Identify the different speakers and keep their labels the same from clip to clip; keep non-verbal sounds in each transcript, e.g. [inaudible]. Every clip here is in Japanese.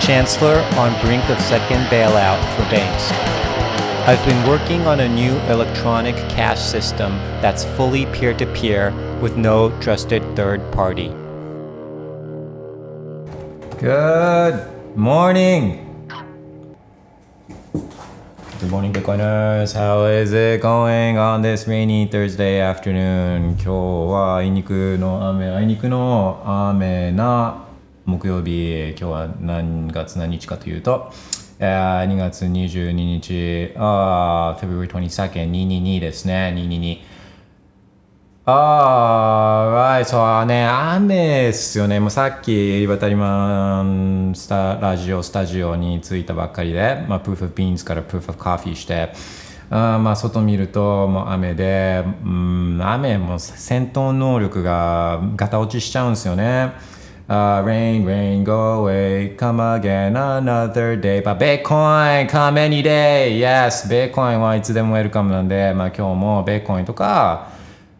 Speaker 1: Chancellor on brink of second bailout for banks. I've been working on a new electronic cash system that's fully peer to peer with no trusted third party. Good morning. Good morning, Bitcoiners. How is it going on this rainy Thursday afternoon? 今日はあいにくの雨、あいにくの雨な 木曜日。今日は何月何日かというと、えー2月22日、あ February 22nd、222ですね。222。ああ、right. そうね、雨っすよね。もうさっき、リバタリマンスタラジオ、スタジオに着いたばっかりで、まあ、Proof of Beans から Proof of Coffee して、あまあ、外見ると、もう雨で、うん、雨も戦闘能力がガタ落ちしちゃうんですよね。Uh, rain, rain, go away, come again another day. But Bitcoin, come any day. Yes, Bitcoin はいつでもウェルカムなんで、まあ今日も Bitcoin とか、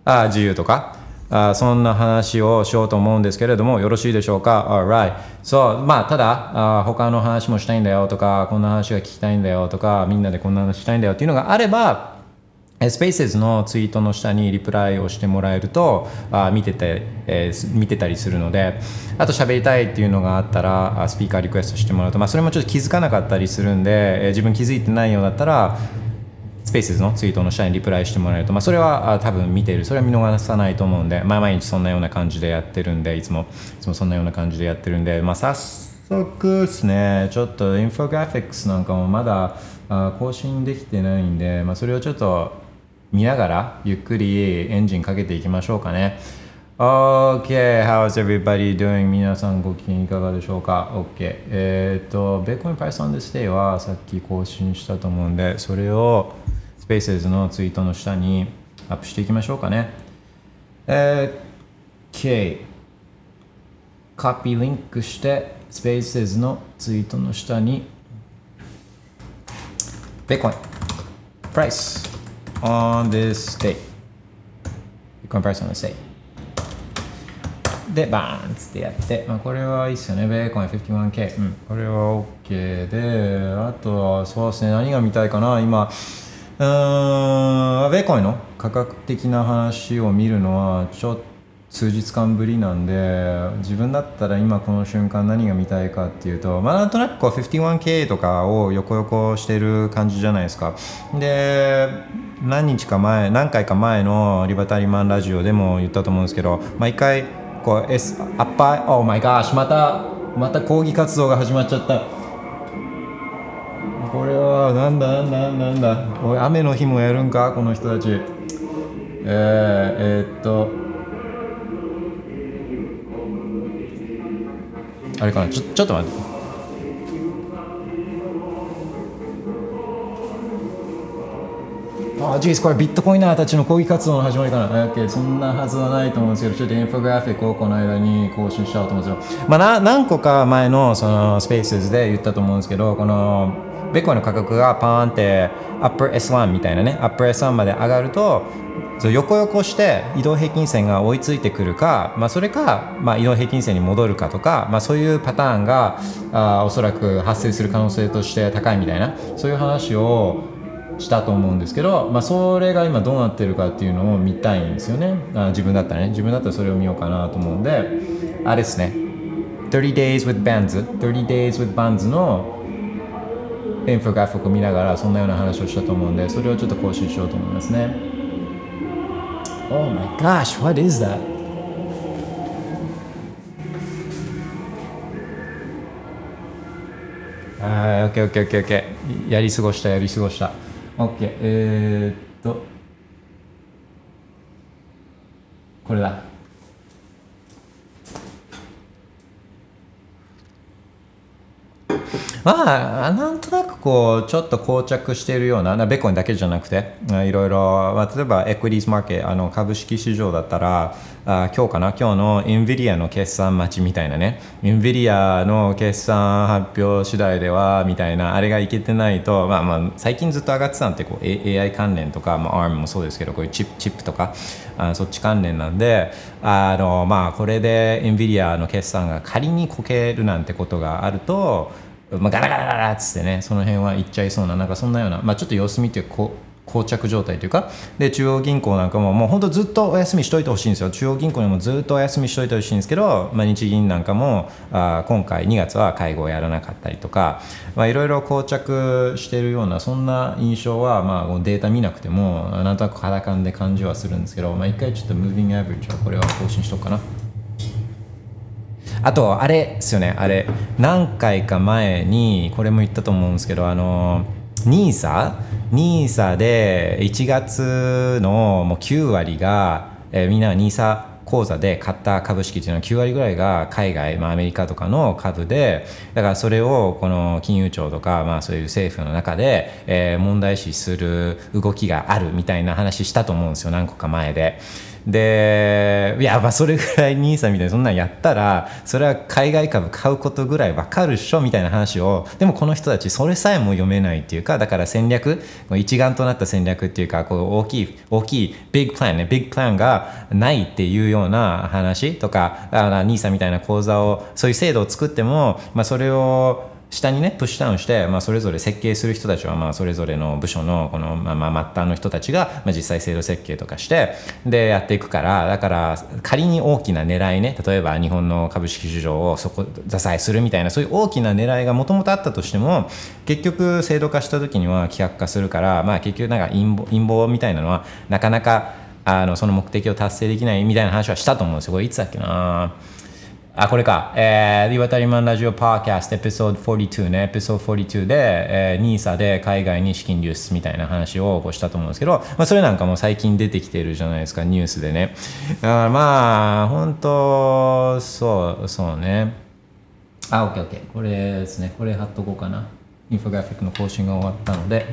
Speaker 1: あ自由とか。あそんな話をしようと思うんですけれどもよろしいでしょうか？Alright. そうまあただあ他の話もしたいんだよとかこんな話が聞きたいんだよとかみんなでこんな話したいんだよっていうのがあればスペースのツイートの下にリプライをしてもらえるとあ見てて、えー見てたりするのであと喋りたいっていうのがあったらスピーカーリクエストしてもらうと、まあ、それもちょっと気づかなかったりするんで、えー自分気づいてないようだったらスペースのツイートの下にリプライしてもらえると、まあ、それはあ多分見てる。それは見逃さないと思うんで、まあ、毎日そんなような感じでやってるんでいつもいつもそんなような感じでやってるんで、まあ、早速ですね。ちょっとインフォグラフィックスなんかもまだあ更新できてないんで、まあ、それをちょっと見ながらゆっくりエンジンかけていきましょうかね OK, how's everybody doing? 皆さんご機嫌いかがでしょうか ?OK。えっ、と、Bitcoin Price on this day はさっき更新したと思うんで、それを Spaces のツイートの下にアップしていきましょうかね。OK。コピーリンクして、Spaces のツイートの下に Bitcoin Price on this day Bitcoin Price on this day で、バーンっつってやって、まあ、これはいいっすよね、ベーコン 51K。うん、これは OK で、あとはそうですね、何が見たいかな、今、うーん、ベーコンの価格的な話を見るのは、ちょっと数日間ぶりなんで、自分だったら今この瞬間何が見たいかっていうと、まあなんとなくこう 51K とかを横横してる感じじゃないですか。で、何日か前、何回か前のリバタリマンラジオでも言ったと思うんですけど、まあ一回、こう S アッパー Oh my gosh またまた抗議活動が始まっちゃった。これはなんだなんだなんだ。おい雨の日もやるんか？この人たち。えー、えーっと。あれかな？ちょちょっと待って。あジェイスこれビットコイナーたちの抗議活動の始まりかな、OK、そんなはずはないと思うんですけど、ちょっとインフォグラフィックをこの間に更新しちゃおうと思うんですよ。まあ、な何個か前のそのスペースで言ったと思うんですけど、このベッコイの価格がパーンってアップル S1 みたいなね、アップル S1 まで上がると、横横して移動平均線が追いついてくるか、まあ、それか、まあ、移動平均線に戻るかとか、まあ、そういうパターンがあおそらく発生する可能性として高いみたいなそういう話をしたと思うんですけど、まあ、それが今どうなってるかっていうのを見たいんですよねあ自分だったらね自分だったらそれを見ようかなと思うんであれですね30 days with bands 30 days with bands のインフォグラフィックを見ながらそんなような話をしたと思うんでそれをちょっと更新しようと思いますね Oh my gosh, what is that? あー、オッケーオッケーオッケーオッケー。やり過ごした、やり過ごした。オッケー、えー、っと。これだ。まあ、なんとなくこう、ちょっと膠着しているような、なベコンだけじゃなくて、いろいろ、まあ、例えばエクイティーズマーケット、あの株式市場だったら、あ今日かな、今日のインビディアの決算待ちみたいなね、インビディアの決算発表次第では、みたいな、あれがいけてないと、まあまあ、最近ずっと上がってたんってこう、AI 関連とか、まあ、ARM もそうですけど、こういうチップチップとか、あそっち関連なんで、あのまあ、これでインビディアの決算が仮にこけるなんてことがあると、まあ、ガラガラガラっつってねその辺はいっちゃいそうななんかそんなような、まあ、ちょっと様子見てこう膠着状態というかで中央銀行なんかももう本当ずっとお休みしといてほしいんですよ中央銀行にもずっとお休みしといてほしいんですけど、まあ、日銀なんかもあ今回2月は会合をやらなかったりとかまあいろいろ膠着しているようなそんな印象は、まあ、データ見なくてもなんとなく肌感で感じはするんですけど、まあ、一回ちょっとムービングアベレージはこれは更新しとくかな。あとあれですよねあれ何回か前にこれも言ったと思うんですけどあの NISA NISA で1月のもう9割が、えーみんな NISA 口座で買った株式っていうのは9割ぐらいが海外、まあ、アメリカとかの株でだからそれをこの金融庁とか、まあ、そういう政府の中で、えー問題視する動きがあるみたいな話したと思うんですよ何個か前で。でいやまあそれぐらい NISA みたいにそんなんやったらそれは海外株買うことぐらいわかるっしょみたいな話をでもこの人たちそれさえも読めないっていうかだから戦略一丸となった戦略っていうかこう大きい大きいビッグプランねビッグプランがないっていうような話とかあ NISA みたいな口座をそういう制度を作っても、まあ、それを下にねプッシュダウンして、まあ、それぞれ設計する人たちはまあそれぞれの部署のこの、まあ、まあ末端の人たちが、ま、実際制度設計とかしてでやっていくからだから仮に大きな狙いね例えば日本の株式市場をそこ支えするみたいなそういう大きな狙いがもともとあったとしても結局制度化した時には規約化するから、まあ、結局なんか陰謀陰謀みたいなのはなかなかあのその目的を達成できないみたいな話はしたと思うんですよ。これいつだっけな？あ、これか。えー、リバタリマンラジオパーキャストエピソード42ね。エピソード42で、えー、NISA で海外に資金流出みたいな話をこうしたと思うんですけど、まあ、それなんかも最近出てきてるじゃないですか、ニュースでね。だからまあ、本当そう、そうね。あ、オッケーオッケー。これですね。これ貼っとこうかな。インフォグラフィックの更新が終わったので。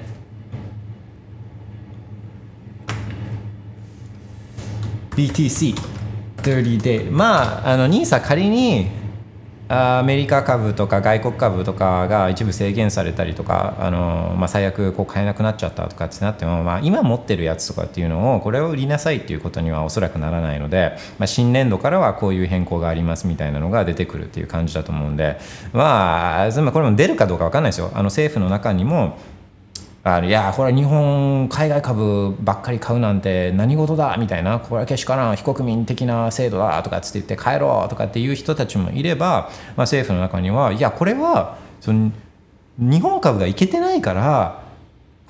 Speaker 1: BTC。30 day まああの NISA 仮にアメリカ株とか外国株とかが一部制限されたりとかあの、まあ、最悪こう買えなくなっちゃったとかってなっても、まあ、今持ってるやつとかっていうのをこれを売りなさいっていうことにはおそらくならないので、まあ、新年度からはこういう変更がありますみたいなのが出てくるっていう感じだと思うんでまあこれも出るかどうか分かんないですよ。あの政府の中にもあのいやこれ日本海外株ばっかり買うなんて何事だみたいな。これはけしからん非国民的な制度だとかつって言って帰ろうとかっていう人たちもいれば、まあ、政府の中にはいやこれはその日本株がいけてないから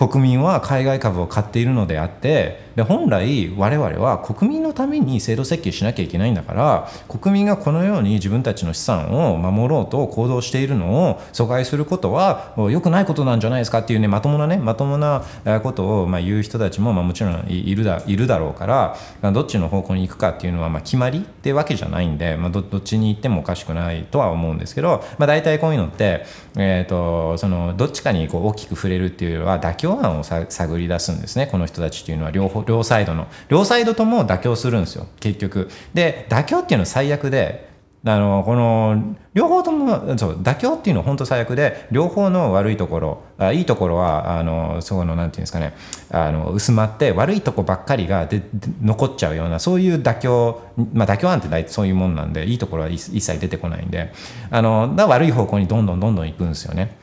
Speaker 1: 国民は海外株を買っているのであってで本来我々は国民のために制度設計しなきゃいけないんだから国民がこのように自分たちの資産を守ろうと行動しているのを阻害することは良くないことなんじゃないですかっていうねまともなねまともなことをま言う人たちもまもちろんいるだいるだろうからどっちの方向に行くかっていうのはま決まりってわけじゃないんで、まあ、どっちに行ってもおかしくないとは思うんですけど、まあ、大体こういうのって、えー、とそのどっちかにこう大きく触れるっていうよりは妥協案を探り出すんですね。この人たちっていうのは両方両サイドの。両サイドとも妥協するんですよ。結局。で妥協っていうのは最悪であのこの両方ともそう妥協っていうのは本当最悪で両方の悪いところあいいところはあのそのなんていうんですかね。あの薄まって悪いとこばっかりがで残っちゃうようなそういう妥協まあ妥協案って大体そういうもんなんでいいところは一切出てこないんで。あのだ悪い方向にどんどんどんどん行くんですよね。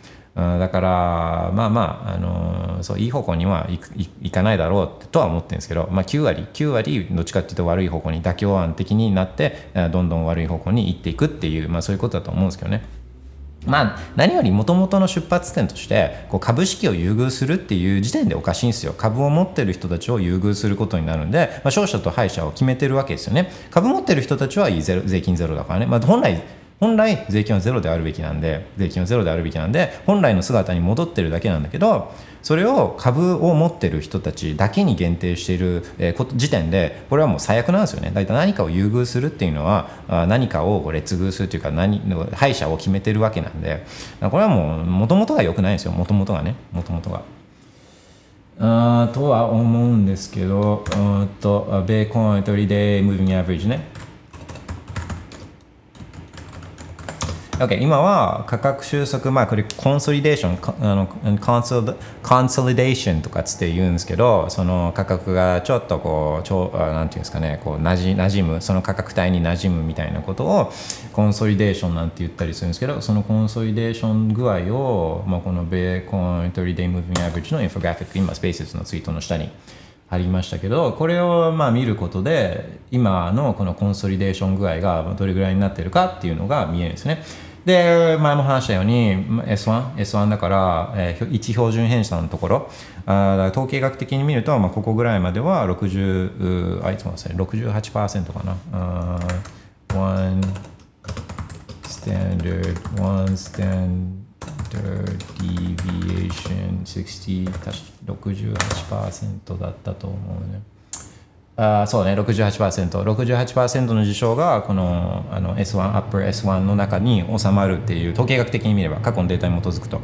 Speaker 1: だからまあまあ、あのそういい方向にはいかないだろうとは思ってるんですけど、まあ、9割9割どっちかっていうと悪い方向に妥協案的になってどんどん悪い方向に行っていくっていう、まあ、そういうことだと思うんですけどね。まあ、何よりもともとの出発点としてこう株式を優遇するっていう時点でおかしいんですよ。株を持ってる人たちを優遇することになるんで、まあ、勝者と敗者を決めてるわけですよね。株持ってる人たちはいい税金ゼロだからね、まあ、本来本来税金はゼロであるべきなんで税金はゼロであるべきなんで本来の姿に戻ってるだけなんだけどそれを株を持ってる人たちだけに限定している、時点でこれはもう最悪なんですよね。だいたい何かを優遇するっていうのは何かを劣遇するというか何敗者を決めてるわけなんでこれはもうもともとが良くないんですよもともとがねもともとが。あとは思うんですけど、うんと、ベーコン30 day moving average ね。OK、今は価格収束、まあ、これコンソリデーション、あのコンソコンソリデーションとかつって言うんですけど、その価格がちょっとこう、ちょなんていうんですかね、こうなじ馴染む、その価格帯に馴染むみたいなことをコンソリデーションなんて言ったりするんですけど、そのコンソリデーション具合を、まあ、このベーコン30 day moving average のインフォグラフィック、今、スペースのツイートの下にありましたけどこれをまあ見ることで今のこのコンソリデーション具合がどれぐらいになってるかっていうのが見えるんですね。で前も話したように S1, S1 だから、えー、1標準偏差のところ。あ統計学的に見ると、まあ、ここぐらいまでは60あいつもですね68%かな。あ one standard one standard deviation 60 68%だったと思うね。あそうね 68%68% の事象がこのあの S1 アップ S1 の中に収まるっていう統計学的に見れば過去のデータに基づくと。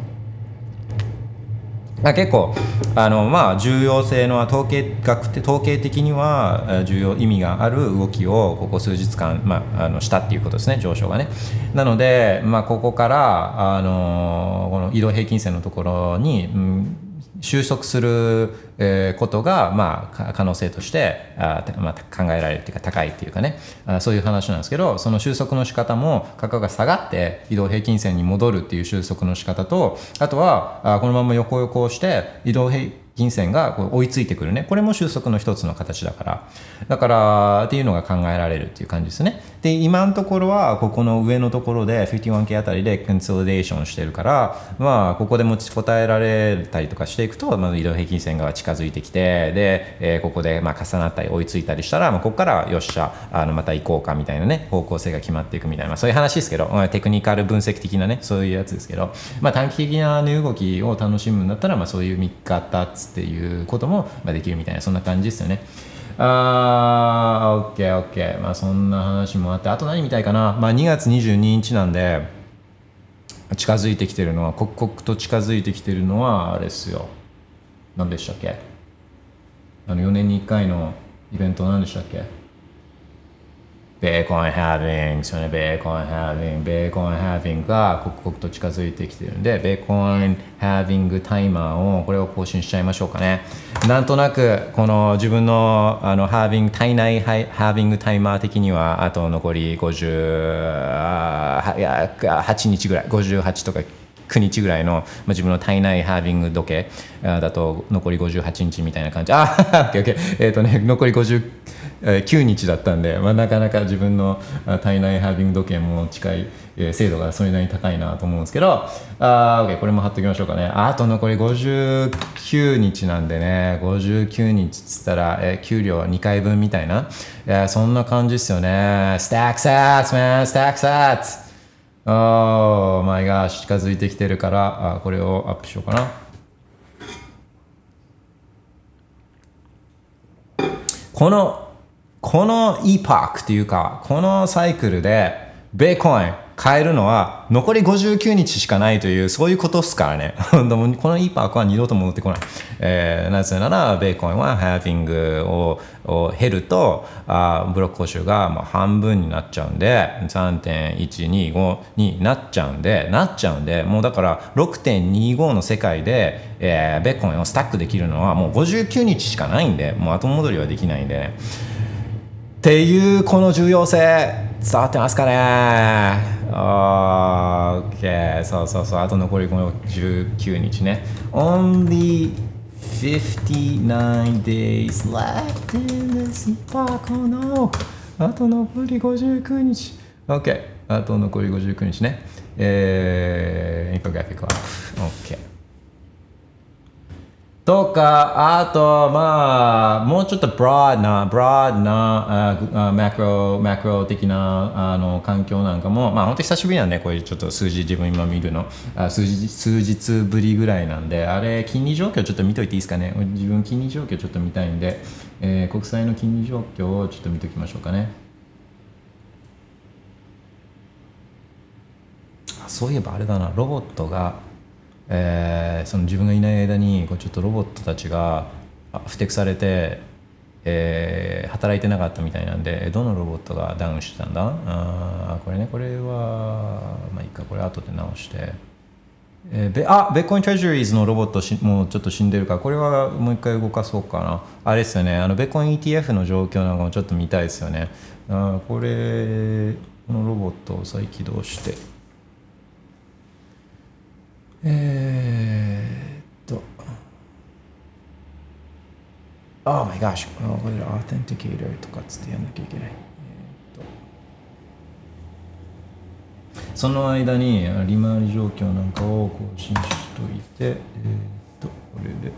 Speaker 1: 結構あの、まあ、重要性の統計学統計的には重要意味がある動きをここ数日間、まあ、あのしたっていうことですね上昇がね。なので、まあ、ここからあのこの移動平均線のところに、うん収束することが、まあ、可能性としてあ、まあ、考えられるというか高いっていうかね。あそういう話なんですけどその収束の仕方も価格が下がって移動平均線に戻るっていう収束の仕方とあとはあこのまま横横をして移動平均金銭が追いついてくるね。これも収束の一つの形だから。だからっていうのが考えられるっていう感じですね。で今のところはここの上のところで 51K あたりでコンソリデーションしてるからまあここで持ちこたえられたりとかしていくと、まあ、移動平均線が近づいてきてで、えー、ここでまあ重なったり追いついたりしたら、まあ、ここからよっしゃあのまた行こうかみたいなね方向性が決まっていくみたいな、まあ、そういう話ですけど、まあ、テクニカル分析的なねそういうやつですけど、まあ、短期的な値動きを楽しむんだったら、まあ、そういう見方っっていうこともできるみたいなそんな感じですよね。あー、オッケーオッケー。まあそんな話もあって、あと何見たいかな？まあ2月22日なんで、近づいてきてるのは、刻々と近づいてきてるのは、あれですよ。何でしたっけ？あの4年に1回のイベント何でしたっけ？ベーコンハービングですよね。ベーコンハービング。ベーコンハービングが刻々と近づいてきてるんで、ベーコンハービングタイマーを、これを更新しちゃいましょうかね。なんとなく、この自分のあのハービング、体内ハービングタイマー的には、あと残り58日ぐらい、58とか9日ぐらいの、まあ、自分の体内ハービング時計だと残り58日みたいな感じ。あ [laughs] ッケーえっ、ー、とね残り59日だったんで、まあ、なかなか自分の体内ハービング時計も近い、えー、精度がそれなりに高いなと思うんですけどあ OK これも貼っておきましょうかね。あと残り59日なんでね59日っつったら、えー、給料2回分みたいな、えー、そんな感じですよね。スタックサッツ man スタックサッツああ、前が近づいてきてるから、あこれをアップしようかな。この、このイーパークっていうか、このサイクルで、ベーコイン買えるのは残り59日しかないというそういうことですからね。[laughs] このイーパークは二度と戻ってこない、えー、なぜならベーコンはハーフィングをを減るとあブロック報酬がまあ半分になっちゃうんで3.125になっちゃうんでなっちゃうんでもうだから6.25の世界で、えー、ベーコンをスタックできるのはもう59日しかないんでもう後戻りはできないんでね。っていうこの重要性伝わってますかね？あ OK そうそうそう。あと残りこの19日ね。Only 59 days left in this epoch oh no あと残り59日。OK あと残り59日ね。えー、インフォグラフィックアップ OK とか、あと、まあ、もうちょっとブロードな、ブロードな、あマクロ、マクロ的なあの環境なんかも、まあ、本当久しぶりなんで、これちょっと数字自分今見るの、あ数日数日ぶりぐらいなんで、あれ、金利状況ちょっと見といていいですかね？自分、金利状況ちょっと見たいんで、えー国債の金利状況をちょっと見ときましょうかね。そういえばあれだな、ロボットが、えーその自分がいない間にこうちょっとロボットたちが不適されて、えー働いてなかったみたいなんでどのロボットがダウンしてたんだ？あこれねこれはまあいいかこれ後で直して、えーべあベッコイントレジュリーズのロボットしもうちょっと死んでるか。らこれはもう一回動かそうかな。あれですよね。あのベッコイン ETF の状況なんかもちょっと見たいですよね。あこれこのロボットを再起動して。えーっと。Oh my gosh. これ Authenticator とかつってやんなきゃいけない。えーっとその間に利回り状況なんかを更新しといて、えーっと、これで。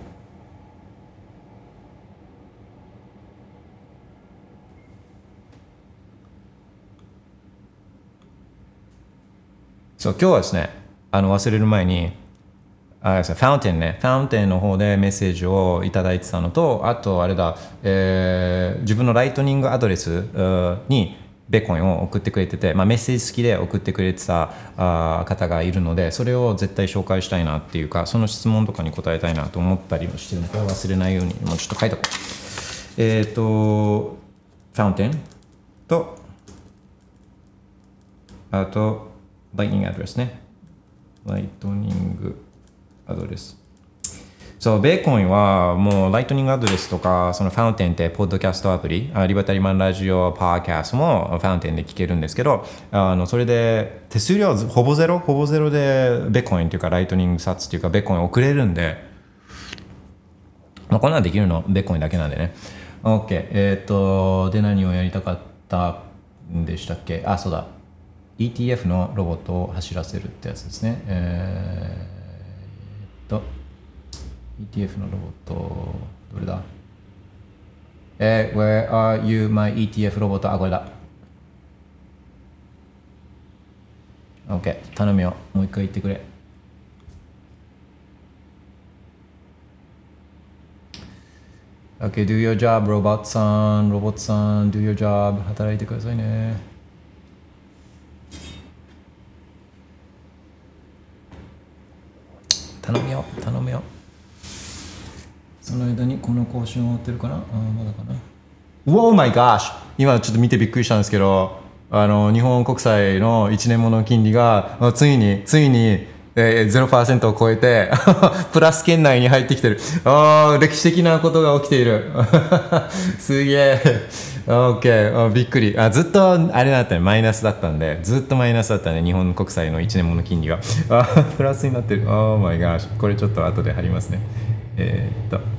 Speaker 1: そう、今日はですね、あの忘れる前に、あファウンテンね、ファウンテンの方でメッセージをいただいてたのと、あとあれだ、えー自分のライトニングアドレスにベコンを送ってくれてて、まあ、メッセージ付きで送ってくれてたあ方がいるので、それを絶対紹介したいなっていうか、その質問とかに答えたいなと思ったりもしてるので、忘れないように、もうちょっと書いとこう。えっ、と、ファウンテンと、あと、ライトニングアドレスね。ライトニングアドレス。そう、ベーコンはもうライトニングアドレスとか、そのファウンテンってポッドキャストアプリ、リバタリマンラジオ、ポッドキャストもファウンテンで聞けるんですけど、あのそれで手数料ほぼゼロ、ほぼゼロでベーコンっていうかライトニング sats っていうかベーコン送れるんで、まあ、こんなんできるの？ベーコンだけなんでね。OK。えっ、と、で何をやりたかったんでしたっけ？あ、そうだ。ETF のロボットを走らせるってやつですね。えー、ETF のロボット、どれだ？えー、Where are you, my ETF ロボットあ、これだ。OK。頼むよ。もう一回言ってくれ。OK, do your job, ロボットさん。ロボットさん、do your job. 働いてくださいね。頼むよ、頼むよ。その間にこの更新終わってるかな？あまだかな。Oh my gosh! 今ちょっと見てびっくりしたんですけど、あの、日本国債の1年物の金利が、ついに、ついに、えー、0%を超えて、[laughs] プラス圏内に入ってきてる。ああ、歴史的なことが起きている。[laughs] すげえ。オッケー。びっくり。あずっとあれだったね。マイナスだったんで。ずっとマイナスだったね。日本国債の1年物金利が。プラスになってる。Oh my gosh これちょっと後で貼りますね。えー、っと。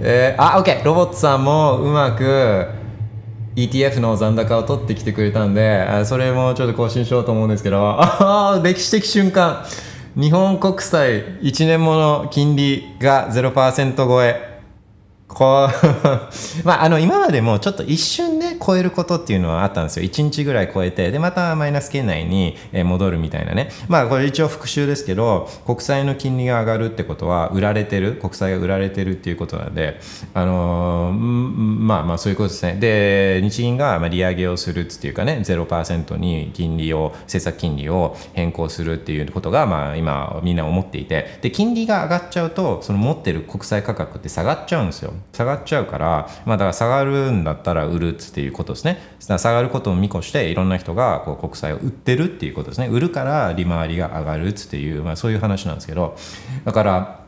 Speaker 1: えー、あ OK ロボットさんもうまく ETF の残高を取ってきてくれたんであそれもちょっと更新しようと思うんですけど。ああ歴史的瞬間。日本国債1年もの金利が0%超え。こう [laughs] まあ、あの今までもちょっと一瞬超えることっていうのはあったんですよ。1日ぐらい超えてでまたマイナス圏内に戻るみたいなね。まあこれ一応復習ですけど国債の金利が上がるってことは売られてる国債が売られてるっていうことなんであのーまあまあそういうことですね。で日銀がま利上げをするっていうかね0%に金利を政策金利を変更するっていうことがまあ今みんな思っていて。で金利が上がっちゃうとその持ってる国債価格って下がっちゃうんですよ。下がっちゃうからまあだから下がるんだったら売るっていうことですね下がることを見越していろんな人がこう国債を売ってるっていうことですね売るから利回りが上がるっていう、まあ、そういう話なんですけどだから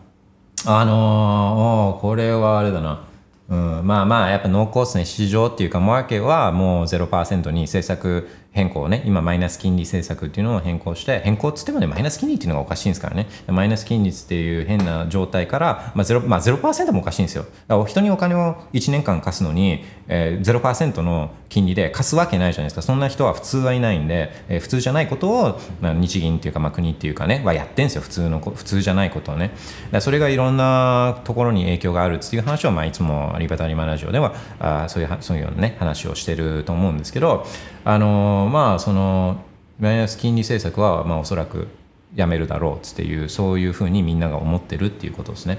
Speaker 1: あのこれはあれだな。うん、まあまあ、やっぱ濃厚ですね。市場っていうか、マーケットはもう0%に政策変更をね、今マイナス金利政策っていうのを変更して、変更っつってもね、マイナス金利っていうのがおかしいんですからね。マイナス金利っていう変な状態から、まあ0、まあ、0%もおかしいんですよ。だから人にお金を1年間貸すのに、えー、0%の金利で貸すわけないじゃないですか。そんな人は普通はいないんで、えー普通じゃないことを、まあ、日銀っていうか、まあ、国っていうかね、はやってんですよ。普通の、普通じゃないことをね。それがいろんなところに影響があるっていう話を、まあ、いつもリバタリマラジオでは、あそういう、そういうようなね、話をしてると思うんですけど、あのーまあ、その、マイナス金利政策は、まあ、おそらくやめるだろうっていう、そういうふうにみんなが思ってるっていうことですね。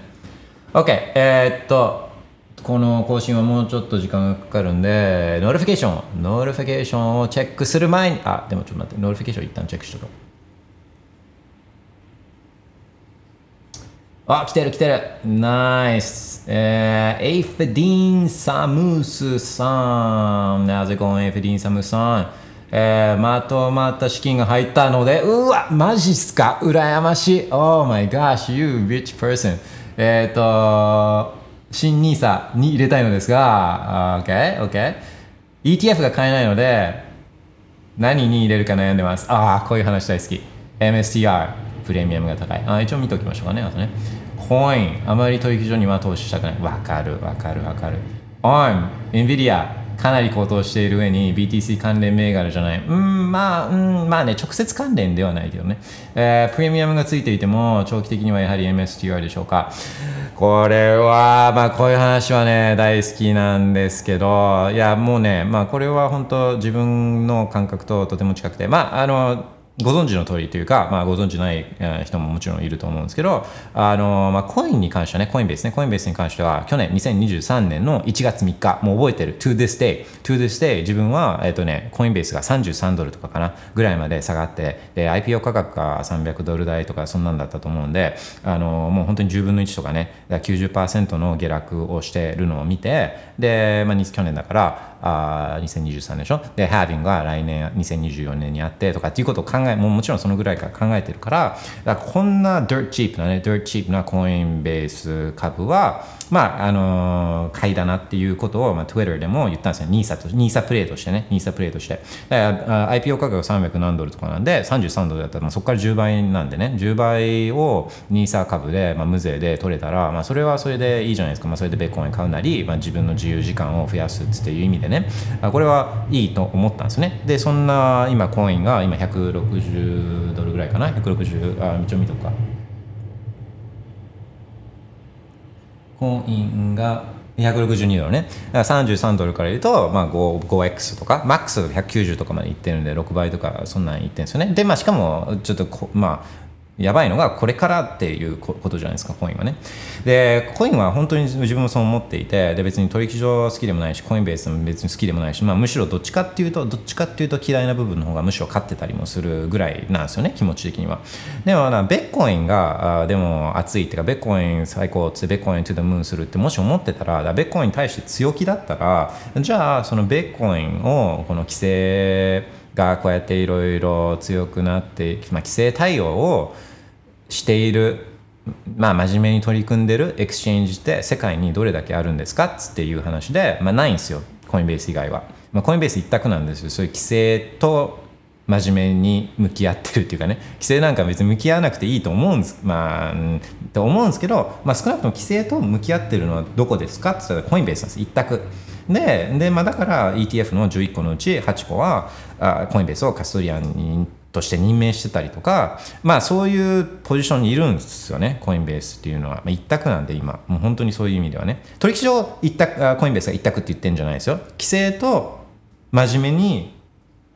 Speaker 1: OK、えーっと、この更新はもうちょっと時間がかかるんで、 notification、notification をチェックする前に、あ、でもちょっと待って、 notification 一旦チェックしとこう。あ、来てる来てる。ナイス。えー、エイフディーン・サムスさん。なぜこのエイフディーン・サムスさん。えー、まとまった資金が入ったので、うわ、マジっすか？羨ましい。Oh my gosh, you rich person. えっと、新 NISA に入れたいのですが、OK, OK. ETF が買えないので、何に入れるか悩んでます。ああ、こういう話大好き。MSTR、プレミアムが高い。あ一応見ておきましょうかね。あとね。コイン、あまり取引所には投資したくない。わかる、わかる、わかる。ARM、NVIDIA、かなり高騰している上に BTC 関連銘柄じゃない。うん、まあ、うん、まあね、直接関連ではないけどね。えープレミアムがついていても、長期的にはやはり MSTR でしょうか。これは、まあ、こういう話はね、大好きなんですけど、いや、もうね、まあ、これは本当、自分の感覚ととても近くて、まあ、あの、ご存知の通りというか、まあ、ご存知ない人ももちろんいると思うんですけど、あのまあ、コインに関してはね、コインベースね、コインベースに関しては、去年2023年の1月3日、もう覚えてる、to this day、to this day、自分は、えっ、とね、コインベースが33ドルとかかな、ぐらいまで下がって、で、IPO 価格が300ドル台とか、そんなんだったと思うんで、あのもう本当に10分の1とかね、90%の下落をしてるのを見て、で、まあ、去年だから、あ2023年でしょ？で、ハービングが来年、2024年にあってとかっていうことを考え、もうもちろんそのぐらいから考えてるから、だからこんな dirt cheap なね、dirt cheap なコインベース株は、まあ、あの買いだなっていうことを、まあ、Twitter でも言ったんですよ。ニーサと、ニーサプレイとしてね、ニーサプレイとして。だからあ IPO 価格が300何ドルとかなんで、33ドルだったら、まあ、そこから10倍なんでね、10倍をニーサ株で、まあ、無税で取れたら、まあ、それはそれでいいじゃないですか。まあ、それでベーコン買うなり、まあ、自分の自由時間を増やすっていう意味でね、これはいいと思ったんですね。で、そんな今コインが今160ドルぐらいかな ?160、あ、一応見とくか。コインが162ドルね。だから33ドルから言うと、まあ、5 5X とか、マックス190とかまでいってるんで、6倍とか、そんなんいってるんですよね。で、まあ、しかも、ちょっとこ、まあ、やばいのがこれからっていうことじゃないですか、コインはね。で、コインは本当に自分もそう思っていて、で別に取引所好きでもないし、コインベースも別に好きでもないし、まあ、むしろどっちかっていうと、どっちかっていうと嫌いな部分の方がむしろ勝ってたりもするぐらいなんですよね、気持ち的には。でもな、ベッコインが、あでも熱いっていうか、ベッコイン最高っつって、 Bitcoin to the moon するってもし思ってたら、だからベッコインに対して強気だったら、じゃあ、そのベッコインを、この規制がこうやっていろいろ強くなって、まあ、規制対応を、している、まあ、真面目に取り組んでる exchange って世界にどれだけあるんですかっていう話で、まあ、ないんですよコインベース以外は、まあ、コインベース一択なんですよ。そういう規制と真面目に向き合ってるっていうかね。規制なんか別に向き合わなくていいと思うんですまあと思うんですけど、まあ、少なくとも規制と向き合ってるのはどこですかって言ったらコインベースなんです。一択。でで、まあ、だから ETF の11個のうち8個はあコインベースをカストリアンにとして任命してたりとか、まあそういうポジションにいるんですよね、コインベースっていうのは。まあ、一択なんで今、もう本当にそういう意味ではね。取引所一択コインベースが一択って言ってるんじゃないですよ。規制と真面目に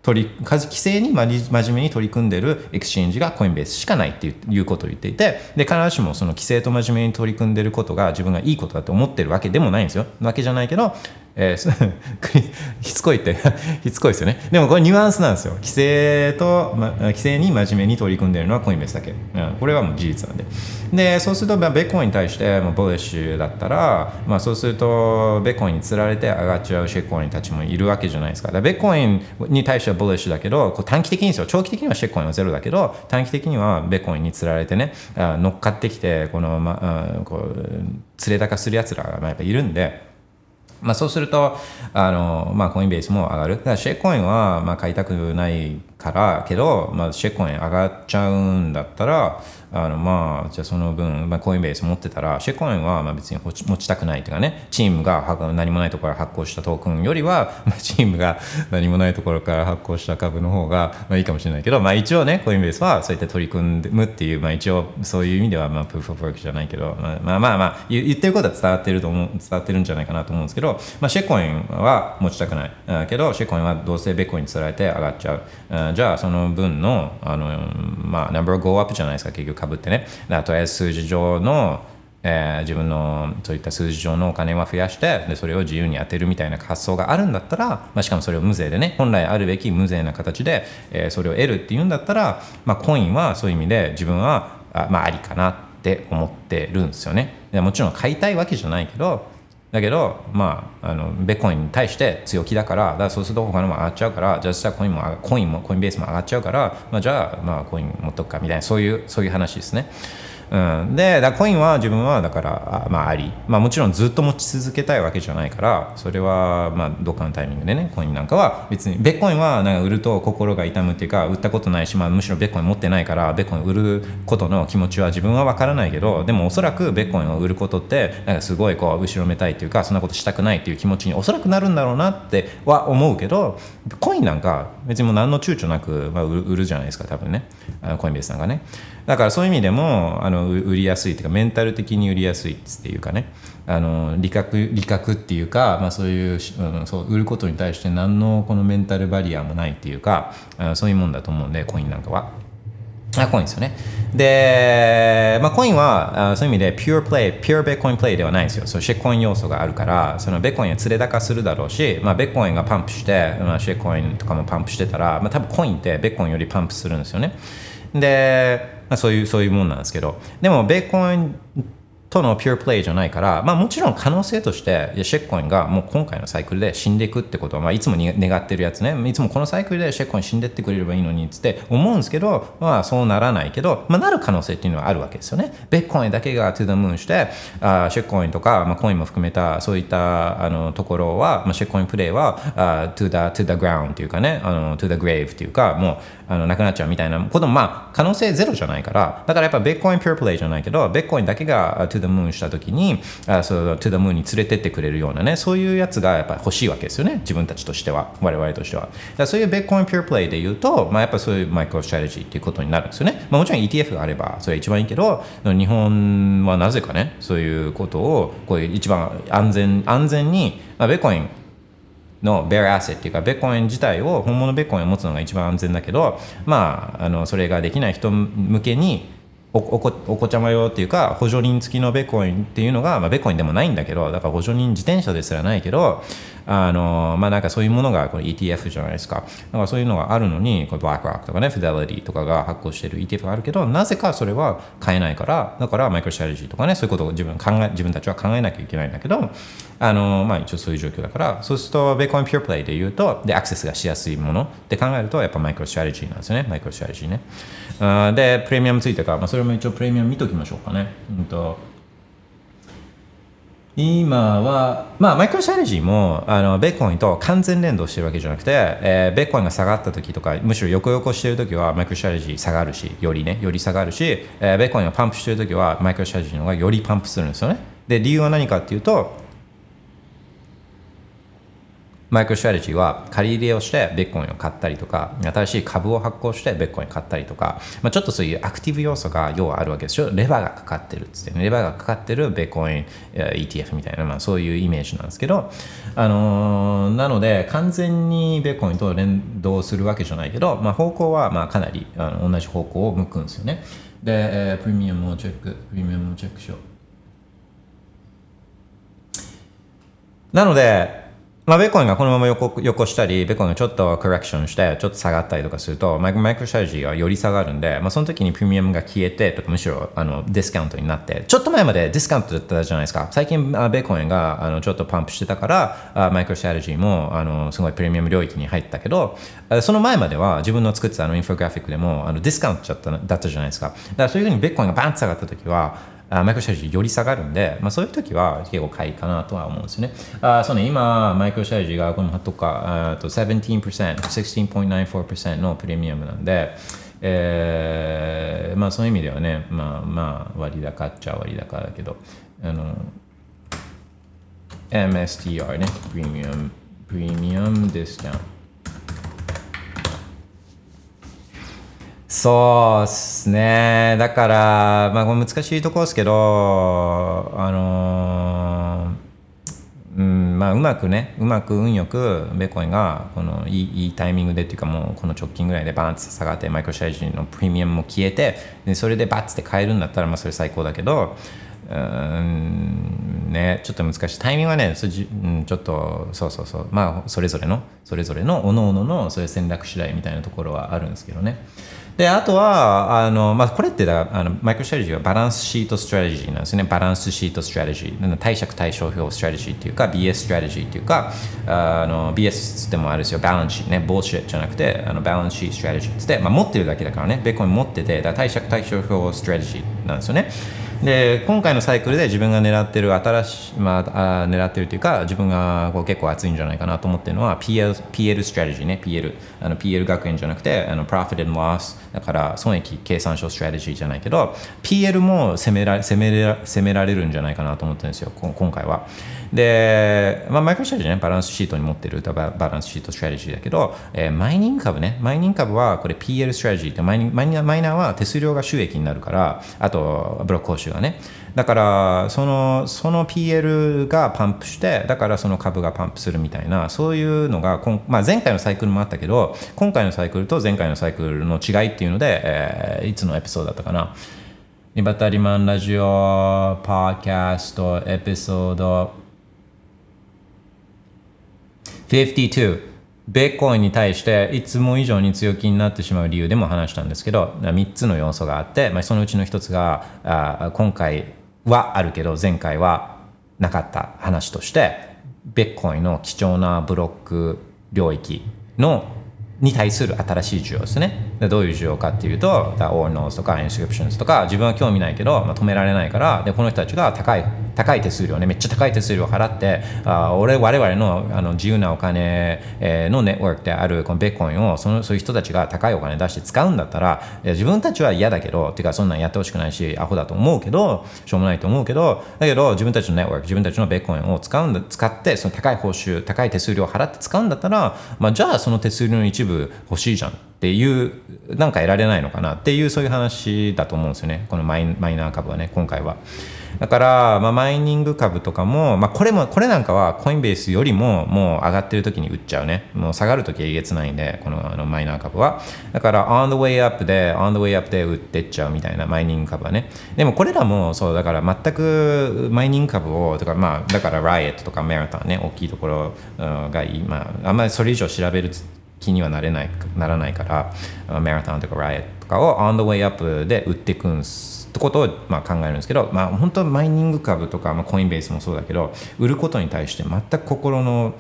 Speaker 1: 取り、規制に真面目に取り組んでる exchange がコインベースしかないっていういうことを言っていて、で、必ずしもその規制と真面目に取り組んでることが自分がいいことだと思ってるわけでもないんですよ。わけじゃないけど、えー、[laughs] しつこいって [laughs] しつこいですよね。でもこれニュアンスなんですよ。規制と、ま、規制に真面目に取り組んでるのはコインベースだけ。うん、これはもう事実なんで。で、そうすると、まあ、ベッコインに対して、まあ、 bullish だったら、まあ、そうすると、ベッコインにつられて上がっちゃう shitcoin たちもいるわけじゃないですか。だかベッコインに対してはボレッシュだけど、こう短期的にですよ。長期的にはシェッコインはゼロだけど、短期的にはベッコインにつられてね、あ乗っかってきて、この、まあ、こう、連れ高する奴らがやっぱいるんで、まあ、そうすると、あの、まあ、コインベースも上がる。だからシェイコインは、まあ、買いたくないからけど、まあ、シェイコイン上がっちゃうんだったら、あのまあ、じゃあその分、まあ、コインベース持ってたら、シェコインはまあ別に持ちたくないというかね、チームが何もないところから発行したトークンよりは、[laughs] まあ、チームが何もないところから発行した株の方がまあいいかもしれないけど、まあ、一応ね、コインベースはそうやって取り組むっていう、まあ、一応そういう意味では、まあ、プーフオブワークじゃないけど、まあまあまあ、まあ、言ってることは伝わってると思う、伝わってるんじゃないかなと思うんですけど、まあ、シェコインは持ちたくない。けど、シェコインはどうせベコインにつられて上がっちゃう。じゃあ、その分の、あの、まあ、ナンバーゴーアップじゃないですか、結局かぶってね。とりあえず数字上の、えー、自分のそういった数字上のお金は増やしてでそれを自由に当てるみたいな発想があるんだったら、まあ、しかもそれを無税でね本来あるべき無税な形で、えー、それを得るっていうんだったら、まあ、コインはそういう意味で自分はあ,、まあ、ありかなって思ってるんですよねもちろん買いたいわけじゃないけどだけど、まあ、あのベコインに対して強気だから、だからそうすると他のも上がっちゃうから、じゃあコインもコインもコインベースも上がっちゃうから、まあ、じゃあ、まあ、コイン持っとくかみたいな、そういうそういう話ですね。うん、でだコインは自分はだからあ,、まあ、あり、まあ、もちろんずっと持ち続けたいわけじゃないからそれはまあどっかのタイミングでねコインなんかは別にベッコインはなんか売ると心が痛むっていうか売ったことないし、まあ、むしろベッコイン持ってないからベッコイン売ることの気持ちは自分は分からないけどでもおそらくベッコインを売ることってなんかすごいこう後ろめたいっていうかそんなことしたくないっていう気持ちにおそらくなるんだろうなっては思うけどコインなんか別にもう何の躊躇なく、まあ、売るじゃないですか多分ね。コインベースなんかね。だからそういう意味でもあの売りやすいというかメンタル的に売りやすいっていうかねあの理覚理覚っていうか、まあ、そういううんそう売ることに対して何のこのメンタルバリアもないっていうかあそういうもんだと思うんでコインなんかは。あコインですよね。で、まあ、コインはあそういう意味で、ピュアプレイ、ピュアベッコインプレイではないんですよ。そうシェコイン要素があるから、そのベッコインは連れ高するだろうし、まあ、ベッコインがパンプして、まあ、シェコインとかもパンプしてたら、まあ、多分コインってベッコインよりパンプするんですよね。で、あ、そういうそういうもんなんですけど。でもベーコンとのピュアプレイじゃないから、まあ、もちろん可能性としてシェッコインがもう今回のサイクルで死んでいくってことは、まあ、いつもに願ってるやつね。いつもこのサイクルでシェッコイン死んでってくれればいいのにって思うんですけど、まあ、そうならないけど、まあ、なる可能性っていうのはあるわけですよね。ベッコインだけがトゥ the moon してあシェッコインとか、まあ、コインも含めたそういったあのところは、まあ、シェッコインプレイはあ to, the, to the ground っていうかねあの to the grave っていうかもうあのなくなっちゃうみたいなこともまあ可能性ゼロじゃないから。だからやっぱベッコインピュアプレイじゃないけどベッコインだけが to the moon した時ににあそう to the moon に連れてってくれるようなねそういうやつがやっぱ欲しいわけですよね。自分たちとしては。我々としては。だそういうベッコインピュアプレイで言うと、まあ、やっぱそういうマイクロストラテジーっていうことになるんですよね、まあ、もちろん ETF があればそれは一番いいけど日本はなぜかねそういうことをこういう一番安全安全に、まあ、ベッコインのベアアセっていうかベッコイン自体を本物ベッコインを持つのが一番安全だけどまああのそれができない人向けにおこお子ちゃま用っていうか補助輪付きのベコインっていうのが、まあ、ベコインでもないんだけどだから補助輪自転車ですらないけどあのまあなんかそういうものがこれ ETF じゃないですか。だからそういうのがあるのにこれブラックロックとかねフィデリティとかが発行してる ETF があるけどなぜかそれは買えないからだからマイクロストラテジーとかねそういうことを自分考え自分たちは考えなきゃいけないんだけどあのまあ一応そういう状況だからそうすると Bitcoin pure play で言うとでアクセスがしやすいものって考えるとやっぱマイクロストラテジーなんですよね。マイクロストラテジーね。でプレミアムついてか、まあ、それも一応プレミアム見ときましょうかね、うんと。今は、まあ、マイクロストラテジーもあのベーコンと完全連動してるわけじゃなくて、えー、ベーコンが下がった時とかむしろ横横してる時はマイクロストラテジー下がるしよりねより下がるし、えー、ベーコンが pump してる時はマイクロストラテジーの方がより pump するんですよね。で理由は何かっていうとマイクロストラテジーは借り入れをしてベッコインを買ったりとか新しい株を発行してベッコイン買ったりとか、まあ、ちょっとそういうアクティブ要素が要はあるわけですよ。レバーがかかってるっつって、ね、レバーがかかってるベッコイン ETF みたいな、まあ、そういうイメージなんですけど、あのー、なので完全にベッコインと連動するわけじゃないけど、まあ、方向はまあかなりあの同じ方向を向くんですよね。で、えー、プレミアムをチェックプレミアムをチェックしよう。なので、まあ、ベコインがこのまま横横したり、ベコインがちょっと correction して、ちょっと下がったりとかすると、マイクロストラテジーがより下がるんで、まあ、その時にプレミアムが消えて、とかむしろあのディスカウントになって、ちょっと前までディスカウントだったじゃないですか。最近、ベコインがあのちょっと pump してたから、マイクロストラテジーもあのすごいプレミアム領域に入ったけど、その前までは自分の作ってたあのインフォグラフィックでもあのディスカウントだっただったじゃないですか。だからそういうふうにベコインがバンと下がった時は、あマイクロストラテジより下がるんで、まあ、そういう時は結構買いかなとは思うんですよね。あそうね今、マイクロストラテジがこのとかと17%、16.94%のプレミアムなんで、えー、まあそういう意味ではね、まあまあ割高っちゃ割高だけど、あの、MSTR ね、プレミアム、プレミアムディスカウント。そうっすね。だから、まあ、これ難しいところですけど、あのー、うん、まあ、うまくね、うまく運よく、ベコインが、このいい、いいタイミングでっていうか、も、この直近ぐらいでバーンと下がって、マイクロシャイジのプレミアムも消えて、でそれでバッツって買えるんだったら、まあ、それ最高だけど、うんね、ちょっと難しい。タイミングはねそじ、うん、ちょっとそうそうそう。まあそれぞれのそれぞれの各々のそういう戦略次第みたいなところはあるんですけどね。であとはあの、まあ、これってだあのマイクロストラテジーはバランスシートストラテジーなんですね。バランスシートストラテジー。貸借対照表ストラテジーっていうか BS ストラテジーっていうかあの BS ってもあるんですよ。バランスシート。ね bullshit じゃなくてあのバランスシートストラテジーって、まあ、持ってるだけだからね。ベッコイン持っててだ貸借対照表ストラテジーなんですよね。で今回のサイクルで自分が狙ってる新しい、まあ、狙ってるというか自分がこう結構熱いんじゃないかなと思ってるのは PL, PL ストラテジーね PL あの PL 学園じゃなくてあの Profit and Loss だから損益計算書ストラテジーじゃないけど PL も攻めら攻めら攻められるんじゃないかなと思ってるんですよ今回は。で、まあ、マイクロストラテジーねバランスシートに持ってるバランスシートストラテジーだけど、えー、マイニング株ね。マイニング株はこれ PL ストラテジーってマイマイナーは手数料が収益になるからあとブロック報酬がね。だからそのその PL がパンプしてだからその株がパンプするみたいなそういうのがまあ、前回のサイクルもあったけど今回のサイクルと前回のサイクルの違いっていうので、えー、いつのエピソードだったかな。リバタリマンラジオパーキャストエピソード52ベーコインに対していつも以上に強気になってしまう理由でも話したんですけど3つの要素があって、まあ、そのうちの1つがあ今回はあるけど前回はなかった話としてベッコインの貴重なブロック領域のに対する新しい需要ですね。でどういう需要かっていうと、 Ordinals とか Inscriptions とか自分は興味ないけど、まあ、止められないからでこの人たちが高い高い手数料ねめっちゃ高い手数料を払ってあ俺我々のあの自由なお金、え、のネットワークであるこのベッコインをそのそういう人たちが高いお金出して使うんだったら自分たちは嫌だけどてかそんなんやってほしくないしアホだと思うけどしょうもないと思うけどだけど自分たちのネットワーク自分たちのベッコインを使うんだ使ってその高い報酬高い手数料を払って使うんだったら、まあ、じゃあその手数料の一部欲しいじゃん。っていうなんか得られないのかな。っていうそういう話だと思うんですよね。このマイマイナー株はね今回は。だから、まあ、マイニング株とかも、まあ、これも、これなんかはコインベースよりももう上がってる時に売っちゃうね。もう下がる時はえげつないんで、このあのマイナー株は。だから、on the way up で、on the way up で売ってっちゃうみたいなマイニング株はね。でもこれらも、そう、だから全くマイニング株を、とか、まあ、だから、ライエットとかメラトンね、大きいところがいい。まあ、んまりそれ以上調べる気にはなれない、ならないから、メラトンとかライエットとかを on the way up で売っていくんですってことをまあ考えるんですけど、まあ、本当はマイニング株とか、まあ、コインベースもそうだけど売ることに対して全く心の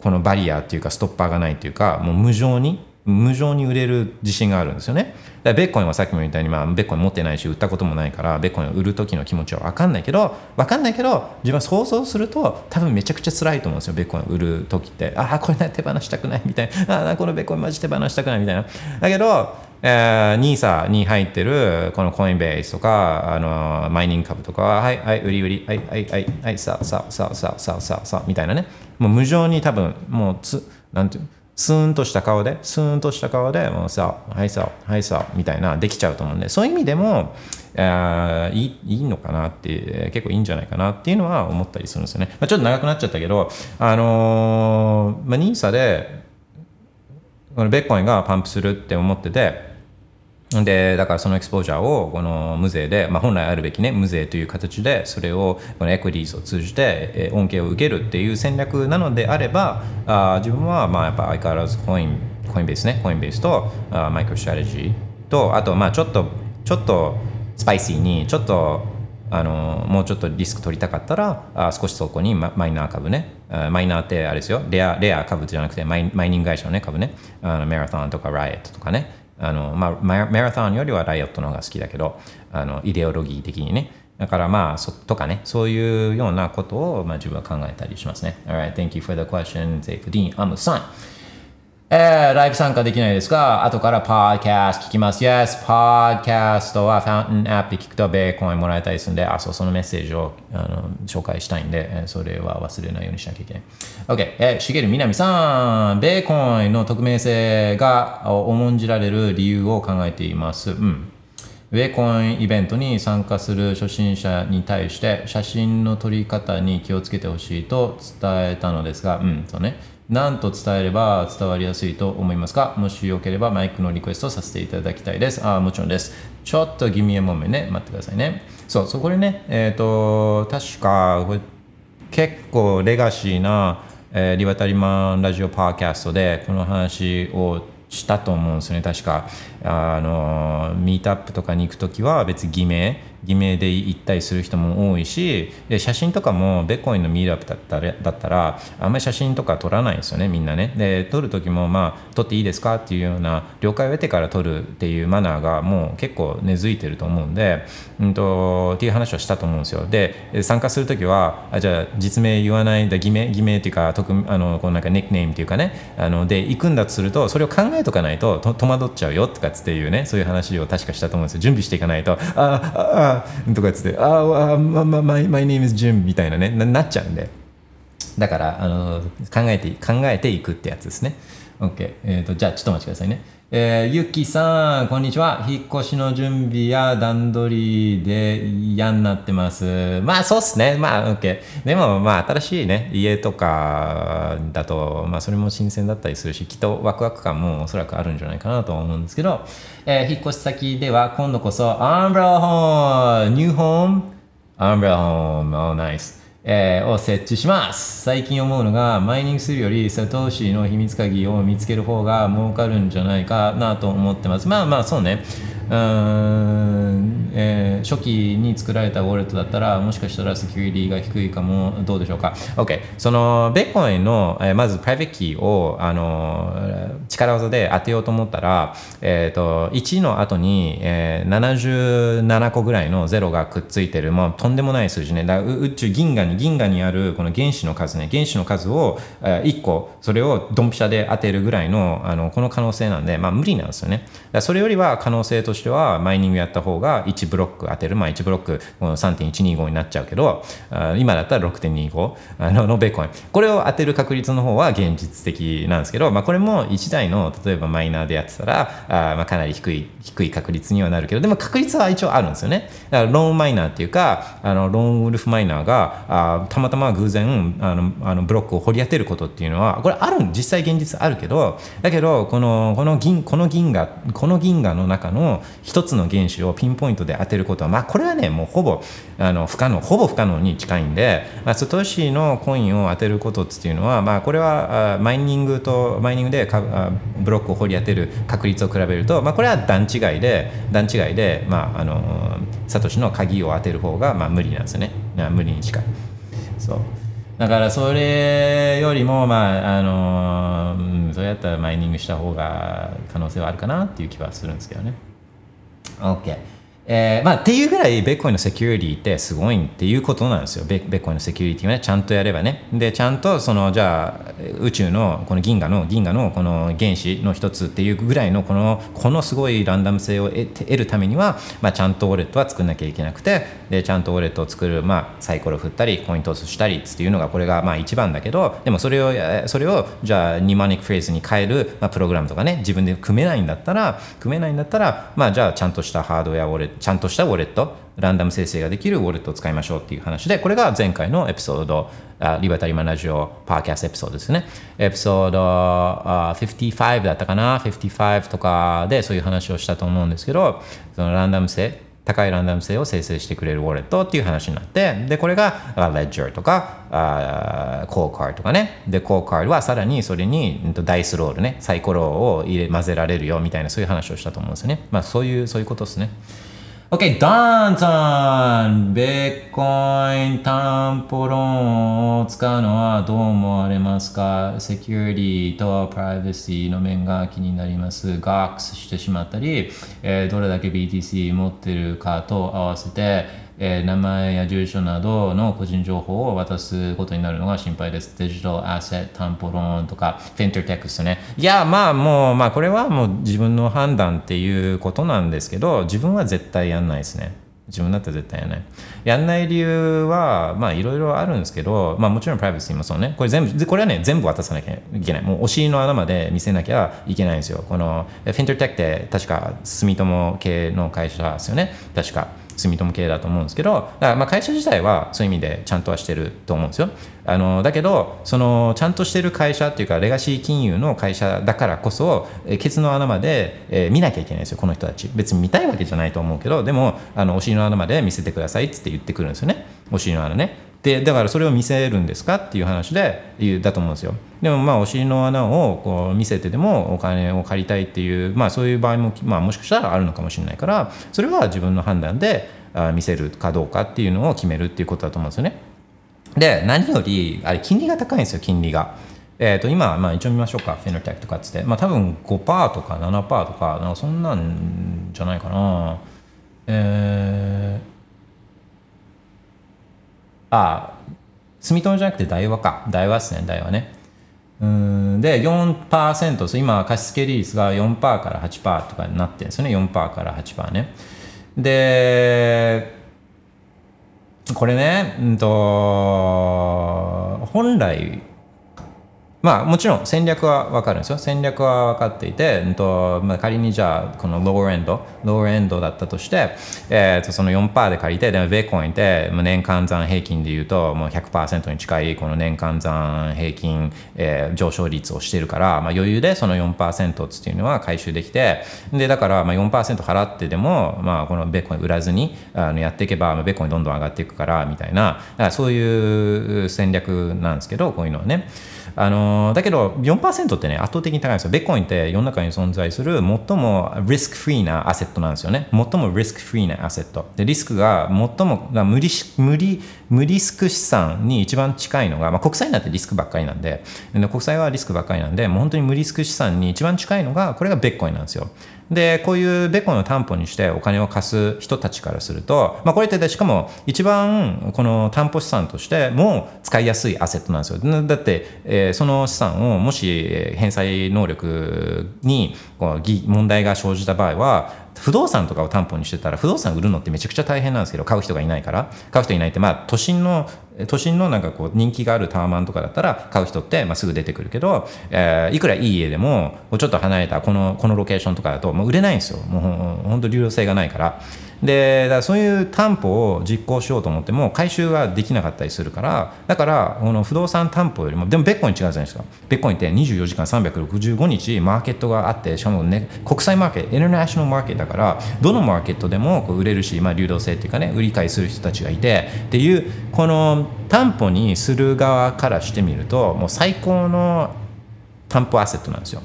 Speaker 1: このバリアっていうかストッパーがないっていうかもう無情に無情に売れる自信があるんですよね。だからベッコインはさっきも言ったように、まあ、ベッコイン持ってないし売ったこともないからベッコインを売る時の気持ちは分かんないけど分かんないけど自分は想像すると多分めちゃくちゃ辛いと思うんですよベッコイン売る時って。ああこれな手放したくないみたいな。ああこのベッコインマジ手放したくないみたいな。だけどえー、NISA に入ってるこのコインベースとか、あのマイニング株とかは、はい、はい、売り売り、はい、はい、はい、はい、さあ、さあ、さあ、さあ、さあ、さあ、さあ、みたいなね。もう無情に多分、もうつ、なんていうスーンとした顔で、スーンとした顔で、もうさあ、はいさあ、はいさあ、みたいな、できちゃうと思うんで、そういう意味でも、えー、いいいいのかなって、結構いいんじゃないかなっていうのは思ったりするんですよね。まあ、ちょっと長くなっちゃったけど、あのー、まあ、NISA で、このベッコインがパンプするって思ってて、でだからそのエクスポージャーをこの無税で、まあ、本来あるべきね無税という形でそれをこの equities を通じて恩恵を受けるっていう戦略なのであればあ自分はまあやっぱ相変わらずコインコインベースねコインベースとあマイクロストラテジーとあとまあちょっとちょっとスパイシーにちょっとあのもうちょっとリスク取りたかったらあ少しそこにママイナー株ねマイナーってあれですよレアレア株じゃなくてマイマイニング会社のね株ねあのメラトンとかライエットとかねあの、まあ、マラソンよりはライオットの方が好きだけどあのイデオロギー的にねだからまあ、そとかね、そういうようなことを、まあ、自分は考えたりしますね。Alright, thank you for the question, Zayfudin Amusan. えー、ライブ参加できないですが、後からパーキャスト聞きます。Yes, パーキャストはファウンテンアップで聞くとベーコンもらえたりするんで、あ、そう、そのメッセージをあの紹介したいんで、それは忘れないようにしなきゃいけない。OK、えー、しげるみなみさん、ベーコンの匿名性が重んじられる理由を考えています。うん。ウェイコンイベントに参加する初心者に対して写真の撮り方に気をつけてほしいと伝えたのですが、うん、そうね。何と伝えれば伝わりやすいと思いますか？もしよければマイクのリクエストさせていただきたいです。ああもちろんです。ちょっとギミエモメね、待ってくださいね。そう、そこでね、えっ、ー、と、確か、これ結構レガシーな、えー、リバタリマンラジオパーキャストでこの話をしたと思うんですよね確かあのミートアップとかに行く時は別に偽名偽名で行ったりする人も多いしで写真とかもベッコインのミートアップだったらだったらあんまり写真とか撮らないんですよねみんなね。で撮る時もまあ撮っていいですかっていうような了解を得てから撮るっていうマナーがもう結構根付いてると思うんで、うんと、っていう話をしたと思うんですよ。で参加する時はあじゃあ実名言わないで偽名偽名っていうか特あのこうなんかネックネームっていうかねあので行くんだとするとそれを考えとかないと戸惑っちゃうよとかっていうねそういう話を確かしたと思うんですよ準備していかないとあああとかっつって、ああ、ま、ま、my, my name is Jim みたいなねな、なっちゃうんで。だから、あの、考えて、考えていくってやつですね。OK。えっ、ー、と、じゃあ、ちょっとお待ちくださいね。えー、ゆきさん、こんにちは。引っ越しの準備や段取りで嫌になってます。まあ、そうっすね。まあ、OK。でも、まあ、新しいね、家とかだと、まあ、それも新鮮だったりするし、きっとワクワク感もおそらくあるんじゃないかなと思うんですけど、えー、引っ越し先では今度こそ、アンブラホーム、ニューホーム、アンブラホーム、oh, nice。えー、を設置します。最近思うのがマイニングするよりサトシの秘密鍵を見つける方が儲かるんじゃないかなと思ってます。まあまあそうね。うん、えー、初期に作られたウォレットだったらもしかしたらセキュリティが低いかも。どうでしょうか。OK そのベッコインの、えー、まずプライベートキーをあの力技で当てようと思ったら、えーと、1の後に、えー、77個ぐらいのゼロがくっついてる、まあ、とんでもない数字ね。だ宇宙銀河に銀河にあるこの原子の数ね原子の数を、1個それをドンピシャで当てるぐらいのあのこの可能性なんで、まあ、無理なんですよね。それよりは可能性としてはマイニングやった方が1ブロック当てる、まあ、1ブロック3.125になっちゃうけど今だったら6.25ののベーコン。これを当てる確率の方は現実的なんですけど、まあ、これも1台の例えばマイナーでやってたらあ、まあ、かなり低い低い確率にはなるけどでも確率は一応あるんですよね。だからローンマイナーっていうかあのローンウルフマイナーがあたまたま偶然あのあのブロックを掘り当てることっていうのはこれある実際現実あるけどだけどこのこの銀この銀河この銀河の中の一つの原子をピンポイントで当てることはまあこれはねもうほぼあの不可能ほぼ不可能に近いんで、まあ、ストシのコインを当てることっていうのはまあこれはマイニングとマイニングでかブロックを掘り当てる確率を比べるとまあこれは段違いで段違いでまああのサトシの鍵を当てる方がまあ無理なんですよね。無理に近い。そう。だからそれよりもまああの、うん、そうやったらマイニングした方が可能性はあるかなっていう気はするんですけどね。OK えー、まあ、っていうぐらいベッコインのセキュリティってすごいっていうことなんですよ。ベッコインのセキュリティはねちゃんとやればね。でちゃんとそのじゃあ宇宙のこの銀河の銀河のこの原子の一つっていうぐらいのこのこのすごいランダム性を得得るためには、まあ、ちゃんとウォレットは作んなきゃいけなくてでちゃんとウォレットを作る、まあ、サイコロ振ったりコイントスしたりっていうのがこれがまあ一番だけどでもそれをそれをじゃあニマニックフレーズに変える、まあ、プログラムとかね自分で組めないんだったら組めないんだったらまあじゃあちゃんとしたハードウェアウォレットちゃんとしたウォレットランダム生成ができるウォレットを使いましょうっていう話でこれが前回のエピソードあリバタリマラジオパーキャストエピソードですね。エピソードあー55だったかな55とかでそういう話をしたと思うんですけどそのランダム性高いランダム性を生成してくれるウォレットっていう話になって、で、これが Ledger とか、あ Core Card とかね。で、Core Card はさらにそれにダイスロールね、サイコロを入れ混ぜられるよみたいなそういう話をしたと思うんですよね。まあそういう、そういうことですね。OK、ダンさん、ベッコイン担保ローンを使うのはどう思われますか？セキュリティとプライバシーの面が気になります。ガックスしてしまったり、えー、どれだけ BTC 持ってるかと合わせて、えー名前や住所などの個人情報を渡すことになるのが心配です。デジタルアセット、担保ローンとか、フィンターテックスね。いや、まあもう、まあこれはもう自分の判断っていうことなんですけど、自分は絶対やんないですね。自分だったら絶対やんない。やんない理由は、まあいろいろあるんですけど、まあもちろんプライバシーもそうね。これ全部、これはね、全部渡さなきゃいけない。もうお尻の穴まで見せなきゃいけないんですよ。この、フィンターテックって確か住友系の会社ですよね。確か。住友系だと思うんですけど、だからまあ会社自体はそういう意味でちゃんとはしてると思うんですよ。あのだけど、そのちゃんとしてる会社っていうか、レガシー金融の会社だからこそ、えケツの穴まで、えー見なきゃいけないんですよ、この人たち。別に見たいわけじゃないと思うけど、でも、あのお尻の穴まで見せてくださいって言ってくるんですよね、お尻の穴ね。でだからそれを見せるんですかっていう話でだと思うんですよ。でもまあお尻の穴をこう見せてでもお金を借りたいっていう、まあ、そういう場合も、まあ、もしかしたらあるのかもしれないからそれは自分の判断で見せるかどうかっていうのを決めるっていうことだと思うんですよね。で何よりあれ金利が高いんですよ金利が。えー、と今、まあ、一応見ましょうかフェノテックとかっつって、まあ、多分5%とか7%とかなんかそんなんじゃないかな。えー、あ住友じゃなくて大和か大和ですね大和ね。うんで4%今貸付利率が4%から8%とかになってるんですよね4%から8%ね。でこれね、うんと、本来、まあもちろん戦略は分かるんですよ。戦略は分かっていて、うんとまあ、仮にじゃあこのローエンド、ローエンドだったとして、えー、とその4%で借りて、でもベーコンってまあ年間残平均で言うともう100%に近いこの年間残平均、えー上昇率をしてるから、まあ、余裕でその4%っていうのは回収できて、でだからまあ4%払ってでも、まあ、このベーコン売らずにあのやっていけば、まあベーコンどんどん上がっていくからみたいな、そういう戦略なんですけど、こういうのはね。あのだけど4%ってね圧倒的に高いんですよ。ベッコインって世の中に存在する最もリスクフリーなアセットなんですよね。最もリスクフリーなアセット。でリスクが最も無理し無理無リスク資産に一番近いのが、まあ、国債なんてリスクばっかりなんで国債はリスクばっかりなんでもう本当に無リスク資産に一番近いのがこれがベッコイなんですよ。でこういうベッコインを担保にしてお金を貸す人たちからすると、まあ、これってでしかも一番この担保資産としても使いやすいアセットなんですよだって、えーその資産をもし返済能力にこう問題が生じた場合は不動産とかを担保にしてたら不動産売るのってめちゃくちゃ大変なんですけど買う人がいないから買う人いないってまあ都心の都心のなんかこう人気があるタワマンとかだったら買う人ってまあすぐ出てくるけど、えーいくらいい家でもちょっと離れたこのこのロケーションとかだともう売れないんですよ。もうほんと流動性がないから。でだからそういう担保を実行しようと思っても回収ができなかったりするからだからこの不動産担保よりもでもベッコイン違うじゃないですか。ベッコインって24時間365日マーケットがあってしかもね国際マーケットインターナショナルマーケットだからどのマーケットでもこう売れるし、まあ、流動性っていうかね売り買いする人たちがいてっていうこの担保にする側からしてみるともう最高の担保アセットなんですよ。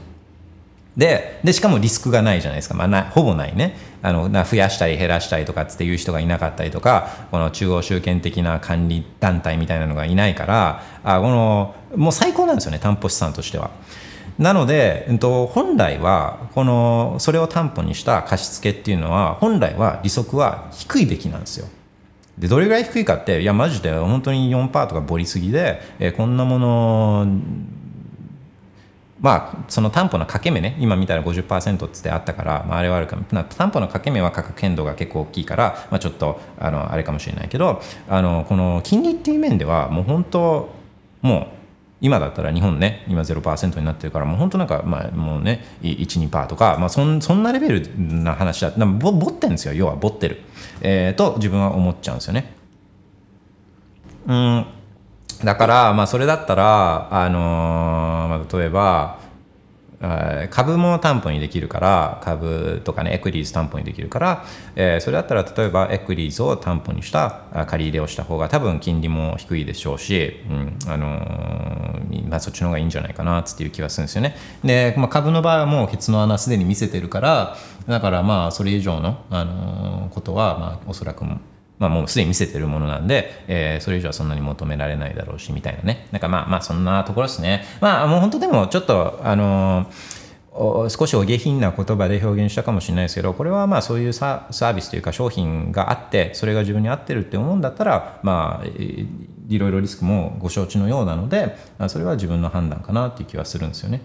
Speaker 1: ででしかもリスクがないじゃないですか、まあ、ほぼないね。あのな増やしたり減らしたりとかっていう人がいなかったりとかこの中央集権的な管理団体みたいなのがいないからあこのもう最高なんですよね担保資産としては。なので、うんと、本来はこのそれを担保にした貸付っていうのは本来は利息は低いべきなんですよ。でどれぐらい低いかっていやマジで本当に4%とかボリすぎで、えこんなものまあ、その担保の掛け目ね、今見たら50%っつってあったから、まあ、あれはあるかも、担保の掛け目は価格変動が結構大きいから、まあ、ちょっとあのあれかもしれないけど、あのこの金利っていう面では、もう本当、もう今だったら日本ね、今0%になってるから、もう本当なんか、まあ、もうね、1、2%とか、まあそん、そんなレベルな話だ。なぼぼってんですよ、要はぼってる、えーと自分は思っちゃうんですよね。うん。だから、まあ、それだったら、あのーまあ、例えば、株も担保にできるから、株とかね、エクリーズ担保にできるから、えーそれだったら、例えばエクリーズを担保にしたあ借り入れをした方が、多分金利も低いでしょうし、うんあのーまあ、そっちの方がいいんじゃないかなっていう気はするんですよね。で、まあ、株の場合はもうケツの穴すでに見せてるから、だからまあ、それ以上の、あのーことは、まあ、おそらくまあ、もうすでに見せてるものなんで、えーそれ以上はそんなに求められないだろうしみたいなねなんかまあまあそんなところですねまあもう本当でもちょっとあのー少しお下品な言葉で表現したかもしれないですけどこれはまあそういうササービスというか商品があってそれが自分に合ってるって思うんだったらまあいろいろリスクもご承知のようなのであそれは自分の判断かなっていう気はするんですよね。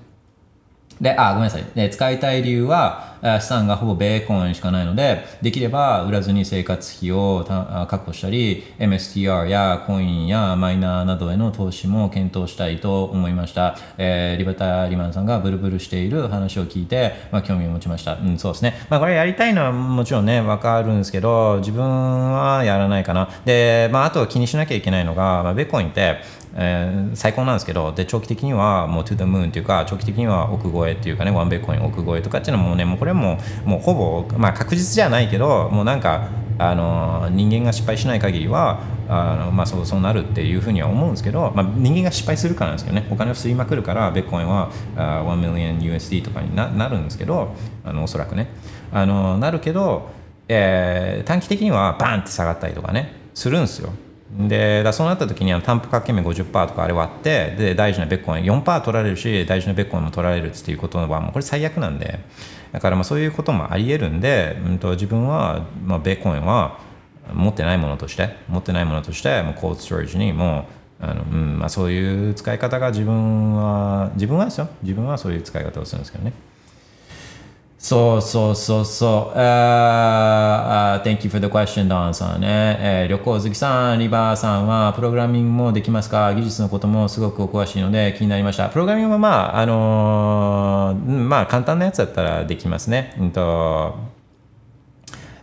Speaker 1: で、あ、ごめんなさい。で、使いたい理由は、資産がほぼ米コンしかないので、できれば売らずに生活費を確保したり、MSTR やコインやマイナーなどへの投資も検討したいと思いました。えーリバタリマンさんがブルブルしている話を聞いて、まあ、興味を持ちました。うん、そうですね。まあ、これやりたいのはもちろんね、わかるんですけど、自分はやらないかな。で、まあ、あと気にしなきゃいけないのが、まあ、ベーコンって、えー最高なんですけどで長期的にはもう to the moon っていうか長期的には億超えっていうかねワンベーコイン億超えとかっていうのはもねもうこれももうほぼ、まあ、確実じゃないけどもうなんかあの人間が失敗しない限りはあの、まあ、そうそうなるっていうふうには思うんですけど、まあ、人間が失敗するからなんですけどねお金を吸いまくるからベッコインはあ1 million USD とかにななるんですけどあのおそらくね。あのなるけど、えー短期的にはバンって下がったりとかねするんですよ。でだそうなった時には担保掛け目50%とかあれ割ってで大事なベッコン4%取られるし大事なベッコンも取られるっていうことはもうこれ最悪なんでだからまあそういうこともありえるんで、うん、と自分は、まあ、ベッコンは持ってないものとして持ってないものとしてもうコードストレージにもうあの、うんまあ、そういう使い方が自分は自分はですよ。自分はそういう使い方をするんですけどね。そうそうそうそう。Uh, uh, thank you for the question, Don さんね。えー旅行好きさん、リバーさんは、プログラミングもできますか？技術のこともすごくお詳しいので気になりました。プログラミングはまあ、あのーまあ、簡単なやつだったらできますね。うんと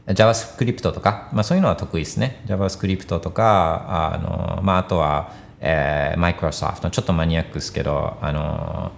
Speaker 1: JavaScript とか、まあ、そういうのは得意ですね。JavaScript とか、あの、まあ、あとは、えー、Microsoft のちょっとマニアックですけど、あの、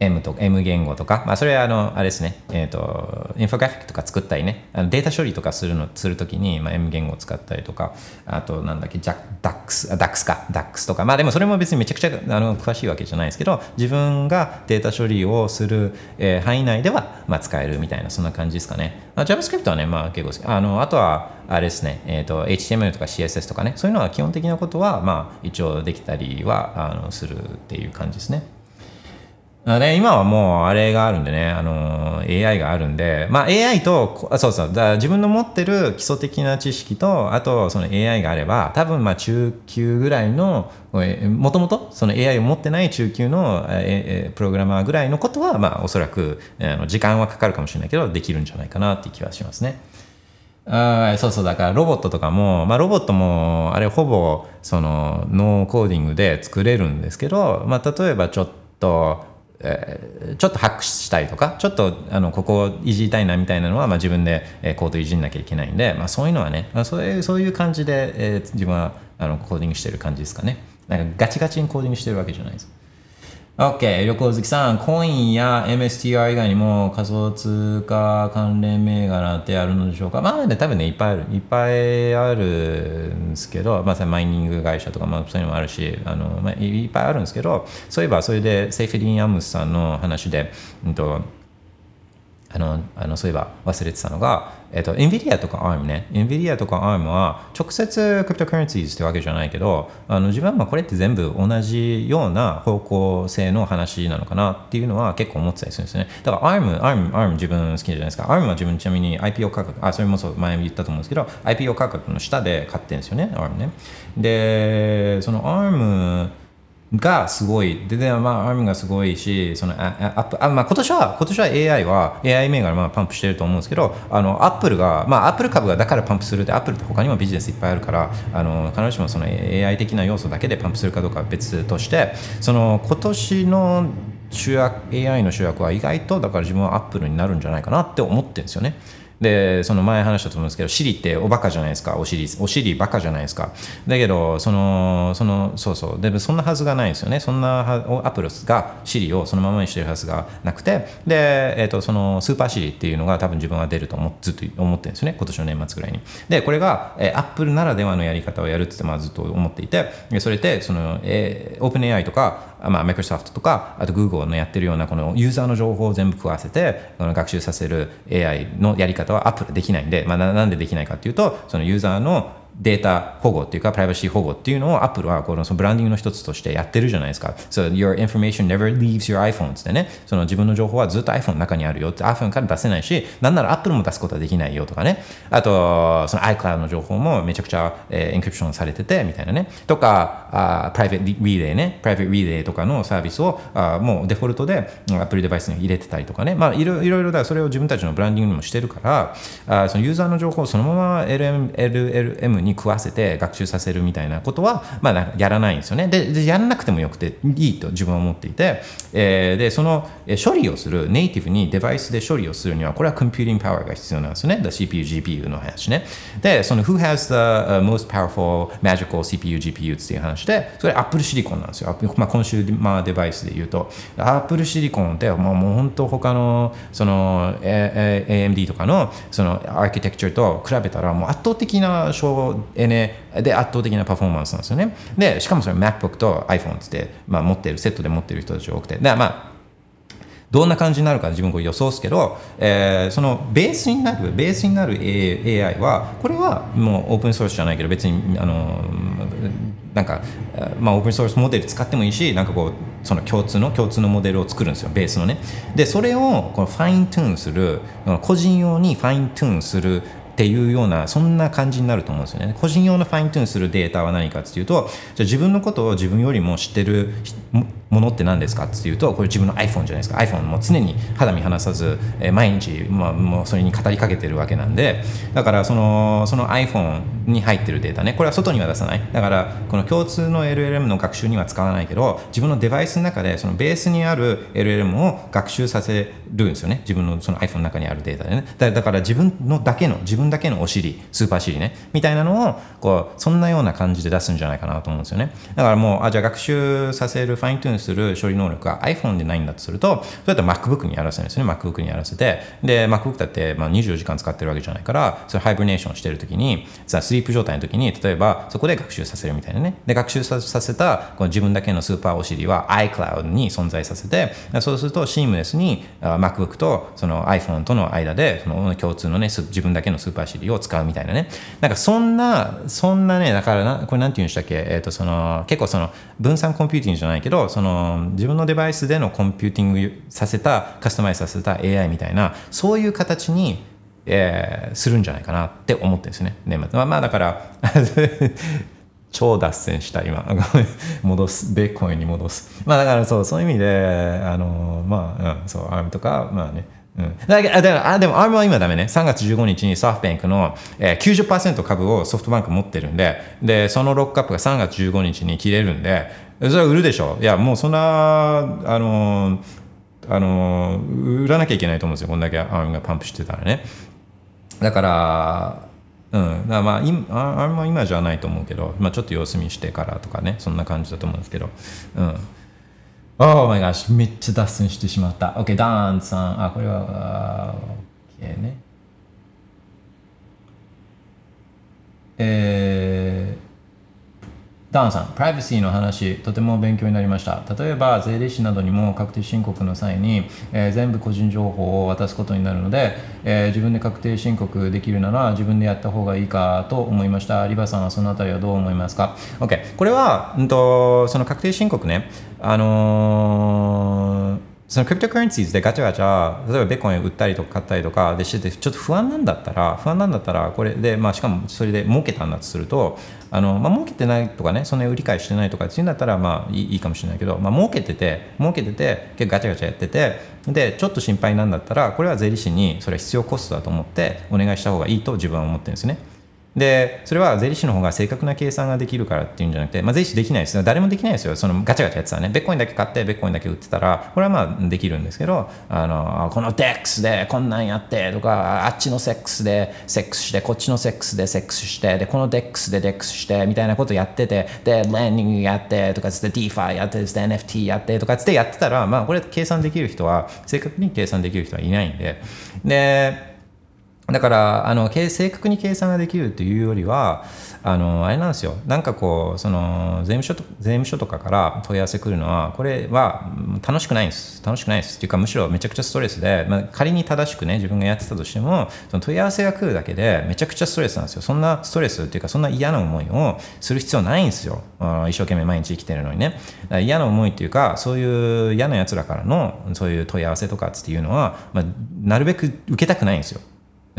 Speaker 1: M と M 言語とか、まあ、それはあの、あれですね、えっ、と、インフォグラフィックとか作ったりね、あのデータ処理とかするの、するときに、まあ、M 言語を使ったりとか、あと、なんだっけ、ジャ DAX、あ DAX か、DAX とか、まあでもそれも別にめちゃくちゃあの詳しいわけじゃないですけど、自分がデータ処理をする、えー範囲内では、まあ、使えるみたいな、そんな感じですかね。あ JavaScript はね、まあ結構。あの、あとは、あれですね、えっ、と、HTML とか CSS とかね、そういうのは基本的なことは、まあ、一応できたりは、あの、するっていう感じですね。あね、今はもうあれがあるんでね、あの AI があるんで、まあ、AI とあそうそうだ自分の持ってる基礎的な知識とあとその AI があれば多分まあ中級ぐらいのもともとその AI を持ってない中級のえプログラマーぐらいのことはまあおそらくあの時間はかかるかもしれないけどできるんじゃないかなっていう気はしますね。あそうそうだからロボットとかも、まあ、ロボットもあれほぼそのノーコーディングで作れるんですけど、まあ、例えばちょっと、えーちょっとハックしたりとかちょっとあのここをいじりたいなみたいなのは、まあ、自分で、えーコードいじんなきゃいけないんで、まあ、そういうのはね、まあ、そういうそういう感じで、えー自分はあのコーディングしてる感じですかね。なんかガチガチにコーディングしてるわけじゃないです。OK、旅行好きさん、コインや MSTR 以外にも仮想通貨関連銘柄ってあるのでしょうか？まあね、多分ね、いっぱいある。いっぱいあるんですけど、まあ、マイニング会社とか、まあ、そういうのもあるし、あのまあ、いっぱいあるんですけど、そういえば、それで、セイフェディン・アムスさんの話で、うんと、あのあのそういえば忘れてたのが、えっと、NVIDIA とか ARM ね。NVIDIA とか ARM は直接クリプトカレンシーズってわけじゃないけど、あの自分はこれって全部同じような方向性の話なのかなっていうのは結構思ってたりするんですね。だから ARM、ARM、ARM 自分好きじゃないですか。ARM は自分ちなみに IPO 価格、あ、それもそう前も言ったと思うんですけど、IPO 価格の下で買ってるんですよね、ARM ね。で、その ARM がすごい。で、でまあ、アームがすごいし、そのあああまあ、今年は、今年は AI は、AI 銘柄まあパンプしてると思うんですけど、あの、アップルが、まあ、アップル株がだからパンプするって、アップルって他にもビジネスいっぱいあるから、あの、必ずしもその AI 的な要素だけでパンプするかどうかは別として、その、今年の主役、AI の主役は意外と、だから自分はアップルになるんじゃないかなって思ってるんですよね。でその前話したと思うんですけどシリっておバカじゃないですか？お尻お尻バカじゃないですか？だけどそのそのそうそう。でもそんなはずがないですよね。そんなアプロスがシリをそのままにしてるはずがなくて。で、えー、とそのスーパーシリっていうのが多分自分は出ると思っずっと思ってるんですよね。今年の年末ぐらいに。でこれが、えー、アップルならではのやり方をやるってまあずっと思っていて。それってその、えー、オープン AI とかまあ、マイクロソフトとか、あと Google のやってるようなこのユーザーの情報を全部加わせて、この学習させる AI のやり方は Apple できないんで、まあ、なんでできないかっていうと、そのユーザーのデータ保護っていうかプライバシー保護っていうのを Apple はこのそのブランディングの一つとしてやってるじゃないですか。So your information never leaves your iPhone ってね、その自分の情報はずっと iPhone の中にあるよって iPhone から出せないし、なんなら Apple も出すことはできないよとかね。あと、その iCloud の情報もめちゃくちゃ、えー、エンクリプションされててみたいなね。とか、あプライベートリレーね、プライベートリレーとかのサービスをあもうデフォルトで Apple デバイスに入れてたりとかね。まあいろいろいろだそれを自分たちのブランディングにもしてるから、あそのユーザーの情報をそのまま LM LLM に食わせて学習させるみたいなことは、まあ、やらないんですよね。でやらなくてもよくていいと自分は思っていて、えー、でその処理をするネイティブにデバイスで処理をするにはこれはコンピューティングパワーが必要なんですよね。CPU、GPU の話ね。でその Who has the most powerful magical CPU、GPU っていう話でそれ Apple シリコンなんですよ、まあ、コンシューマーデバイスで言うと。Apple シリコンってもうもう本当他のその AMD とかのそのアーキテクチャと比べたらもう圧倒的な省エネで圧倒的なパフォーマンスなんですよね。で、しかもそれ MacBook と iPhone って、まあ、持ってる、セットで持ってる人たち多くて。で、まあ、どんな感じになるか自分これ予想すけど、えー、そのベースになるベースになる AI はこれはもうオープンソースじゃないけど別にあのなんか、まあ、オープンソースモデル使ってもいいしなんかこうその共通の共通のモデルを作るんですよベースのねでそれをこのファイントゥーンする個人用にファイントゥーンするっていうようなそんな感じになると思うんですよね。個人用のファイントゥーンするデータは何かっていうとじゃ自分のことを自分よりも知ってるものって何ですかっていうとこれ自分の iPhone じゃないですか。iPhone も常に肌身離さず、え毎日、まあ、もうそれに語りかけてるわけなんでだからそのその iPhone に入ってるデータねこれは外には出さない。だからこの共通の LLM の学習には使わないけど自分のデバイスの中でそのベースにある LLM を学習させるんですよね。自分のその iPhone の中にあるデータでね。だから自分のだけの自分だけのお尻スーパー尻ね。みたいなのをこうそんなような感じで出すんじゃないかなと思うんですよね。だからもうあじゃあ学習させるファイントゥーンする処理能力が iPhone でないんだとするとそうやって MacBook にやらせるんですね。MacBook にやらせて。で MacBook だってまあ24時間使ってるわけじゃないからそれハイブネーションしてる時にさスリープ状態の時に例えばそこで学習させるみたいなね。で学習させたこの自分だけのスーパーお尻は iCloud に存在させてそうするとシームレスに MacBook とその iPhone との間でその共通のね自分だけのスーパー尻を使うみたいなね。なんかそんなそんなねだからなこれなんて言うんでしたっけ、えー、とその結構その分散コンピューティングじゃないけどその自分のデバイスでのコンピューティングさせたカスタマイズさせた AI みたいなそういう形にえー、するんじゃないかなって思ってるんですね年末。まあ、まあだから [laughs] 超脱線した今。[laughs] 戻す。ベーコインに戻す。まあだからそうそういう意味であのまあ、うん、そうアームとかまあねうん、だけあでも、アームは今ダメね。3月15日にソフトバンクの、えー、90%株をソフトバンク持ってるんで、で、そのロックアップが3月15日に切れるんで、それは売るでしょ。いや、もうそんな、あのあの売らなきゃいけないと思うんですよ。こんだけアームがパンプしてたらね。だから、うん、だまあ今ああんま今じゃないと思うけど、まあ、ちょっと様子見してからとかねそんな感じだと思うんですけどうん Oh my gosh めっちゃ脱線してしまった。OK ダンさんあこれは OK ね。えーダンさん、プライバシーの話、とても勉強になりました。例えば、税理士などにも確定申告の際に、えー、全部個人情報を渡すことになるので、えー、自分で確定申告できるなら自分でやった方がいいかと思いました。リバさんはそのあたりはどう思いますか ?OK。これは、うんと、その確定申告ね、あのーそのクリプトカレンシーズでガチャガチャ、例えばベッコン売ったりとか買ったりとかでしてて、ちょっと不安なんだったら、不安なんだったら、これで、まあ、しかもそれで儲けたんだとすると、あのまあ、儲けてないとかね、そんなに売り買いしてないとかっていうんだったら、まあいいいいかもしれないけど、まあ、儲けてて、儲けてて、結構ガチャガチャやってて、で、ちょっと心配なんだったら、これは税理士にそれは必要コストだと思って、お願いした方がいいと自分は思ってるんですね。で、それは税理士の方が正確な計算ができるからっていうんじゃなくて、まあ、税理士できないですよ。誰もできないですよ。そのガチャガチャやってたらね、ベッコインだけ買って、ベッコインだけ売ってたら、これはまあできるんですけど、あの、この DEX でこんなんやってとか、あっちのセックスでセックスして、こっちのセックスでセックスして、で、この DEX でデックスして、みたいなことやってて、で、レンディングやってとかつって、DeFi やってで NFT やってとかつってやってたら、まあこれ計算できる人は、正確に計算できる人はいないんで、で、だからあの正確に計算ができるというよりはあのあれなんですよ。なんかこうその税務署と税務署とかから問い合わせ来るのはこれは楽しくないんです。楽しくないです。っていうかむしろめちゃくちゃストレスで、まあ、仮に正しくね自分がやってたとしてもその問い合わせが来るだけでめちゃくちゃストレスなんですよ。そんなストレスっていうかそんな嫌な思いをする必要ないんですよ。あ一生懸命毎日生きてるのにね。嫌な思いっていうかそういう嫌なやつらからのそういう問い合わせとかっていうのは、まあ、なるべく受けたくないんですよ。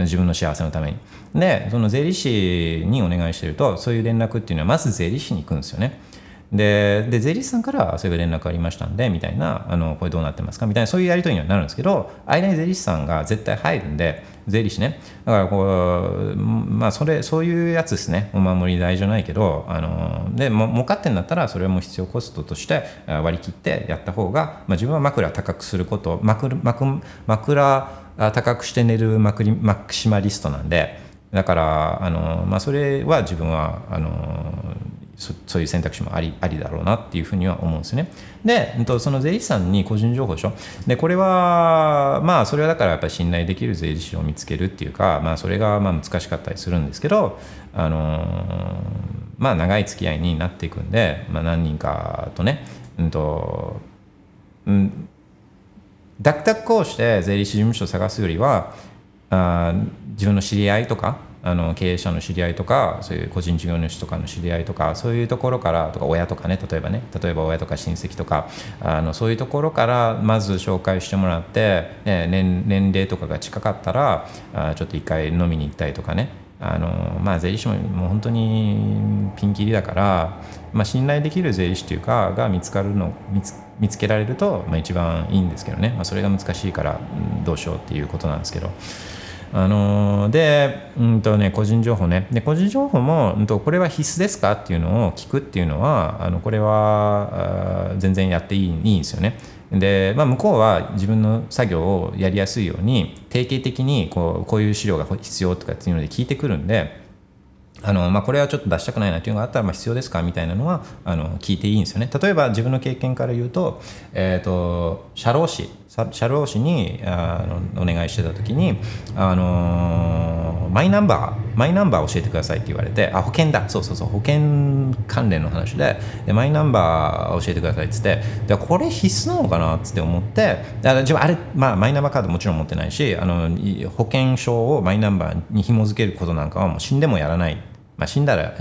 Speaker 1: 自分の幸せのために。で、その税理士にお願いしてると、そういう連絡っていうのは、まず税理士に行くんですよね。で、で税理士さんからそういう連絡ありましたんで、みたいな、あの、これどうなってますか？みたいな、そういうやり取りにはなるんですけど、間に税理士さんが絶対入るんで、税理士ね。だからこう、まあ、それ、そういうやつですね。お守り代じゃないけど、あの、で、も儲かってんだったら、それも必要コストとして割り切ってやった方が、まあ、自分は枕高くすること、枕、枕、枕高くして寝るマクリマキシマリストなんでだからあの、まあ、それは自分はあのそそういう選択肢もありありだろうなっていうふうには思うんですね。で、うんとその税理士さんに個人情報でしょ。で、これは、まあ、それはだからやっぱり信頼できる税理士を見つけるっていうか、まあ、それがまあ難しかったりするんですけど、あのまあ、長い付き合いになっていくんで、まあ、何人かとね、うんと、うん、ダクダクをして税理士事務所を探すよりはあ自分の知り合いとかあの経営者の知り合いとかそういう個人事業主とかの知り合いとかそういうところからとか親とかね例えばね例えば親とか親戚とかあのそういうところからまず紹介してもらって、ね年年齢とかが近かったらあちょっと一回飲みに行ったりとかね。あのまあ税理士ももう本当にピンキリだから、まあ、信頼できる税理士というかが見つかるの見つか見つけられると、まあ、一番いいんですけどね、まあ、それが難しいから、どうしようっていうことなんですけど。あのーで、うんとね、個人情報ねで個人情報も、うん、とこれは必須ですかっていうのを聞くっていうのはあのこれは全然やっていいいいんですよね。で、まあ、向こうは自分の作業をやりやすいように定期的にこうこういう資料が必要とかっていうので聞いてくるんであのまあ、これはちょっと出したくないなっていうのがあったらまあ必要ですかみたいなのはあの聞いていいんですよね。例えば自分の経験から言うと,、えー、と社労士社労士にあのお願いしてた時に、あのーマイナンバーマイナンバー教えてくださいって言われてあ保険だそうそうそう保険関連の話ででマイナンバー教えてくださいっつってでこれ必須なのかなっつって思ってだから自分あれ、まあ、マイナンバーカードもちろん持ってないしあの保険証をマイナンバーに紐付けることなんかはもう死んでもやらないまあ、死んだら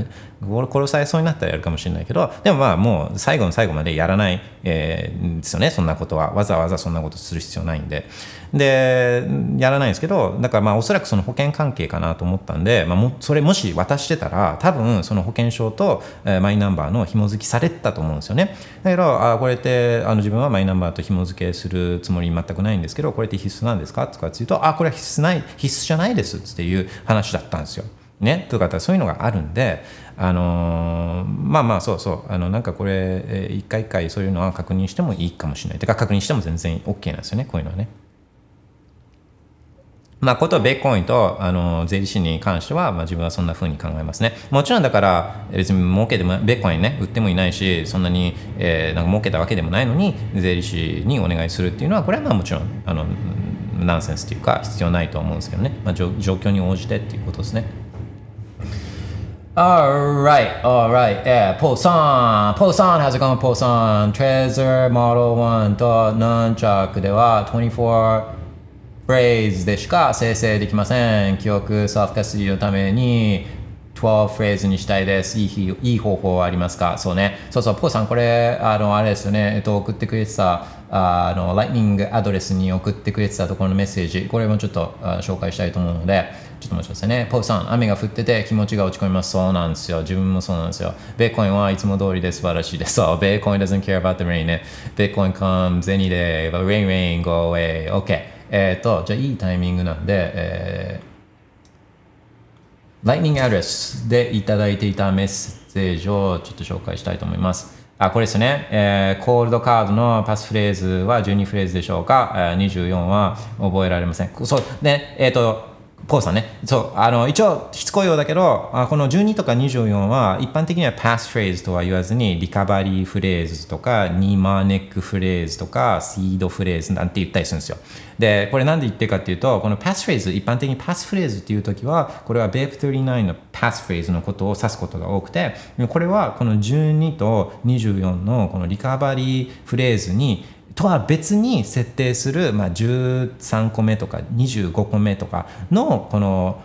Speaker 1: 殺されそうになったらやるかもしれないけどでもまあもう最後の最後までやらない、えーですよねそんなことは。わざわざそんなことする必要ないんで。でやらないんですけどだからまあおそらくその保険関係かなと思ったんで、まあ、もそれもし渡してたら多分その保険証と、えマイナンバーの紐付きされてたと思うんですよね。だけどあこれってあの自分はマイナンバーと紐付けするつもり全くないんですけどこれって必須なんですか？とかって言うとあこれは必須ない必須じゃないですっていう話だったんですよ。ね、とかそういうのがあるんで、あのーまあまあそうそうあのなんかこれ、え一回一回そういうのは確認してもいいかもしれないてか確認しても全然 OK なんですよねこういうのはね。まあ、ことベーコインとあの税理士に関しては、まあ、自分はそんな風に考えますね。もちろんだから別に儲けてもベーコインね売ってもいないしそんなに、えーなんか儲けたわけでもないのに税理士にお願いするっていうのはこれはまあもちろんあのナンセンスっていうか必要ないと思うんですけどね、まあ、状況に応じてっていうことですね。Alright, alright, yeah, Paul San, Paul San, how's it going, Paul San? Treasure Model 1と Nunchuck では24フレーズでしか生成できません。記憶ソフトカスティのために12フレーズにしたいです。いい日いい方法はありますか？そうね。そうそう、ポーさん、これ、あの、あれですよね。えっと、送ってくれてた、あの、ライトニングアドレスに送ってくれてたところのメッセージ、これもちょっと紹介したいと思うので、ちょっと待ってくださいね。ポーさん、雨が降ってて気持ちが落ち込みます。そうなんですよ。自分もそうなんですよ。ベーコインはいつも通りで素晴らしいです。そう、ベーコイン doesn't care about the rain ね。ベーコイン comes any day, but rain, rain, go away. OK。えっと、じゃあいいタイミングなんで、えー、Lightning Address でいただいていたメッセージをちょっと紹介したいと思います。あ、これですね。えー、コールドカードのパスフレーズは12フレーズでしょうか、えー、?24 は覚えられません。そう。で、えっ、と、ポーさんね。そう、あの、一応、しつこいようだけど、あこの12とか24は、一般的にはパスフレーズとは言わずに、リカバリーフレーズとか、ニーマーネックフレーズとか、シードフレーズなんて言ったりするんですよ。で、これなんで言ってるかっていうと、このパスフレーズ、一般的にパスフレーズっていう時は、これは BF39 のパスフレーズのことを指すことが多くて、これはこの12と24のこのリカバリーフレーズに、とは別に設定する、まあ、13個目とか25個目とかのこの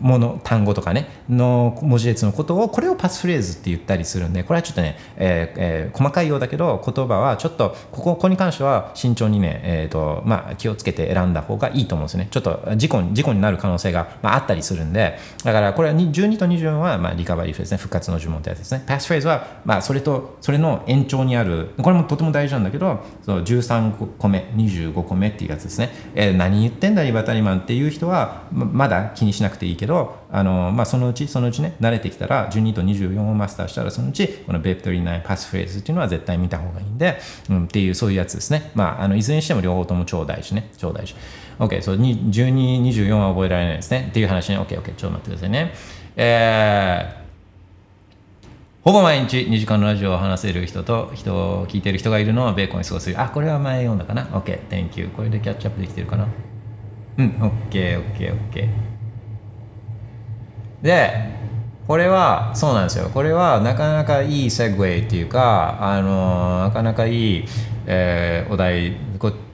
Speaker 1: もの単語とかねの文字列のことをこれをパスフレーズって言ったりするんでこれはちょっとね、えーえー細かいようだけど言葉はちょっとここここに関しては慎重にね、えーとまあ、気をつけて選んだ方がいいと思うんですね。ちょっと事故事故になる可能性が、まあ、あったりするんでだからこれは12と24は、まあ、リカバリーフレーズね復活の呪文ってやつですね。パスフレーズは、まあ、それとそれの延長にあるこれもとても大事なんだけどそう13個目25個目っていうやつですね、えー何言ってんだリバタリマンっていう人はまだ気にしなくていいけどけどあの、まあ、そのうちそのうちね慣れてきたら12と24をマスターしたらそのうちこのベプトリーナイパスフレーズっていうのは絶対見た方がいいんで、うん、っていうそういうやつですねまああのいずれにしても両方とも超大事ね超大事 OK そう12、24は覚えられないですねっていう話ね OKOK、ちょっと待ってくださいねえーほぼ毎日2時間のラジオを話せる人と人を聞いてる人がいるのはベーコンに過ごす。あ、これは前読んだかな ?OK、Thank you。これでキャッチアップできてるかなうん、OK、OK、OK。で、これは、そうなんですよ。これはなかなかいいセグウェイっていうか、あの、なかなかいい、えーお題、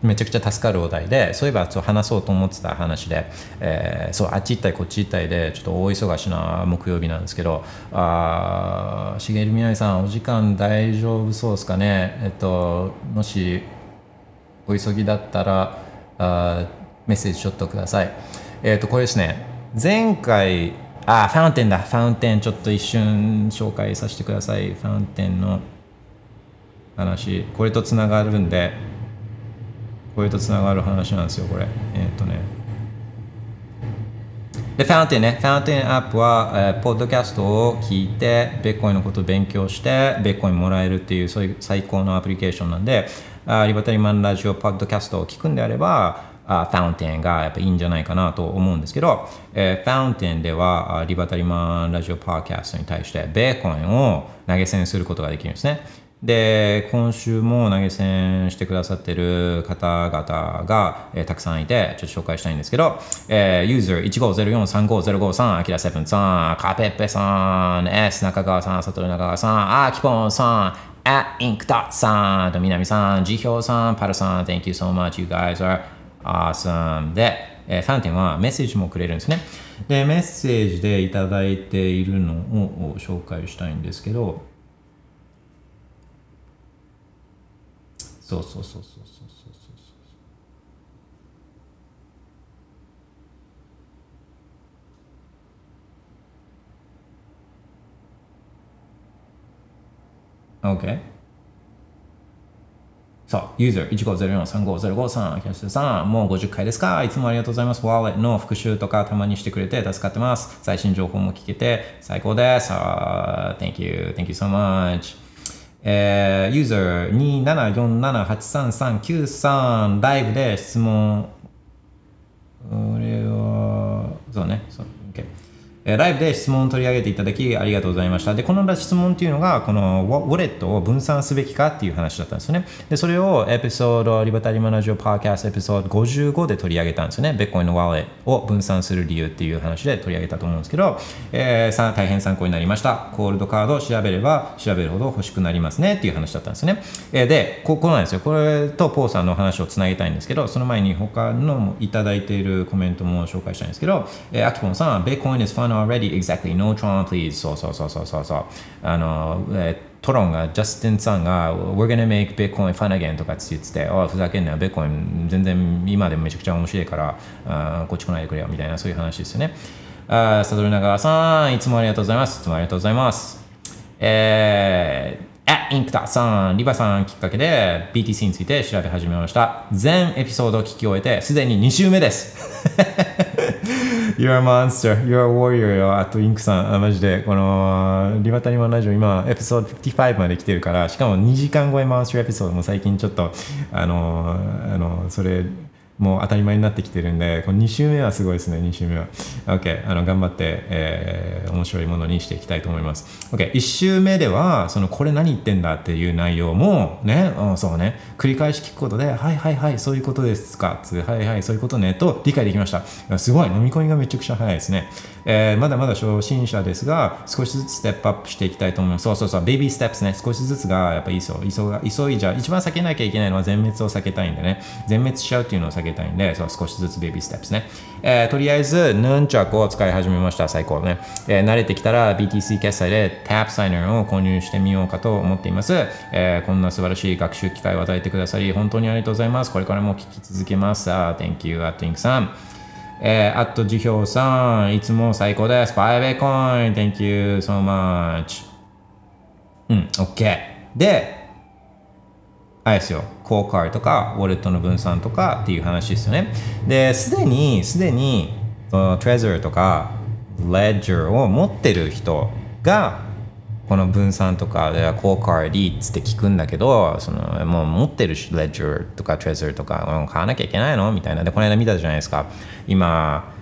Speaker 1: めちゃくちゃ助かるお題で、そういえばそう話そうと思ってた話で、えーそう、あっち行ったりこっち行ったりで、ちょっと大忙しな木曜日なんですけど、あしげるみなみさん、お時間大丈夫そうですかね？えっと、もし、お急ぎだったらあメッセージちょっとください。えっ、とこれですね前回あファウンテンだ。ファウンテンちょっと一瞬紹介させてください。ファウンテンの話。これとつながるんでこれとつながる話なんですよこれ。えっ、とね。で、ファウンテンね、ファウンテンアップは、えーポッドキャストを聞いて、ベッコインのことを勉強して、ベッコインもらえるっていう、そういう最高のアプリケーションなんで、あリバタリマンラジオポッドキャストを聞くんであれば、あファウンテンがやっぱいいんじゃないかなと思うんですけど、えーファウンテンでは、リバタリマンラジオポッドキャストに対して、ベーコンを投げ銭することができるんですね。で、今週も投げ銭してくださってる方々が、えーたくさんいて、ちょっと紹介したいんですけど、えー、ユーザー150435053、アキラセブンさん、カペッペさん、S 中川さん、サトル中川さん、アキポンさん、at ink dot さん、とみなみさん、ジヒョウさん、パルさん、Thank you so much, you guys are awesome. で、えーファンテンはメッセージもくれるんですね。で、メッセージでいただいているのを紹介したいんですけど、そうそうそうそうそうそうそうそう OK そう、ユーザー150435053、キャッシュさん、もう50回ですか？いつもありがとうございます。ワーレットの復習とかたまにしてくれて助かってます。最新情報も聞けて最高です。あー Thank you, thank you so much. えー、ユーザー274783393ライブで質問これは、そうね、そう、ライブで質問を取り上げていただきありがとうございました。で、この質問っていうのが、このウォレットを分散すべきかっていう話だったんですよね。で、それをエピソード、リバタリマナジオパーキャストエピソード55で取り上げたんですよね。ベッコインのワーレットを分散する理由っていう話で取り上げたと思うんですけど、えーさ大変参考になりました。コールドカードを調べれば調べるほど欲しくなりますねっていう話だったんですね。えーで、ここなんですよ。これとポーさんの話をつなげたいんですけど、その前に他のいただいているコメントも紹介したいんですけど、えー、アキポンさん、Bitcoin is fun already, exactly, no trauma, please. そうそうそうそうそうそう。あの、えートロンが、ジャスティンさんが、We're gonna make Bitcoin fun again とかって言ってて、おいふざけんなよ、Bitcoin 全然今でもめちゃくちゃ面白いから、あこっち来ないでくれよみたいなそういう話ですよね。あサドルナガワさん、いつもありがとうございます。いつもありがとうございます。えー、インクタさん、リバさんきっかけで BTC について調べ始めました。全エピソードを聞き終えて、すでに2週目です。[laughs] You're a monster, you're a warrior よ。あとインクさん、マジで、この、リバタリマンラジオ今、エピソード55まで来てるから、しかも2時間超え回してるエピソードも最近ちょっと、あの、あの、それ、もう当たり前になってきてるんで、この2週目はすごいですね、2週目は。OK、あの頑張って、えー面白いものにしていきたいと思います。OK、1週目では、そのこれ何言ってんだっていう内容も、ね、うん、そうね、繰り返し聞くことで、はいはいはい、そういうことですか、つはいはい、そういうことね、と理解できました。すごい、飲み込みがめちゃくちゃ早いですね。えーまだまだ初心者ですが、少しずつステップアップしていきたいと思います。そうそうそう、ベビーステップスね、少しずつがやっぱいいですよ。急が急いじゃ、一番避けなきゃいけないのは全滅を避けたいんでね、全滅しちゃうっていうのを避けたいんで、そう少しずつ baby steps ね。えーとりあえず、ヌンチャクを使い始めました、最高ね。えー慣れてきたら BTC 決済で Tapsigner を購入してみようかと思っています。えーこんな素晴らしい学習機会を与えてくださり、本当にありがとうございます。これからも聞き続けます。あ Thank you, アットインクさん。えー、あと、辞表さん、いつも最高です。5 Bitcoin, thank you so much. うん、OK。で、あれですよ、コーカーとか、ウォレットの分散とかっていう話ですよね。で、すでに、すでに、その Trezor とか、Ledger を持ってる人が、この分散とかでコーカーリーっつって聞くんだけどそのもう持ってるし Ledger とか Trezor とか買わなきゃいけないのみたいな。でこの間見たじゃないですか。今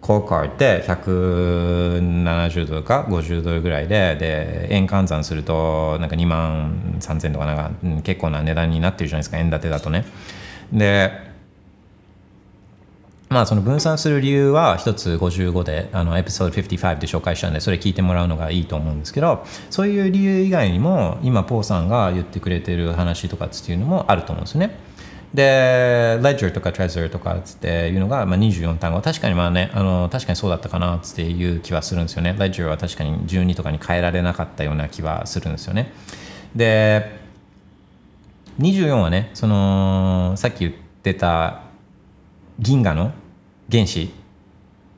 Speaker 1: コーカーって170ドルか50ドルぐらいでで円換算するとなんか2万3000とかなんか、結構な値段になってるじゃないですか円建てだとね。でまあその分散する理由は一つ55であのエピソード55で紹介したんでそれ聞いてもらうのがいいと思うんですけどそういう理由以外にも今ポーさんが言ってくれてる話とかっていうのもあると思うんですよね。で、Ledger とか Trezor とかっていうのが、まあ、24単語確かにまあねあの確かにそうだったかなっていう気はするんですよね。Ledger は確かに12とかに変えられなかったような気はするんですよね。で24はねそのさっき言ってた銀河の原子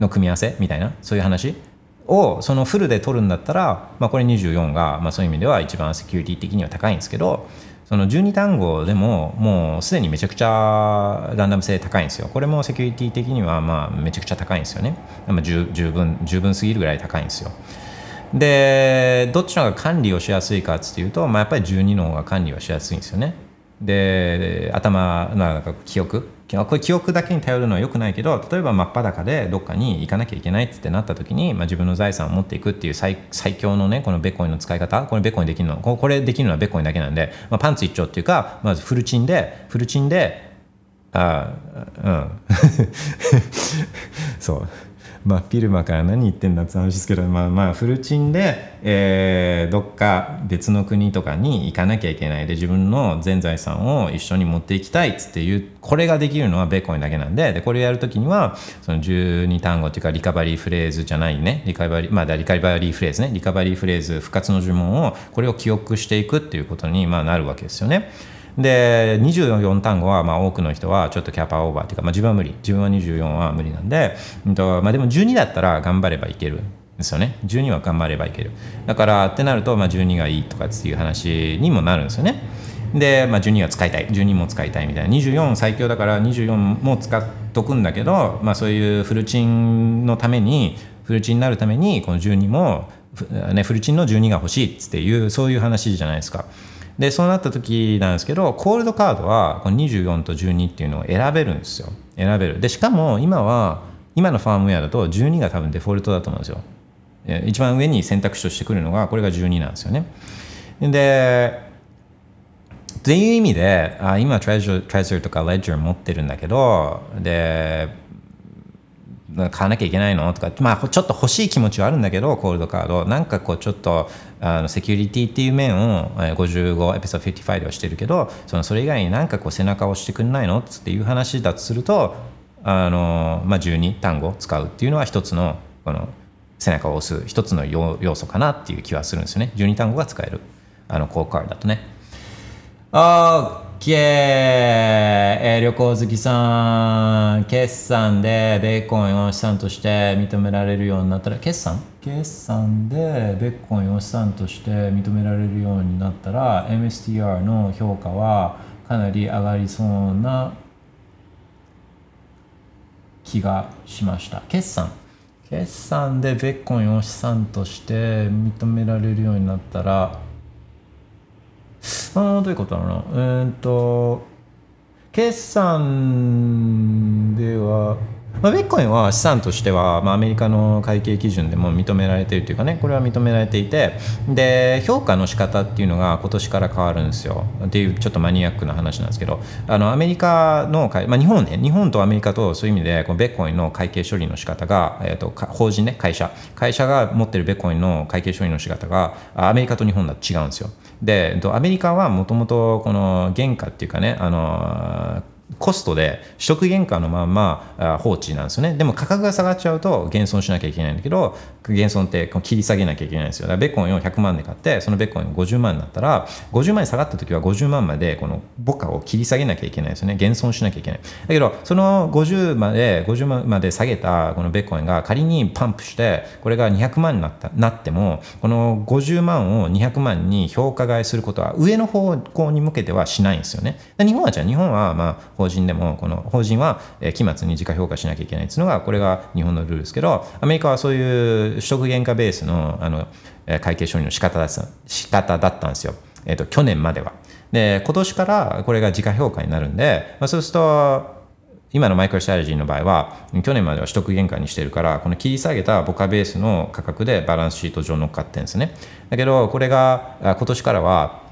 Speaker 1: の組み合わせみたいなそういう話をそのフルで取るんだったら、まあ、これ24が、まあ、そういう意味では一番セキュリティ的には高いんですけどその12単語でももうすでにめちゃくちゃランダム性高いんですよ。これもセキュリティ的にはまあめちゃくちゃ高いんですよね、まあ、十分十分すぎるぐらい高いんですよ。でどっちの方が管理をしやすいかっていうと、まあ、やっぱり12の方が管理はしやすいんですよね。で頭なんか記憶。これ記憶だけに頼るのは良くないけど例えば真っ裸でどっかに行かなきゃいけないってなった時に、まあ、自分の財産を持っていくっていう最最強のねこのベコインの使い方これベコインできるのここれできるのはベコインだけなんで、まあ、パンツ一丁っていうかまずフルチンでフルチンであうん。[laughs] そう。まあピルマから何言ってんだって話ですけどまあまあフルチンで、えーどっか別の国とかに行かなきゃいけないで自分の全財産を一緒に持っていきたいっつっていうこれができるのはベーコインだけなんででこれをやるときにはその12単語っていうかリカバリーフレーズじゃないねリカバリーまあリカバリーフレーズねリカバリーフレーズ復活の呪文をこれを記憶していくっていうことにまあなるわけですよね。で24単語はまあ多くの人はちょっとキャパオーバーっていうか、まあ、自分は無理。自分は24は無理なんで、うんとまあ、でも12だったら頑張ればいけるですよね。12は頑張ればいける。だからってなると、まあ、12がいいとかっていう話にもなるんですよね。で、まあ、12は使いたい。12も使いたいみたいな。24最強だから24も使っとくんだけど、まあ、そういうフルチンのためにフルチンになるためにこの12も、ね、フルチンの12が欲しいっていうそういう話じゃないですか。でそうなった時なんですけどコールドカードはこの24と12っていうのを選べるんですよ。選べる。でしかも今は今のファームウェアだと12が多分デフォルトだと思うんですよ。一番上に選択肢としてくるのがこれが12なんですよね。でっていう意味であ今 Treasure, Treasure とか Ledger 持ってるんだけどで買わなきゃいけないの？とか、まあ、ちょっと欲しい気持ちはあるんだけどコールドカード。なんかこうちょっとあのセキュリティっていう面を55エピソード55ではしてるけどそのそれ以外になんかこう背中を押してくんないの？っていう話だとするとあの、まあ、12単語使うっていうのは一つのこの背中を押す一つの要要素かなっていう気はするんですよね。12単語が使える。あのコーカードだとね。あ OK! えー旅行好きさん、決算でベーコンを資産として認められるようになったら、決算？決算でベーコンを資産として認められるようになったら、MSTR の評価はかなり上がりそうな気がしました。決算決算でベーコンを資産として認められるようになったら、あどういうことだろうな。うーっと、決算では、まあ、ビットコインは資産としては、まあ、アメリカの会計基準でも認められているというかねこれは認められていてで評価の仕方っていうのが今年から変わるんですよ。っていうちょっとマニアックな話なんですけどあのアメリカの、まあ、日本ね日本とアメリカとそういう意味でこのベッコインの会計処理の仕方が、えーと、法人ね会社。会社が持ってるベッコインの会計処理の仕方がアメリカと日本だと違うんですよ。でアメリカはもともとこの原価っていうかねあのコストで取得原価のまま放置なんですよね。でも価格が下がっちゃうと減損しなきゃいけないんだけど減損って切り下げなきゃいけないんですよ。だからベッコンを100万で買ってそのベッコンが50万になったら50万に下がった時は50万までこの母価を切り下げなきゃいけないですよね。減損しなきゃいけない。だけどその50まで50万まで下げたこのベッコンが仮にパンプしてこれが200万になったなってもこの50万を200万に評価買いすることは上の方向に向けてはしないんですよね。日本はじゃあ日本はまあ法人でもこの法人は期末に時価評価しなきゃいけないっていうのがこれが日本のルールですけどアメリカはそういう取得原価ベースのあの会計処理の仕方だ仕方だったんですよ、えーと、去年までは。で今年からこれが時価評価になるんで、まあ、そうすると今のマイクロストラテジーの場合は去年までは取得原価にしてるからこの切り下げた簿価ベースの価格でバランスシート上乗っかってるんですね。だけどこれが今年からは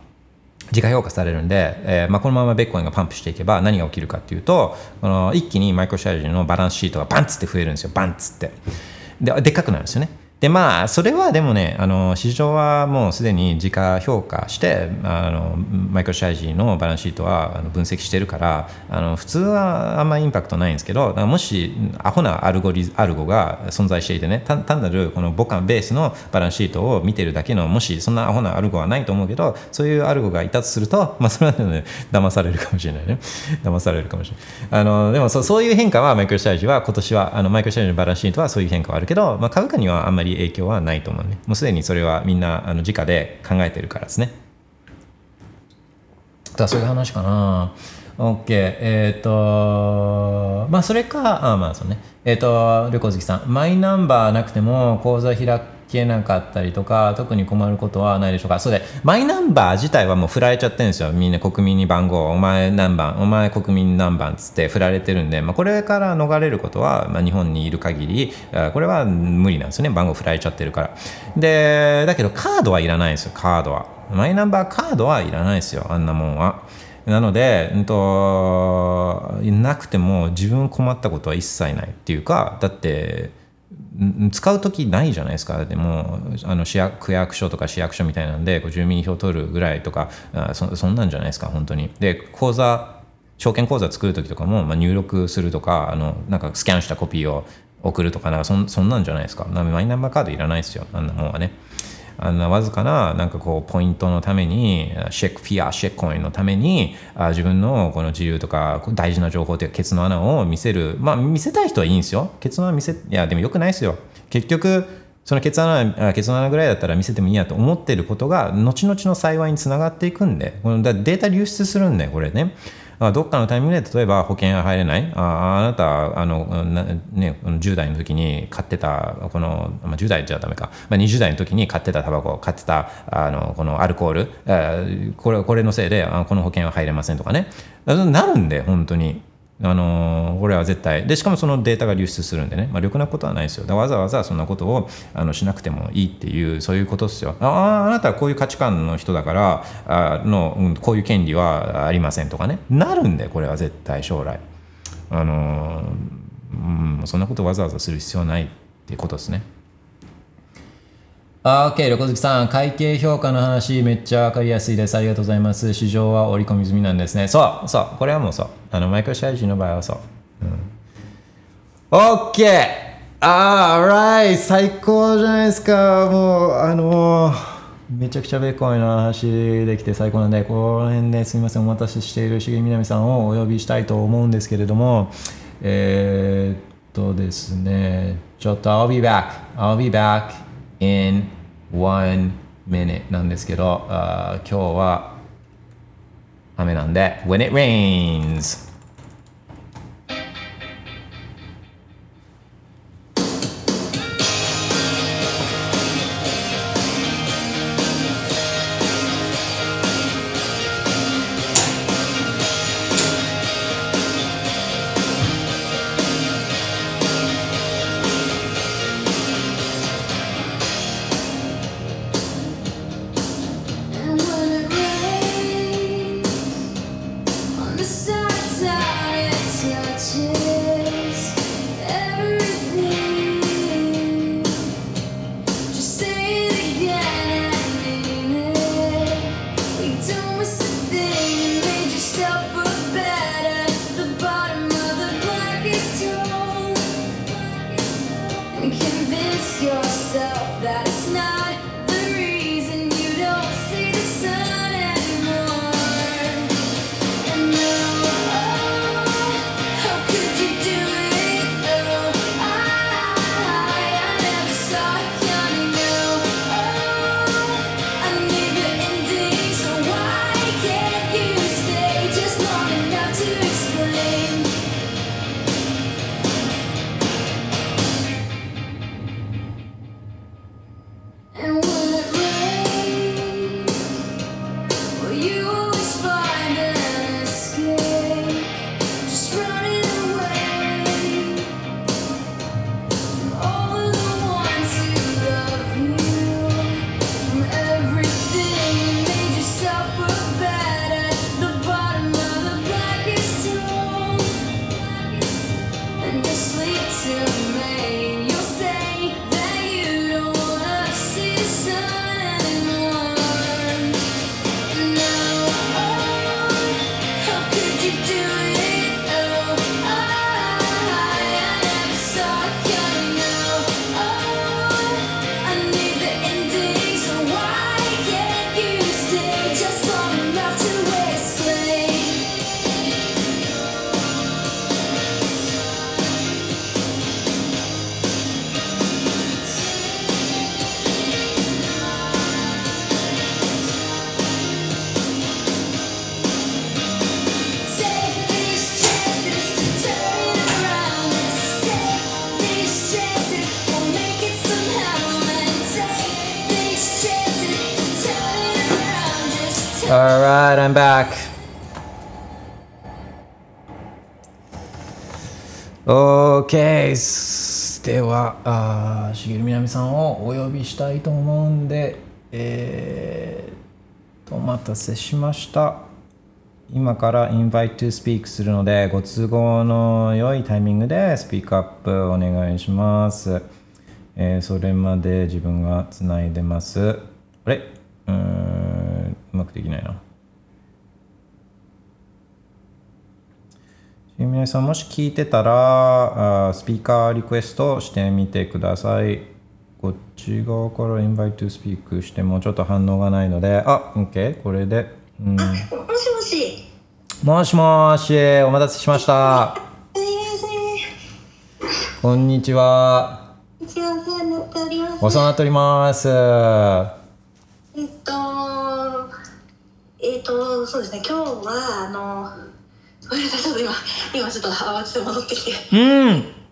Speaker 1: 時価評価されるんで、えーまあ、このままビットコインが pump していけば何が起きるかっていうとこの一気にマイクロストラテジーのバランスシートがバンツって増えるんですよ。バンツって。ででっかくなるんですよね。でまあそれはでもねあの市場はもうすでに時価評価してあのマイクロストラテジーのバランスシートは分析してるからあの普通はあんまりインパクトないんですけどもしアホなアルゴリアルゴが存在していてね単なるこの簿価ベースのバランスシートを見てるだけのもしそんなアホなアルゴはないと思うけどそういうアルゴがいたとすると、まあ、それはね騙されるかもしれないね。騙されるかもしれない。あのでもそそういう変化はマイクロシャイジーは今年はあのマイクロシャイジーのバランスシートはそういう変化はあるけど、まあ、株価にはあんまりり影響はないと思うね。もうすでにそれはみんなあの直で考えてるからですね。だそういう話かな。OK。えっ、ー、と、まあそれか、あまあそうね。えっ、ー、と、旅行好きさん。マイナンバーなくても口座開けなかったりとか特に困ることはないでしょうかそうでマイナンバー自体はもう振られちゃってるんですよ。みんな国民に番号お前何番お前国民何番っつって振られてるんで、まあ、これから逃れることは、まあ、日本にいる限りこれは無理なんですよね。番号振られちゃってるから。でだけどカードはいらないんですよ。カードは。マイナンバーカードはいらないですよ。あんなもんは。なので、うんと、なくても自分困ったことは一切ないっていうかだって使う時ないじゃないですか。でもあの市役区役所とか市役所みたいなんでこう住民票取るぐらいとかそそんなんじゃないですか本当に。で口座証券口座作る時とかも、まあ、入力するとかあのなんかスキャンしたコピーを送るとかなんかそそんなんじゃないですか。マイナンバーカードいらないですよ。あんなもんはね。あんなわずかななんかこうポイントのためにシェックフィアシェックコインのためにあ自分のこの自由とか大事な情報というかケツの穴を見せる。まあ見せたい人はいいんですよ。ケツの穴見せいやでもよくないですよ。結局そのケツ穴ケツの穴ぐらいだったら見せてもいいやと思ってることが後々の幸いにつながっていくんでこのデータ流出するんでこれね。どっかのタイミングで例えば保険が入れない。ああなたあの、ね、10代の時に買ってたこの、まあ、10代じゃダメか、まあ、20代の時に買ってたタバコ買ってたあのこのアルコール。これこれのせいであこの保険は入れませんとかね。なるんで本当に。あのこれは絶対。でしかもそのデータが流出するんでね、まあ、良なことはないですよ。わざわざそんなことをあのしなくてもいいっていうそういうことですよ。あああなたはこういう価値観の人だからあの、うん、こういう権利はありませんとかね。なるんでこれは絶対将来。あの、うん、そんなことわざわざする必要ないっていうことですね。あ OK、横月さん、会計評価の話、めっちゃ分かりやすいです。ありがとうございます。市場は織り込み済みなんですね。そう、そう、これはもうそう。あのマイクロシャイジーの場合はそう。うん、OK! あー、right! 最高じゃないですか。もう、あの、めちゃくちゃベーコンの話できて最高なんで、この辺ですみません、お待たせしている重みなみさんをお呼びしたいと思うんですけれども、えー、っとですね、ちょっと I'll be back. I'll be back in one minute なんですけど、uh, 今日は雨なんで When it rains びしたいと思うんでえー、とお待たせしました。今から Invite to Speak するのでご都合の良いタイミングでスピークアップお願いします、えーそれまで自分がつないでます。あれ？うーんうまくできないな。皆さんもし聞いてたらあースピーカーリクエストしてみてください。こっち側から Invite to Speak してもちょっと反応がないのであ OK これで、うん、
Speaker 2: もしもし。
Speaker 1: もしもしお待たせしました
Speaker 2: すみません。
Speaker 1: こんにちは
Speaker 2: 一応お世話になっております。
Speaker 1: お世話になっております
Speaker 2: えっと、えっと、そうですね。今日はあの。ごめんなさい。ちょっと今、今ちょっと慌てて戻ってきて。
Speaker 1: うん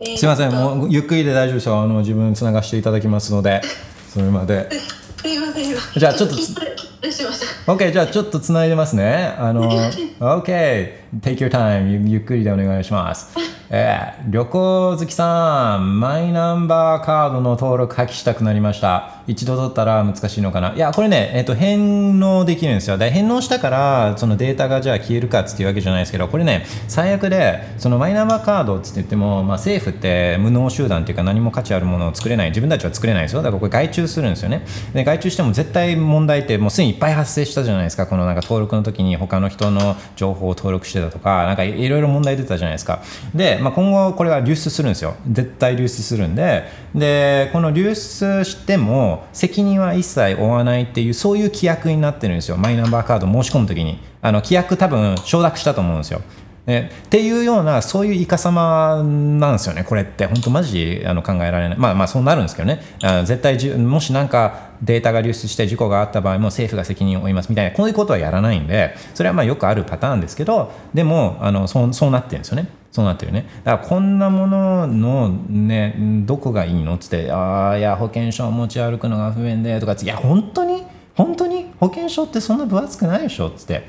Speaker 2: えー
Speaker 1: すいませんもうゆっくりで大丈夫ですよあの自分つながしていただきますのでそれまです
Speaker 2: みません。今
Speaker 1: じゃあちょっと
Speaker 2: 失礼しました。
Speaker 1: OK じゃあちょっとつないでますね。あの [laughs] OK take your time. ゆゆっくりでお願いします。えー旅行好きさんマイナンバーカードの登録破棄したくなりました。一度取ったら難しいのかな？いやこれね、えっと返納できるんですよ。で返納したからそのデータがじゃあ消えるかっていうわけじゃないですけどこれね最悪でそのマイナンバーカードっつって言っても、まあ、政府って無能集団っていうか何も価値あるものを作れない。自分たちは作れないですよ。だからこれ外注するんですよね。で外注しても絶対問題ってもうすでにいっぱい発生したじゃないですか。このなんか登録の時に他の人の情報を登録してたとかなんかいろいろ問題出たじゃないですか。で、まあ、今後これが流出するんですよ。絶対流出するんで。でこの流出しても責任は一切負わないっていうそういう規約になってるんですよ。マイナンバーカード申し込む時に。あの規約多分承諾したと思うんですよ。ね、っていうようなそういうイカ様なんですよね。これって。本当マジあの考えられない。まあまあそうなるんですけどね。あ絶対じもしなんかデータが流出して事故があった場合も政府が責任を負いますみたいなこういうことはやらないんでそれはまあよくあるパターンですけどでもあのそうそうなってるんですよね。そうなってるね。だからこんなもののねどこがいいのっつってああいや保険証を持ち歩くのが不便でとかつっていや本当に？本当に？保険証ってそんな分厚くないでしょっつって。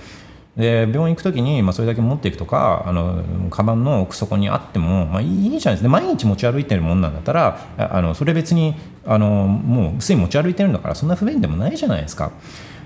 Speaker 1: で病院行く時に、まあ、それだけ持っていくとかあのカバンの奥底にあっても、まあ、いいじゃないですか。毎日持ち歩いてるもんなんだったらあのそれ別にあのもうすでに持ち歩いてるんだからそんな不便でもないじゃないですか。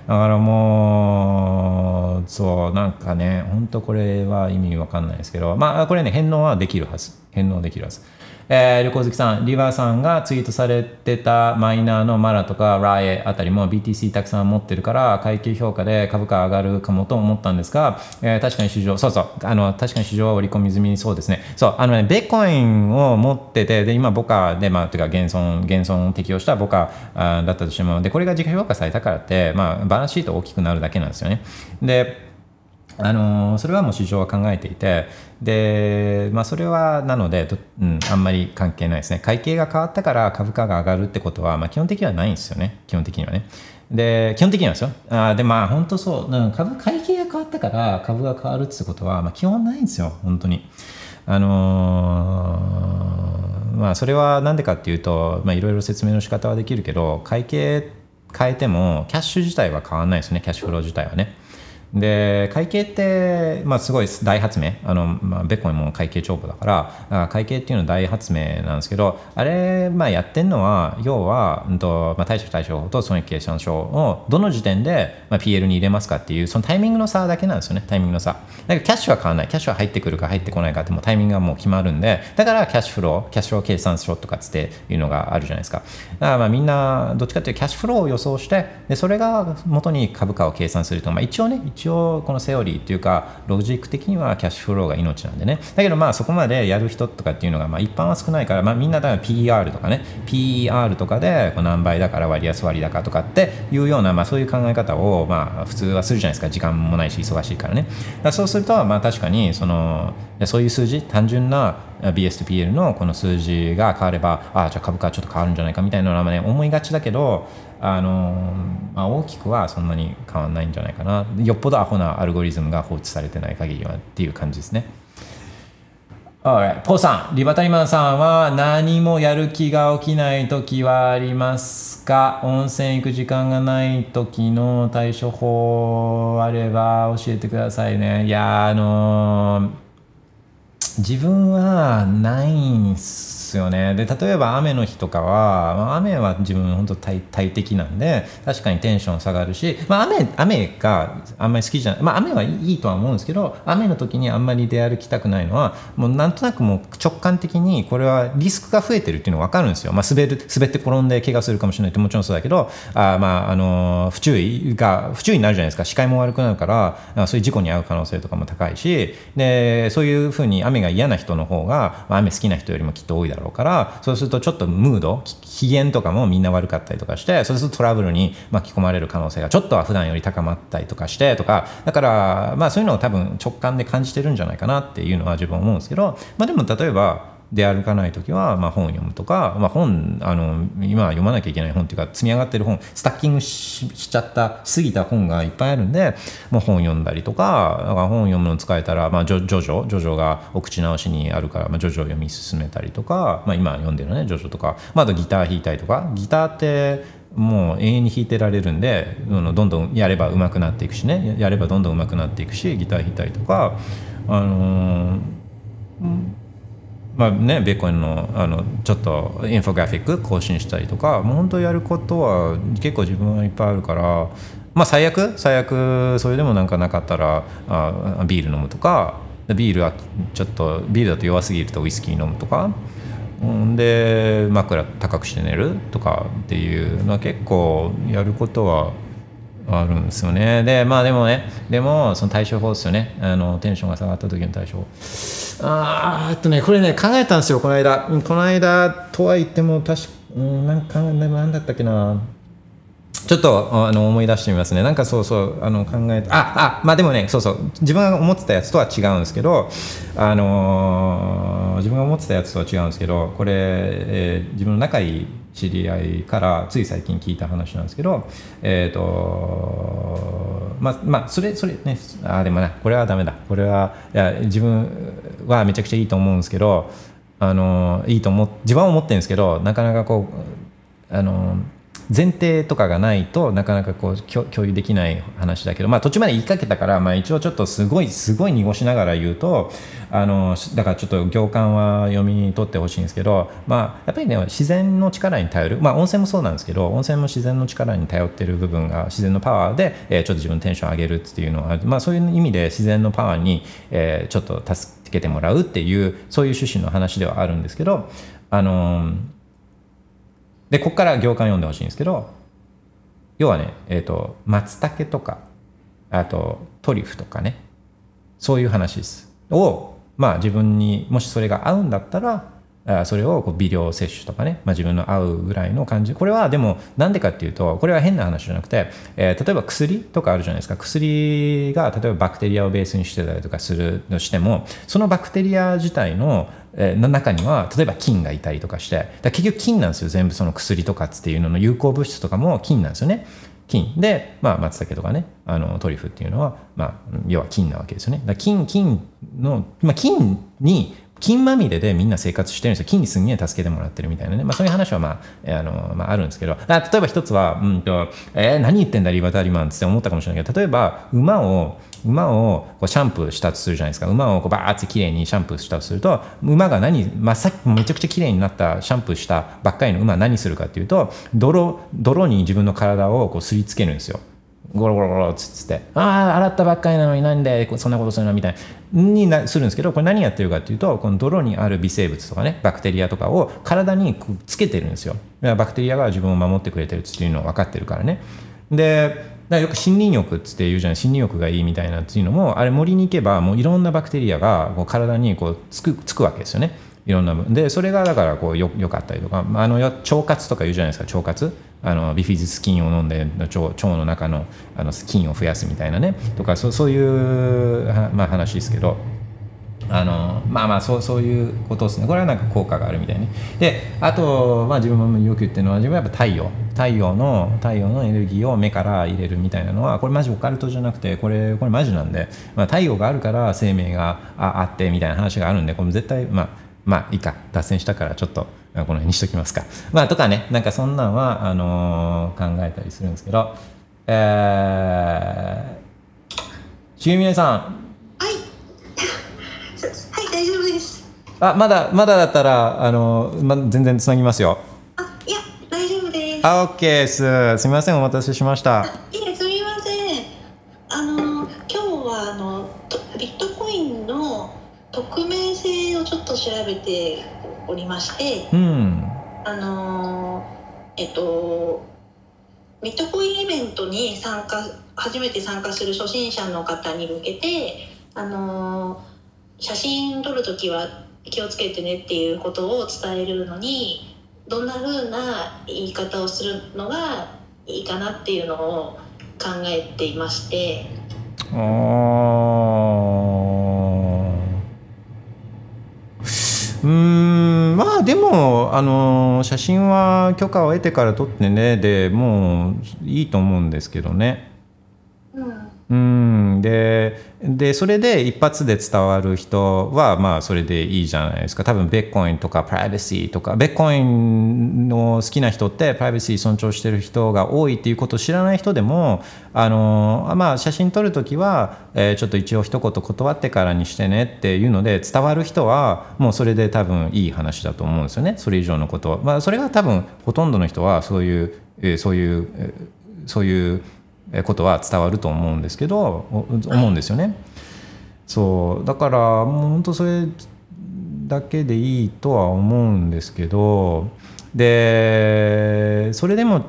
Speaker 1: だからもうそうなんかね本当これは意味わかんないですけどまあこれね返納はできるはず。返納できるはず。えー旅行好きさん、リバーさんがツイートされてたマイナーのマラとかライエあたりも BTC たくさん持ってるから、階級評価で株価上がるかもと思ったんですが、えー確かに市場、そうそう、あの確かに市場は織り込み済みそうですね。そう、あのね、ベッコインを持ってて、で、今、ボカで、まあ、てか、減損、減損を適用したボカあだったとしても、で、これが自己評価されたからって、まあ、バランスシート大きくなるだけなんですよね。で、あのそれはもう市場は考えていてで、まあ、それはなので、うん、あんまり関係ないですね。会計が変わったから株価が上がるってことは、まあ、基本的にはないんですよね。基本的にはね。で基本的にはですよ。あでまあ本当そう、うん、株会計が変わったから株が変わるってことは、まあ、基本ないんですよ。本当に。あのーまあそれは何でかっていうといろいろ説明の仕方はできるけど会計変えてもキャッシュ自体は変わらないですね。キャッシュフロー自体はね。で会計って、まあ、すごい大発明。あの、まあ、ベッコンも会計帳簿だからあ会計っていうのは大発明なんですけどあれ、まあ、やってるのは要は、うんとまあ、貸借対照法と損益計算書をどの時点で、まあ、PL に入れますかっていうそのタイミングの差だけなんですよね。タイミングの差。だからキャッシュは変わらない。キャッシュは入ってくるか入ってこないかってもうタイミングがもう決まるんでだからキャッシュフローキャッシュフロー計算書とかつっていうのがあるじゃないですか。だからまあみんなどっちかっていうとキャッシュフローを予想してでそれが元に株価を計算すると、まあ、一応ね一応応このセオリーっていうかロジック的にはキャッシュフローが命なんでね。だけどまあそこまでやる人とかっていうのがまあ一般は少ないから、まあ、みんなだから PR とかね。PR とかでこう何倍だから割安割高とかっていうような、まあ、そういう考え方をまあ普通はするじゃないですか。時間もないし忙しいからね。だからそうするとまあ確かにそのそういう数字単純な BS と PL のこの数字が変わればああじゃあ株価はちょっと変わるんじゃないかみたいなのは、ね、思いがちだけどあのまあ、大きくはそんなに変わらないんじゃないかなよっぽどアホなアルゴリズムが放置されてない限りはっていう感じですね Alright. ポーさん、リバタリマンさんは何もやる気が起きない時はありますか？温泉行く時間がない時の対処法あれば教えてくださいね。いや、あのー自分はないんすですよね。で例えば雨の日とかは、まあ、雨は自分本当大大敵なんで確かにテンション下がるし、まあ、雨雨があんまり好きじゃない、まあ、雨はいいとは思うんですけど雨の時にあんまり出歩きたくないのはもうなんとなくもう直感的にこれはリスクが増えてるっていうのが分かるんですよ、まあ、滑る滑って転んで怪我するかもしれないってもちろんそうだけどあまああの不注意が不注意になるじゃないですか。視界も悪くなるからそういう事故に遭う可能性とかも高いしでそういうふうに雨が嫌な人の方が、まあ、雨好きな人よりもきっと多いだろうからそうするとちょっとムード機嫌とかもみんな悪かったりとかしてそうするとトラブルに巻き込まれる可能性がちょっとは普段より高まったりとかしてとかだからまあそういうのを多分直感で感じてるんじゃないかなっていうのは自分思うんですけど、まあ、でも例えば出歩かない時は、まあ、本を読むとか、まあ、本あの今読まなきゃいけない本っていうか積み上がってる本スタッキングしちゃったしすぎた本がいっぱいあるんでもう本読んだりとかだから本読むの使えたら、まあ、ジョジョジョジョジョがお口直しにあるから、まあ、ジョジョ読み進めたりとか、まあ、今読んでるねジョジョとか、まあ、あとギター弾いたりとか。ギターってもう永遠に弾いてられるんでどんどんやれば上手くなっていくしね。やればどんどん上手くなっていくしギター弾いたりとか。あのーまあね、ベーコンのあのちょっとインフォグラフィック更新したりとかもう本当やることは結構自分はいっぱいあるからまあ最悪最悪それでもなんかなかったらあビール飲むとかビールはちょっとビールだと弱すぎるとウイスキー飲むとかで枕高くして寝るとかっていうのは結構やることはあるんですよね。でまあでもねでもその対処法ですよね。あのテンションが下がった時の対処法。あーっとねこれね考えたんですよこの間。この間とは言っても確かうんなんかなんだったっけな。ちょっとあの思い出してみますね。なんかそうそうあの考えてああまあでもねそうそう。自分が思ってたやつとは違うんですけど、あのー自分が思ってたやつとは違うんですけどこれ、えー自分の仲いい知り合いからつい最近聞いた話なんですけどえっ、とまあまあそれそれねあでもなこれはダメだ。これはいや自分はめちゃくちゃいいと思うんですけどあのいいと思っ自分は思ってるんですけどなかなかこうあの前提とかがないとなかなかこう共有できない話だけど、まあ、途中まで言いかけたから、まあ、一応ちょっとすごいすごい濁しながら言うとあのだからちょっと行間は読み取ってほしいんですけど、まあ、やっぱりね自然の力に頼る、まあ、温泉もそうなんですけど温泉も自然の力に頼ってる部分が自然のパワーで、えーちょっと自分テンション上げるっていうのは、まあ、そういう意味で自然のパワーに、えーちょっと助けてもらうっていうそういう趣旨の話ではあるんですけどあのでここから行間読んでほしいんですけど要はね、えー、と松茸とかあとトリュフとかねそういう話です。をまあ自分にもしそれが合うんだったらあそれをこう微量摂取とかね、まあ、自分の合うぐらいの感じ。これはでもなんでかっていうとこれは変な話じゃなくて、えー例えば薬とかあるじゃないですか。薬が例えばバクテリアをベースにしてたりとかするとしてもそのバクテリア自体のの中には例えば菌がいたりとかしてだか結局菌なんですよ全部その薬とかっていうのの有効物質とかも菌なんですよね。菌。で、まあ、松茸とかねあのトリュフっていうのは、まあ、要は菌なわけですよね。だ菌菌の、まあ、菌に菌まみれでみんな生活してるんですよ。菌にすんげえ助けてもらってるみたいなね、まあ、そういう話は、まああのまあ、あるんですけど。例えば一つは、うんとえー何言ってんだリバタリマンって思ったかもしれないけど例えば馬を馬をこうシャンプーしたとするじゃないですか。馬をこうバーってきれいにシャンプーしたとすると馬が何、まあ、さっきめちゃくちゃきれいになったシャンプーしたばっかりの馬は何するかっていうと泥泥に自分の体をこうすりつけるんですよ。ゴロゴロゴロっつってああ洗ったばっかりなのになんでそんなことするのみたいになするんですけどこれ何やってるかっていうとこの泥にある微生物とかねバクテリアとかを体につけてるんですよ。だからバクテリアが自分を守ってくれてるっていうのは分かってるからね。でだよく森林浴っつって言うじゃない森林浴がいいみたいなっていうのもあれ森に行けばもういろんなバクテリアがこう体にこうつくつくわけですよね。いろんなでそれがだからこうよよかったりとか、あ、の腸活とか言うじゃないですか腸活。あのビフィズス菌を飲んで腸腸の中のあの菌を増やすみたいなね。とかそそういう、はまあ、話ですけど。あのまあまあそうそういうことですね。これはなんか効果があるみたいね。であと、まあ、自分もよく言ってるのは自分はやっぱ太陽。太陽の太陽のエネルギーを目から入れるみたいなのはこれマジオカルトじゃなくてこれこれマジなんで、まあ、太陽があるから生命がああってみたいな話があるんでこれ絶対まあまあいいか脱線したからちょっとこの辺にしときますか。まあとかねなんかそんなんはあのー考えたりするんですけど。えー、しげみねさん。
Speaker 2: はい。はい大丈夫です。
Speaker 1: あまだまだだったらあの、ま、全然つなぎますよ。
Speaker 2: あいや大丈夫です。
Speaker 1: あ OK です。すみませんお待たせしました
Speaker 2: いえすみませんあの今日はあのとビットコインの匿名性をちょっと調べておりまして
Speaker 1: うん。
Speaker 2: あのえっとビットコインイベントに参加初めて参加する初心者の方に向けてあの写真撮るときは気をつけてねっていうことを伝えるのにどんな風な言い方をするのがいいかなっていうのを考えていまして。
Speaker 1: あーうんまあでもあの写真は許可を得てから撮ってねでもういいと思うんですけどね。
Speaker 2: うん。
Speaker 1: うん。ででそれで一発で伝わる人はまあそれでいいじゃないですか。多分ベッコインとかプライバシーとかベッコインの好きな人ってプライバシー尊重してる人が多いっていうことを知らない人でもあのまあ写真撮るときは、えーちょっと一応一言断ってからにしてねっていうので伝わる人はもうそれで多分いい話だと思うんですよね。それ以上のことは、まあ、それが多分ほとんどの人はそういう、えーそういう、えーそういうことは伝わると思うんですけどお思うんですよね。そうだからもう本当それだけでいいとは思うんですけどでそれでも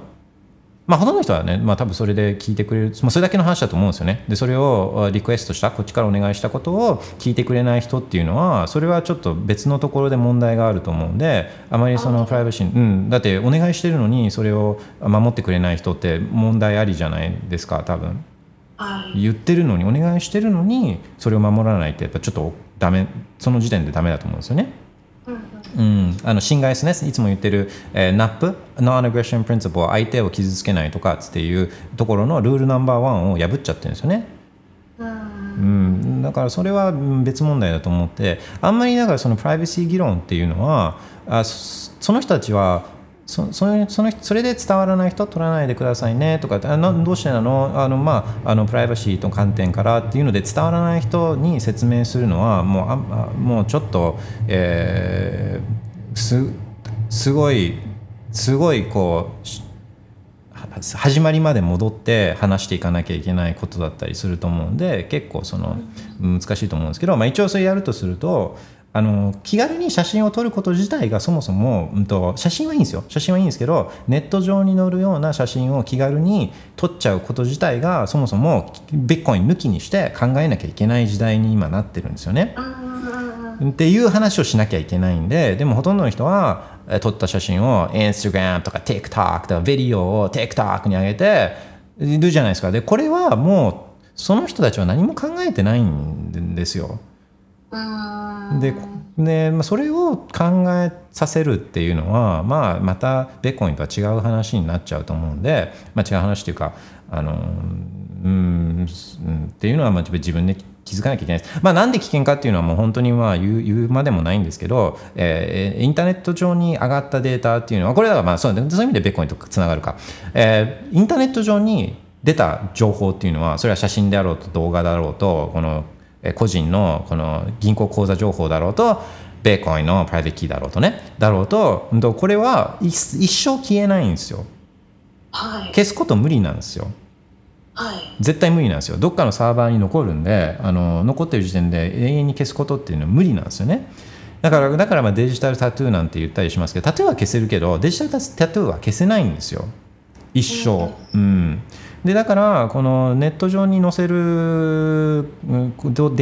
Speaker 1: まあほとんどの人はね、まあ、多分それで聞いてくれる、まあ、それだけの話だと思うんですよね。でそれをあリクエストしたこっちからお願いしたことを聞いてくれない人っていうのはそれはちょっと別のところで問題があると思うんであまりそのプライバシー、うん、だってお願いしてるのにそれを守ってくれない人って問題ありじゃないですか多分。
Speaker 2: はい。
Speaker 1: 言ってるのにお願いしてるのにそれを守らないってやっぱちょっとダメその時点でダメだと思うんですよね。
Speaker 2: うん。
Speaker 1: あの侵害ですね。いつも言ってる、えー、NAP Non-Aggression Principle 相手を傷つけないとかっていうところのルールナンバーワンを破っちゃってるんですよね。
Speaker 2: うん
Speaker 1: うん、だからそれはうん別問題だと思ってあんまりだからそのプライバシー議論っていうのはあそその人たちはそそれそのそれで伝わらない人取らないでくださいねとかあなどうしてなの？あの、まあ、あのプライバシーの観点からっていうので伝わらない人に説明するのはもうああもうちょっと、えーすすごいすごいこう始まりまで戻って話していかなきゃいけないことだったりすると思うんで結構その難しいと思うんですけど、まあ、一応それやるとするとあの気軽に写真を撮ること自体がそもそも、うん、と写真はいいんですよ写真はいいんですけどネット上に載るような写真を気軽に撮っちゃうこと自体がそもそもビッコイン抜きにして考えなきゃいけない時代に今なってるんですよね。っていう話をしなきゃいけないんででもほとんどの人はえ撮った写真を Instagram とか TikTok とかビデオを TikTok に上げてるじゃないですかでこれはもうその人たちは何も考えてないんですよ。でで、まあ、それを考えさせるっていうのは、まあ、またベッコインとは違う話になっちゃうと思うんで、まあ、違う話っていうかあのうんうんっていうのはまあ自分で気づかなきゃいけないです。まあ、なんで危険かっていうのはもう本当にまあ言う言うまでもないんですけど、えーインターネット上に上がったデータっていうのはこれはまあそうそういう意味でビットコインとつながるか、えーインターネット上に出た情報っていうのはそれは写真であろうと動画だろうとこの個人のこの銀行口座情報だろうとビットコインの private key だろうとね。だろうとこれは一一生消えないんですよ。
Speaker 2: はい。
Speaker 1: 消すこと無理なんですよ。
Speaker 2: はい。
Speaker 1: 絶対無理なんですよ。どっかのサーバーに残るんであの残ってる時点で永遠に消すことっていうのは無理なんですよね。だからだからまあデジタルタトゥーなんて言ったりしますけどタトゥーは消せるけどデジタルタトゥーは消せないんですよ。一生。うんでだからこのネット上に載せるデ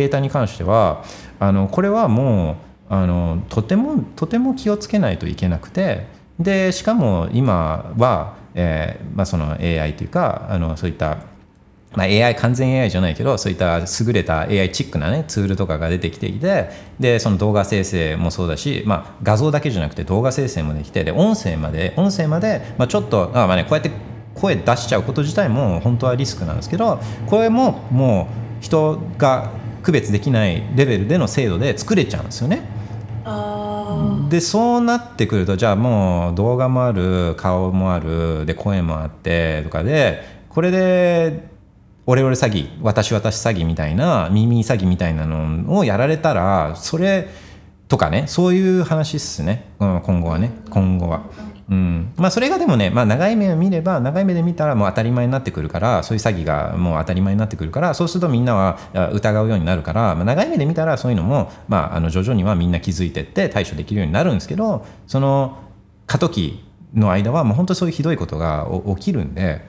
Speaker 1: ータに関してはあのこれはもうあのとてもとても気をつけないといけなくてでしかも今は、えーまあ、その AI というかあのそういったまあ、AI 完全 AI じゃないけどそういった優れた AI チックな、ね、ツールとかが出てきていてでその動画生成もそうだし、まあ、画像だけじゃなくて動画生成もできてで音声まで音声まで、まあ、ちょっとあ、まあね、こうやって声出しちゃうこと自体も本当はリスクなんですけどこれももう人が区別できないレベルでの精度で作れちゃうんですよね。でそうなってくるとじゃあもう動画もある顔もあるで声もあってとかでこれでオレオレ詐欺私私詐欺みたいな耳詐欺みたいなのをやられたらそれとかねそういう話っすね、うん、今後はね今後は。うんまあ、それがでもね、まあ、長い目を見れば長い目で見たらもう当たり前になってくるからそういう詐欺がもう当たり前になってくるからそうするとみんなは疑うようになるから、まあ、長い目で見たらそういうのも、まあ、あの徐々にはみんな気づいてって対処できるようになるんですけどその過渡期の間はもう本当そういうひどいことが起きるんで。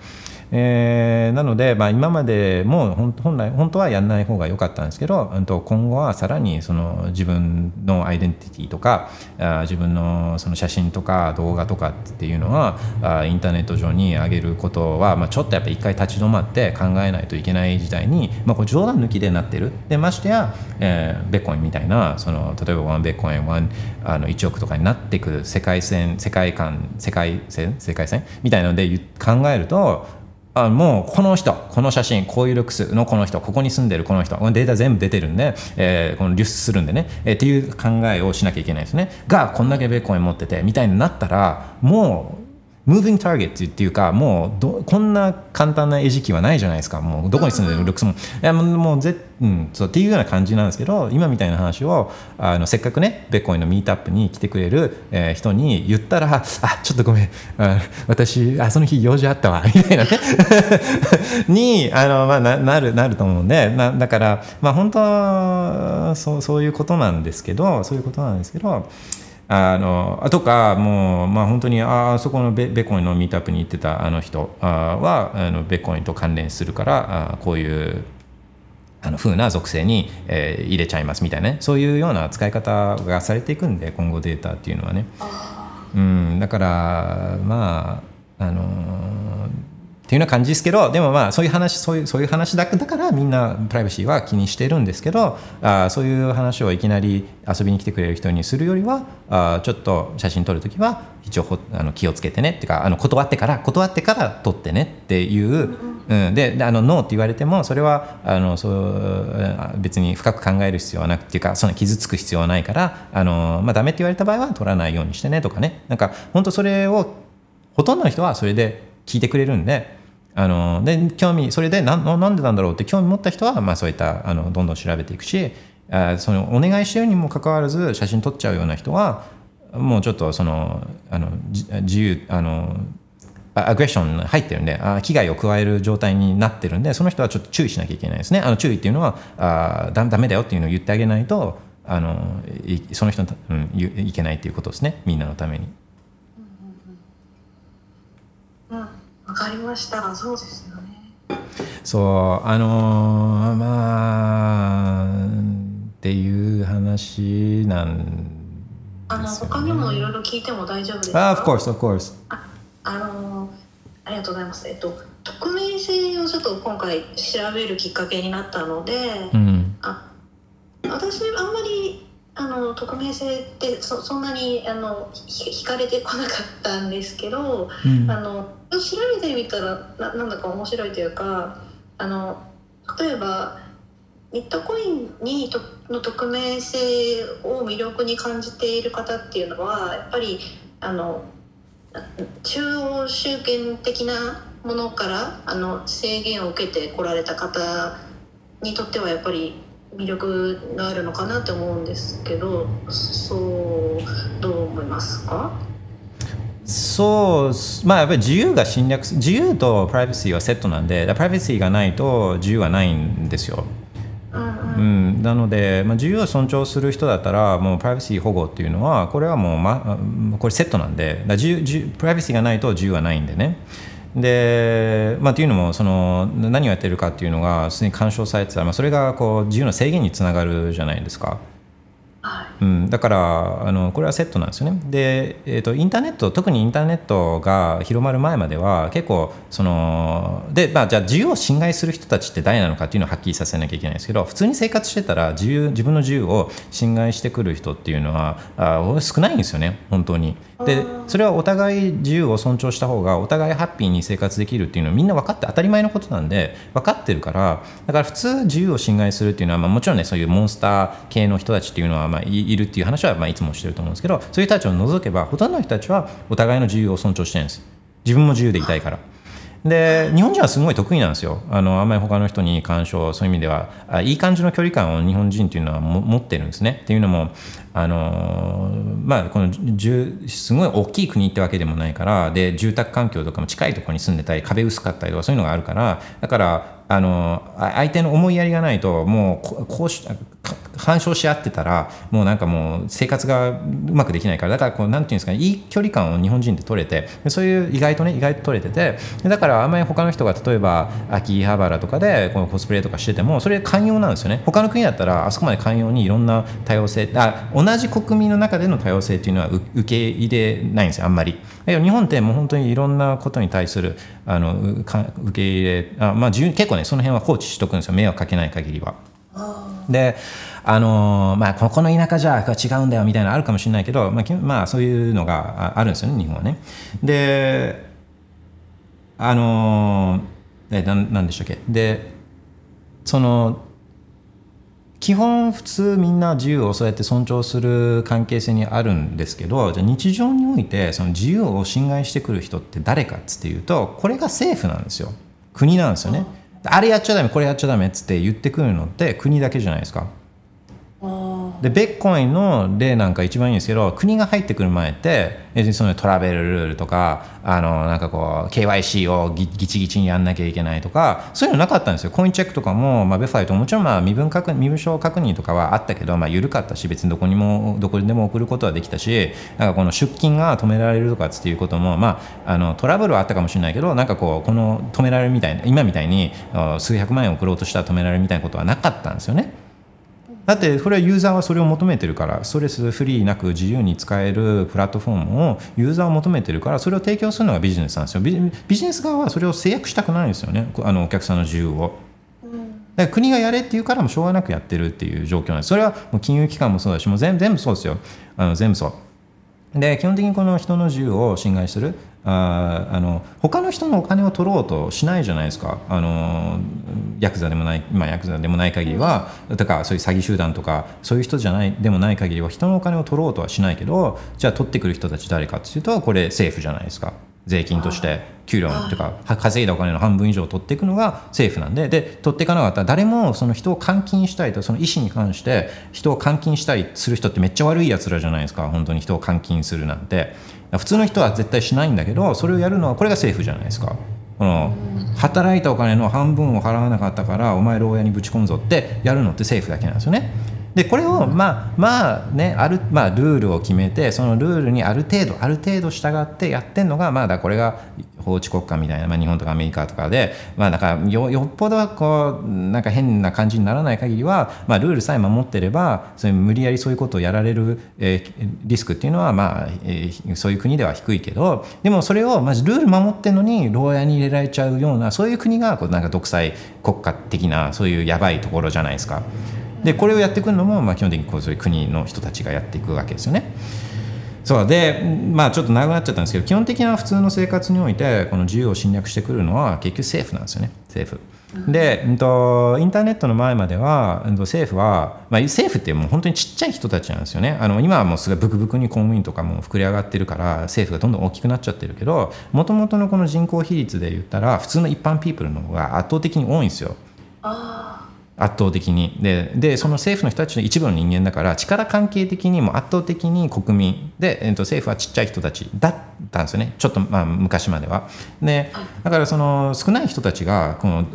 Speaker 1: えー、なので、まあ、今までも本来本当はやらない方が良かったんですけどうん、と今後はさらにその自分のアイデンティティとかあ自分のその写真とか動画とかっていうのはあインターネット上に上げることは、まあ、ちょっとやっぱ一回立ち止まって考えないといけない時代に、まあ、こ冗談抜きでなってる。でましてや、えー、ベッコインみたいなその例えばワンベッコインワンあの1億とかになってくる世界線世界観世界線世界線みたいなので考えるとあもうこの人この写真こういうルックスのこの人ここに住んでるこの人このデータ全部出てるんで、えー、この流出するんでね、えー、っていう考えをしなきゃいけないですね。がこんだけベーコン持っててみたいになったらもうムービングターゲットっていうかもうどこんな簡単な餌食はないじゃないですか。もうどこに住んでるルックスも。いやもうぜ、うん、そうっていうような感じなんですけど今みたいな話をあのせっかくねベッコインのミートアップに来てくれる、えー、人に言ったらあちょっとごめん。あ私あその日用事あったわ。[laughs] みたいなね。[laughs] にあの、まあ、ななるなると思うんでなだからまあ本当はそうそういうことなんですけどそういうことなんですけどあのとかもう、まあ、本当にああそこのベベコインのミートアップに行ってたあの人はあのベコインと関連するからあこういうあの風な属性に、えー、入れちゃいますみたいなねそういうような使い方がされていくんで今後データっていうのはね。うん、だからまああのーっていうような感じですけどでもまあそういう話そういうそういう話だからみんなプライバシーは気にしてるんですけどあそういう話をいきなり遊びに来てくれる人にするよりはあちょっと写真撮るときは一応あの気をつけてねっていうかあの断ってから断ってから撮ってねっていう、うん、であのノーって言われてもそれはあのそう別に深く考える必要はなくっていうかそんな傷つく必要はないからあの、まあ、ダメって言われた場合は撮らないようにしてねとかね。なんか本当それをほとんどの人はそれで聞いてくれるんであので興味それでななんでなんだろうって興味持った人は、まあ、そういったあのどんどん調べていくしあそのお願いしてるにもかかわらず写真撮っちゃうような人はもうちょっとそのあの自由あのアグレッション入ってるんであ危害を加える状態になってるんでその人はちょっと注意しなきゃいけないですねあの注意っていうのはあだダメだよっていうのを言ってあげないとあのその人、うん、いけないっていうことですねみんなのために。
Speaker 2: わかりました。そうですよね。
Speaker 1: そうあのー、まあっていう話なん
Speaker 2: あの他にもいろいろ聞いても大丈夫ですか？
Speaker 1: あ、of course, of course。
Speaker 2: あ、あのー、ありがとうございます。えっと匿名性をちょっと今回調べるきっかけになったので、うん、あ、私あんまりあの匿名性ってそそんなにあの惹かれてこなかったんですけど、うん、あの調べてみたらななんだか面白いというかあの例えばビットコインにとの匿名性を魅力に感じている方っていうのはやっぱりあの中央集権的なものからあの制限を受けてこられた方にとってはやっぱり魅力があるのかなって思うんですけどそうどう思いますか？
Speaker 1: そうまあやっぱり自由が侵略自由とプライバシーはセットなんでプライバシーがないと自由はないんですよ。うん、なので、まあ、自由を尊重する人だったらもうプライバシー保護っていうのはこれはもう、ま、これセットなんで自由自由プライバシーがないと自由はないんでね。でまあ、というのもその何をやってるかっていうのがすでに干渉されてたら、まあ、それがこう自由の制限につながるじゃないですか。
Speaker 2: はい。
Speaker 1: うん、だからあのこれはセットなんですよね。で、えー、とインターネット特にインターネットが広まる前までは結構そので、まあ、じゃあ自由を侵害する人たちって誰なのかっていうのをはっきりさせなきゃいけないんですけど普通に生活してたら自由自分の自由を侵害してくる人っていうのはあ少ないんですよね。本当に。でそれはお互い自由を尊重した方がお互いハッピーに生活できるっていうのはみんな分かって当たり前のことなんで分かってるからだから普通自由を侵害するっていうのは、まあ、もちろんねそういうモンスター系の人たちっていうのは、まあ、いいるっていう話は、まあ、いつもしてると思うんですけどそういう人たちを除けばほとんどの人たちはお互いの自由を尊重してるんです自分も自由でいたいから。で日本人はすごい得意なんですよ。あのあんまり他の人に干渉そういう意味ではあいい感じの距離感を日本人っていうのはも持ってるんですね。っていうのもあのまあこのすごい大きい国ってわけでもないからで住宅環境とかも近いところに住んでたり壁薄かったりとかそういうのがあるからだからあの相手の思いやりがないともうこうし干渉し合ってたらもうなんかもう生活がうまくできないからだからこうなんていうんですかねいい距離感を日本人って取れてそういう意外とね意外と取れててだからあんまり他の人が例えば秋葉原とかでこのコスプレとかしててもそれ寛容なんですよね。他の国だったらあそこまで寛容にいろんな多様性あ同じ国民の中での多様性っていうのは受け入れないんですよあんまり。日本ってもう本当にいろんなことに対するあの受け入れあ、まあ、結構ねその辺は放置しとくんですよ迷惑かけない限りは。であのまあ、ここの田舎じゃ違うんだよみたいなのあるかもしれないけど、まあ、まあ、そういうのがあるんですよね日本はね。であのえななんでしたっけでその基本普通みんな自由をそうやって尊重する関係性にあるんですけどじゃあ日常においてその自由を侵害してくる人って誰かっつっていうとこれが政府なんですよ。国なんですよね。あれやっちゃダメこれやっちゃダメっつって言ってくるのって国だけじゃないですかでビットコインの例なんか一番いいんですけど国が入ってくる前ってそのトラベルルールとかあのなんかこう KYC をギチギチにやんなきゃいけないとかそういうのなかったんですよコインチェックとかも、まあ、ベファイともちろんまあ身分確身分証確認とかはあったけど、まあ、緩かったし別にどこにもどこにでも送ることはできたしなんかこの出金が止められるとかっていうことも、まあ、あのトラブルはあったかもしれないけどなんかこうこの止められるみたいな今みたいに数百万円送ろうとしたら止められるみたいなことはなかったんですよね。だってそれはユーザーはそれを求めてるからストレスフリーなく自由に使えるプラットフォームをユーザーは求めてるからそれを提供するのがビジネスなんですよ。ビジネス側はそれを制約したくないんですよね。あのお客さんの自由を。だから国がやれっていうからもしょうがなくやってるっていう状況なんです。それはもう金融機関もそうだしもう全部そうですよ。あの全部そう。で基本的にこの人の自由を侵害するああの他の人のお金を取ろうとしないじゃないですか。あのヤクザでもない、まあ、ヤクザでもない限りはだからそういう詐欺集団とかそういう人じゃないでもない限りは人のお金を取ろうとはしないけどじゃあ取ってくる人たち誰かっていうとこれ政府じゃないですか。税金として給料というか稼いだお金の半分以上を取っていくのが政府なんで。で取っていかなかったら誰もその人を監禁したいとその意思に関して人を監禁したりする人ってめっちゃ悪いやつらじゃないですか。本当に人を監禁するなんて。普通の人は絶対しないんだけどそれをやるのはこれが政府じゃないですか。この働いたお金の半分を払わなかったからお前牢屋にぶち込むぞってやるのって政府だけなんですよね。でこれをまあまあねある、まあ、ルールを決めてそのルールにある程度ある程度従ってやってんのがまあだこれが法治国家みたいな、まあ、日本とかアメリカとかでまあだからよよっぽどこうなんか変な感じにならない限りは、まあ、ルールさえ守ってればそれ無理やりそういうことをやられる、えー、リスクっていうのはまあ、えー、そういう国では低いけどでもそれをまずルール守ってんのに牢屋に入れられちゃうようなそういう国がこうなんか独裁国家的なそういうやばいところじゃないですか。でこれをやってくるのも、まあ、基本的にこうそういう国の人たちがやっていくわけですよね。そうでまあちょっと長くなっちゃったんですけど基本的な普通の生活においてこの自由を侵略してくるのは結局政府なんですよね政府。で、うんと、インターネットの前までは、政府は、まあ、政府ってもう本当にちっちゃい人たちなんですよねあの今はもうすごいブクブクに公務員とかも膨れ上がってるから政府がどんどん大きくなっちゃってるけどもともとのこの人口比率で言ったら普通の一般ピープルの方が圧倒的に多いんですよ。あ圧倒的に。ででその政府の人たちの一部の人間だから力関係的にも圧倒的に国民で、えー、と政府はちっちゃい人たちだったんですよね。ちょっとまあ昔までは。でだからその少ない人たちがこの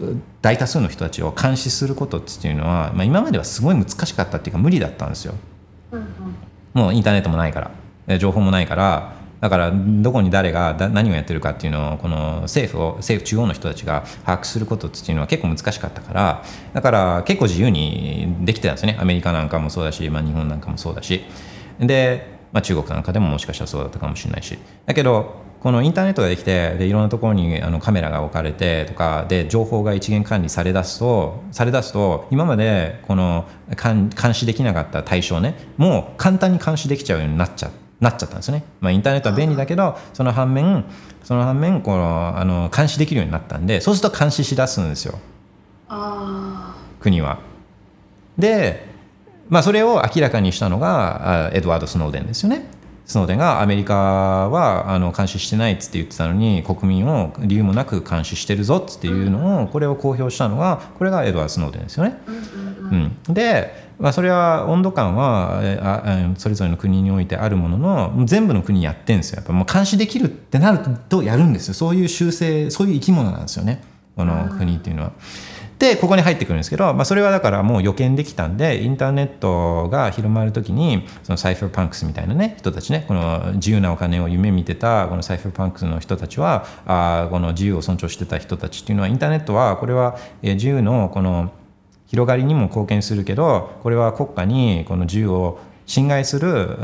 Speaker 1: 大多数の人たちを監視することっていうのは、まあ、今まではすごい難しかったっていうか無理だったんですよ、もうインターネットもないから情報もないからだからどこに誰が何をやってるかっていうのをこの政府を政府中央の人たちが把握することっていうのは結構難しかったからだから結構自由にできてたんですね。アメリカなんかもそうだし、まあ、日本なんかもそうだし。で、まあ、中国なんかでももしかしたらそうだったかもしれないし。だけどこのインターネットができてでいろんなところにあのカメラが置かれてとかで情報が一元管理されだすとされだすと今までこの監視できなかった対象ねもう簡単に監視できちゃうようになっちゃなっちゃったんですよね、まあ、インターネットは便利だけどその反面その反面このあの監視できるようになったんでそうすると監視しだすんですよ
Speaker 2: あ
Speaker 1: 国は。で、まあ、それを明らかにしたのがあエドワード・スノーデンですよね。スノーデンがアメリカはあの監視してないっつって言ってたのに国民を理由もなく監視してるぞっていうのをこれを公表したのがこれがエドワード・スノーデンですよね。
Speaker 2: あうんうんうん。
Speaker 1: うん、で、まあ、それは温度感はそれぞれの国においてあるものの全部の国やってんですよ。やっぱもう監視できるってなるとやるんですよ。そういう習性そういう生き物なんですよね。この国っていうのは。でここに入ってくるんですけど、まあ、それはだからもう予見できたんでインターネットが広まる時にその cypherpunks みたいなね人たちねこの自由なお金を夢見てたこの cypherpunks の人たちはあこの自由を尊重してた人たちっていうのはインターネットはこれは自由のこの広がりにも貢献するけどこれは国家にこの自由を侵害する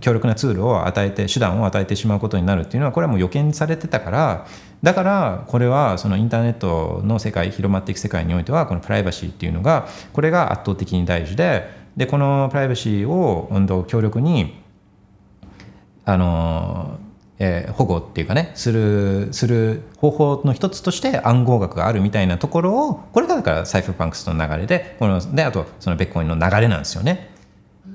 Speaker 1: 強力なツールを与えて手段を与えてしまうことになるっていうのはこれはもう予見されてたからだからこれはそのインターネットの世界広まっていく世界においてはこのプライバシーっていうのがこれが圧倒的に大事ででこのプライバシーをうんと強力にあのえー保護っていうかねするする方法の一つとして暗号学があるみたいなところをこれがだからサイフパンクスの流れでこのであとそのベッコインの流れなんですよね。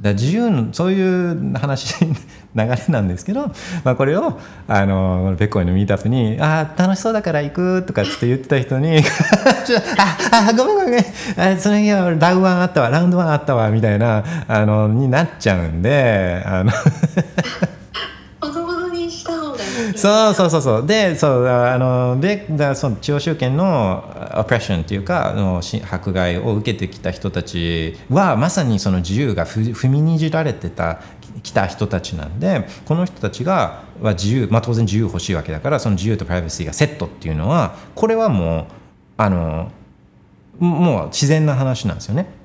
Speaker 1: だから自由のそういう話流れなんですけど、[laughs] まあ、これをあのベッコイのミートアップに「ああ楽しそうだから行く」とかって言ってた人に「[laughs] ああごめんごめんあそれいやラウンワンあったわラウンドワンあったわ」みたいなあのになっちゃうんであの [laughs]
Speaker 2: ほどほどにした方がいい
Speaker 1: そうそうそうそうでそうあのでだその中央集権のオプレッションっていうかの迫害を受けてきた人たちはまさにその自由が踏みにじられてたきた人たちなんでこの人たちがは自由、まあ、当然自由欲しいわけだからその自由とプライバシーがセットっていうのはこれはもうあのもう自然な話なんですよね。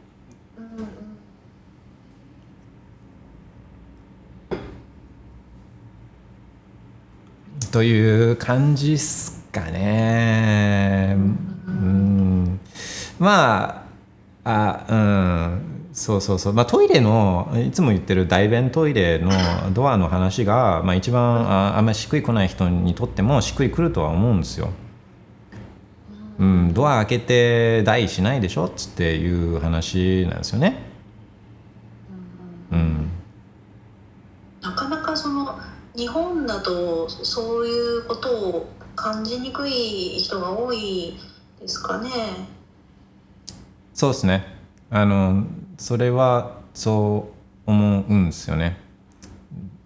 Speaker 1: という感じっすかね。うん、まああうんそうそうそう、まあ、トイレのいつも言ってる大便トイレのドアの話が、まあ、一番ああんまりしっくりこない人にとってもしっくりくるとは思うんですよ。うん、ドア開けて台しないでしょっつっていう話なんですよね。うん
Speaker 2: なかな日本だとそういうことを感じにくい人が多いですかね。
Speaker 1: そうですね。あのそれはそう思うんですよね。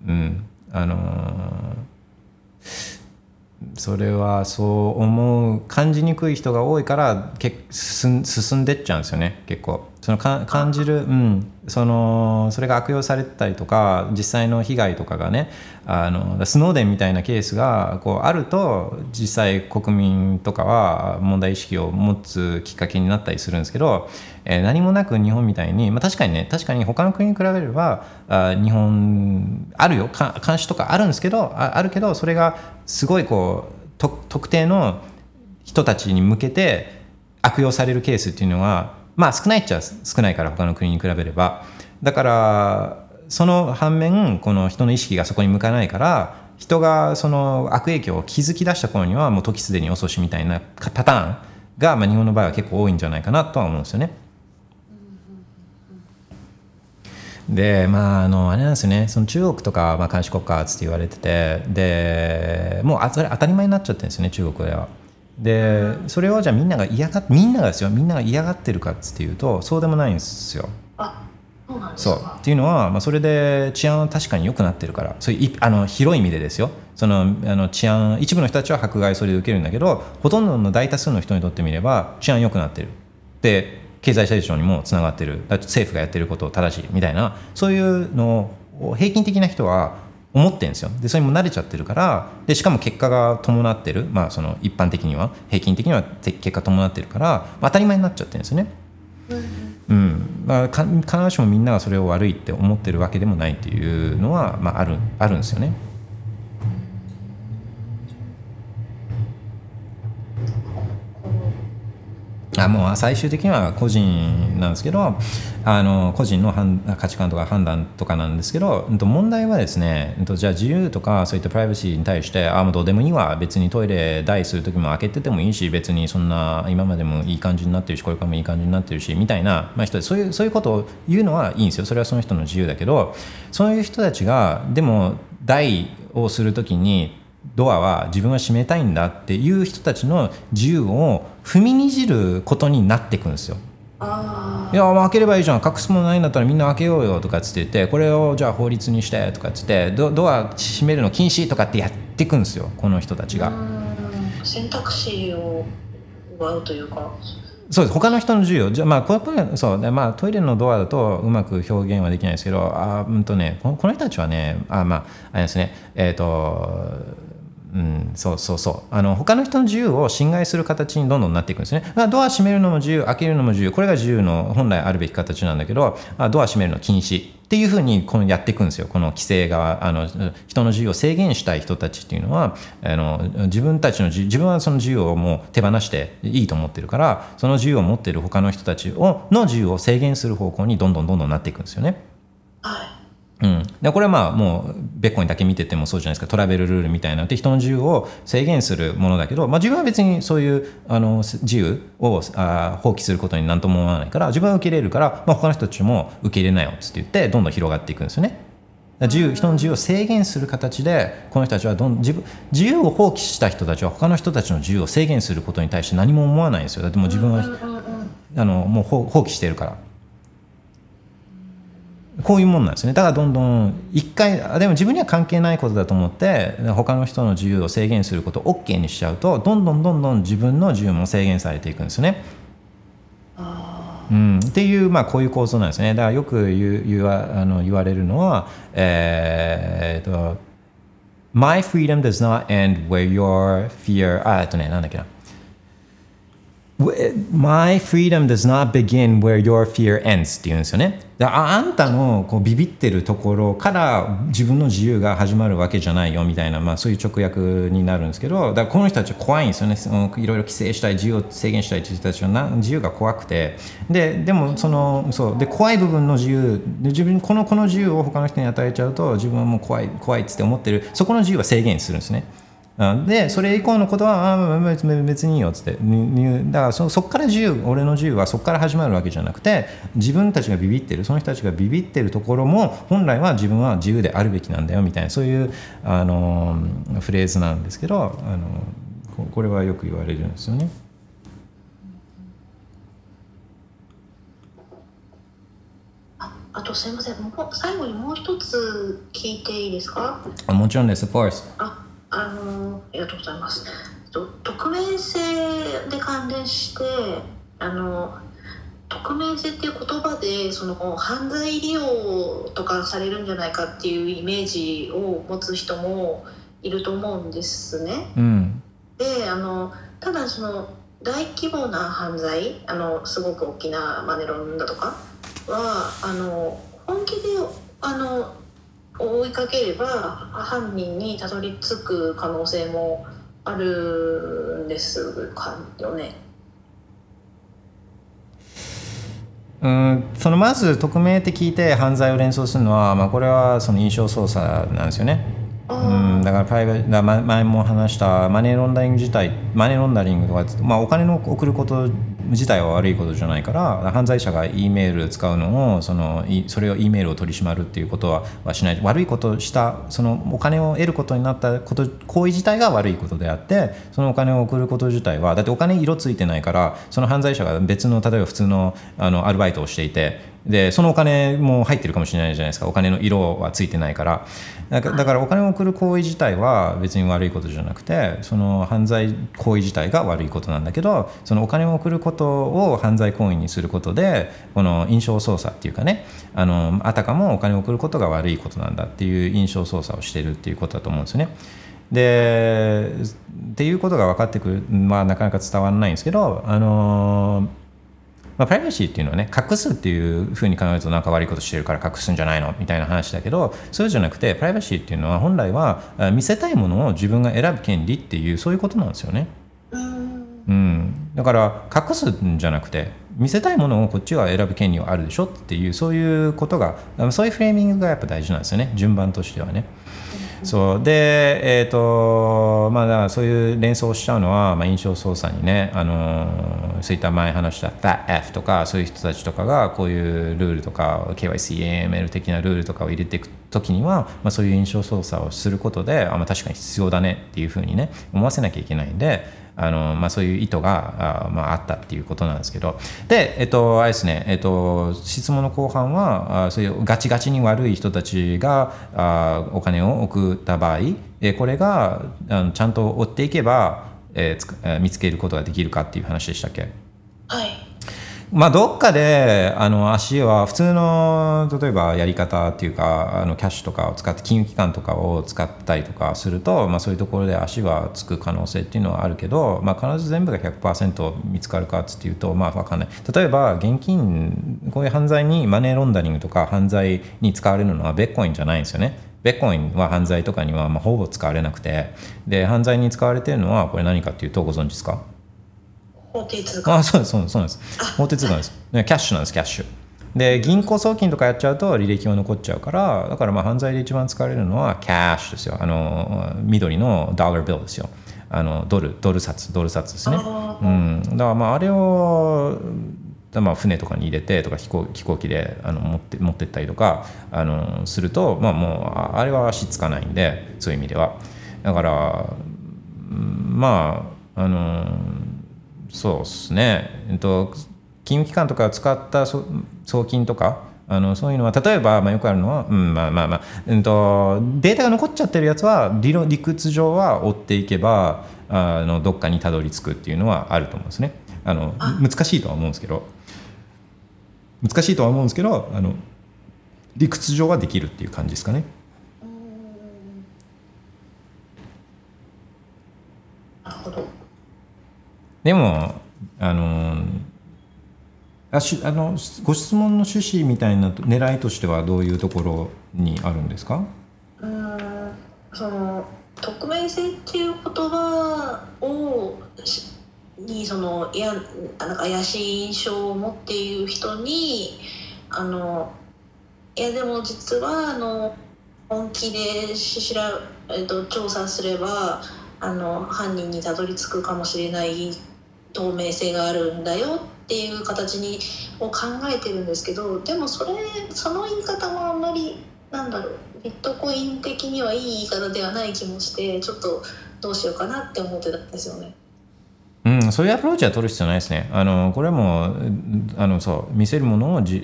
Speaker 1: うん、あのそれはそう思う感じにくい人が多いからけ進んでっちゃうんですよね結構そのか感じる、うん、そのそれが悪用されてたりとか実際の被害とかがねあのスノーデンみたいなケースがこうあると実際国民とかは問題意識を持つきっかけになったりするんですけど、えー何もなく日本みたいに、まあ、確かにね確かに他の国に比べればあ日本あるよ。か監視とかあるんですけどああるけどそれがすごいこうと特定の人たちに向けて悪用されるケースっていうのはまあ少ないっちゃ少ないから他の国に比べればだからその反面この人の意識がそこに向かないから人がその悪影響を気づき出した頃にはもう時すでに遅しみたいなパターンが、まあ、日本の場合は結構多いんじゃないかなとは思うんですよね。でまああのあれなんですよねその中国とか、まあ、監視国家っつって言われててでもう当たり前になっちゃってるんですよね中国では。でそれをじゃあみんなが嫌がみんながですよみんなが嫌がってるかっていうとそうでもないんですよ。
Speaker 2: あ、そうなんです
Speaker 1: そう。
Speaker 2: か。
Speaker 1: っていうのは、まあ、それで治安は確かに良くなってるから。そういういあの広い意味でですよ。そのあの治安一部の人たちは迫害それで受けるんだけどほとんどの大多数の人にとってみれば治安良くなってる。で経済成長にもつながってる。政府がやってることを正しい。みたいなそういうのを平均的な人は思ってるんですよでそれも慣れちゃってるからでしかも結果が伴ってる、まあ、その一般的には平均的にはて結果伴ってるから、まあ当たり前になっちゃってるんですよね。うんまあ、か必ずしもみんながそれを悪いって思ってるわけでもないっていうのは、まあ、あるあるんですよね。あもう最終的には個人なんですけどあの個人の価値観とか判断とかなんですけど問題はですねじゃあ自由とかそういったプライバシーに対してあもうどうでもいいわ別にトイレ代する時も開けててもいいし別にそんな今までもいい感じになってるしこれからもいい感じになってるしみたいな、まあ、人そういうそういうことを言うのはいいんですよ。それはその人の自由だけどそういう人たちがでも代をする時にドアは自分は閉めたいんだっていう人たちの自由を踏みにじることになっていくんですよ。いや開ければいいじゃん隠すものないんだったらみんな開けようよとかっつって言ってこれをじゃあ法律にしてとかっつってドドア閉めるの禁止とかってやっていくんですよこの人たちが。
Speaker 2: 選択肢を奪うというか。
Speaker 1: そうです。他の人の自由じゃまあこれそうで、まあ、トイレのドアだとうまく表現はできないですけどあうんとねこの人たちはねあまああれですねえっ、ー、とうん、そうそうそう。あの他の人の自由を侵害する形にどんどんなっていくんですね。ドア閉めるのも自由開けるのも自由。これが自由の本来あるべき形なんだけどドア閉めるの禁止っていうふうにこのやっていくんですよ。この規制があの人の自由を制限したい人たちっていうのはあの自分たちの自分はその自由をもう手放していいと思ってるからその自由を持ってる他の人たちをの自由を制限する方向にどんどんどんどんなっていくんですよね。
Speaker 2: はい。
Speaker 1: うん、でこれはまあもう別個にだけ見ててもそうじゃないですかトラベルルールみたいなのって人の自由を制限するものだけど、まあ、自分は別にそういうあの自由をあ放棄することに何とも思わないから自分は受け入れるから、まあ、他の人たちも受け入れなよって言ってどんどん広がっていくんですよね。自由人の自由を制限する形でこの人たちはどん自分自由を放棄した人たちは他の人たちの自由を制限することに対して何も思わないんですよだってもう自分はあのもう放棄してるから。こういうもんなんですね。だからどんどん一回でも自分には関係ないことだと思って他の人の自由を制限することを OK にしちゃうとどんどんどんどん自分の自由も制限されていくんですね。うん、っていう、まあ、こういう構造なんですね。だからよく言う言わあの言われるのは、えー、と My freedom does not end where your fear あえっとねなんだっけな My freedom does not begin where your fear ends って言うんですよね。ああんたのこうビビってるところから自分の自由が始まるわけじゃないよみたいな、まあ、そういう直訳になるんですけどだからこの人たちは怖いんですよねそのいろいろ規制したい自由を制限したいという人たちはな自由が怖くてででもそのそうで怖い部分の自由で自分このこの自由を他の人に与えちゃうと自分はもう怖い怖いっつって思ってるそこの自由は制限するんですね。でそれ以降のことはあ別にいいよっつって。だからそそこから自由俺の自由はそこから始まるわけじゃなくて自分たちがビビってるその人たちがビビってるところも本来は自分は自由であるべきなんだよみたいなそういうあのフレーズなんですけどあのこれはよく言われるんですよね。
Speaker 2: あとすみません、もう最後にもう一つ聞いていいですか？
Speaker 1: もちろんです、of course。
Speaker 2: ああのありがとうございます。匿名性で関連してあの匿名性っていう言葉でその犯罪利用とかされるんじゃないかっていうイメージを持つ人もいると思うんですね。
Speaker 1: うん、
Speaker 2: であのただその大規模な犯罪あのすごく大きなマネロンだとかはあの本気であの追いかければ犯人にたどり着く可能性もあるんですかよね。
Speaker 1: うんそのまず匿名って聞いて犯罪を連想するのは、まあ、これはその印象操作なんですよね。うん、だからプライベだ前も話したマネーロンダリング自体マネーロンダリングとか、まあ、お金の送ること自体は悪いことじゃないから犯罪者が E メール使うのをそのそれを E メールを取り締まるっていうことははしない。悪いことしたそのお金を得ることになったこと行為自体が悪いことであってそのお金を送ること自体はだってお金色ついてないからその犯罪者が別の例えば普通のあのアルバイトをしていてでそのお金も入ってるかもしれないじゃないですか。お金の色はついてないから。だからだからお金を送る行為自体は別に悪いことじゃなくてその犯罪行為自体が悪いことなんだけどそのお金を送ることを犯罪行為にすることでこの印象操作っていうかねあのあたかもお金を送ることが悪いことなんだっていう印象操作をしてるっていうことだと思うんですよね。でっていうことが分かってくるまあなかなか伝わらないんですけどあのまあ、プライバシーっていうのはね隠すっていうふうに考えるとなんか悪いことしてるから隠すんじゃないのみたいな話だけどそうじゃなくてプライバシーっていうのは本来は見せたいものを自分が選ぶ権利っていうそういうことなんですよね。うん、だから隠すんじゃなくて見せたいものをこっちは選ぶ権利はあるでしょっていうそういうことがそういうフレーミングがやっぱ大事なんですよね順番としてはね。そう。で、えーとまあ、そういう連想をしちゃうのは、まあ、印象操作にね、あのそういった前話した FATF とかそういう人たちとかがこういうルールとか KYCAML 的なルールとかを入れていく時には、まあ、そういう印象操作をすることであ、まあ、確かに必要だねっていうふうにね思わせなきゃいけないんであのまあ、そういう意図があ,、まあ、あったっていうことなんですけど。で、えっと、あれですね、えっと、質問の後半はあそういうガチガチに悪い人たちがあお金を送った場合えこれがあのちゃんと追っていけば、えー、見つけることができるかっていう話でしたっけ？
Speaker 2: はい。
Speaker 1: まあ、どっかであの足は普通の例えばやり方っていうかあのキャッシュとかを使って金融機関とかを使ったりとかすると、まあ、そういうところで足はつく可能性っていうのはあるけど、まあ、必ず全部が100%見つかるかっていうと、まあ、分かんない。例えば現金こういう犯罪にマネーロンダリングとか犯罪に使われるのはベッコインじゃないんですよね。ベッコインは犯罪とかにはまあほぼ使われなくて。で犯罪に使われてるのはこれ何かっていうとご存知ですか？
Speaker 2: 法定通貨。
Speaker 1: あそうですそうですそうです。法定通貨です、ね、キャッシュなんですキャッシュ。で銀行送金とかやっちゃうと履歴が残っちゃうからだからまあ犯罪で一番使われるのはキャッシュですよ。あの緑のドルビルですよ。あのドルドル札ドル札ですね。うん。だからまああれをまあ、船とかに入れてとか飛行飛行機であの持って持ってったりとかあのすると、まあ、もうあれは足つかないんでそういう意味では。だからまああのそうですね、えっと、金融機関とか使った送金とかあのそういうのは例えば、まあ、よくあるのは、うんまあまあまあうんと、データが残っちゃってるやつは理論理屈上は追っていけばあのどっかにたどり着くっていうのはあると思うんですね。あの難しいとは思うんですけど。難しいとは思うんですけどあの理屈上はできるっていう感じですかね。
Speaker 2: なるほど
Speaker 1: でもあのあしあのご質問の趣旨みたいな狙いとしてはどういうところにあるんですか？
Speaker 2: うんその匿名性っていう言葉をにそのいやなんか怪しい印象を持っている人にあのいやでも実はあの本気でしら、えっと、調査すればあの犯人にたどり着くかもしれない透明性があるんだよっていう形にを考えてるんですけどでもそれその言い方もあんまりなんだろうビットコイン的にはいい言い方ではない気もしてちょっとどうしようかなって思ってたんですよね。
Speaker 1: うん、そういうアプローチは取る必要ないですね。あのこれはもあのそう見せるものをじ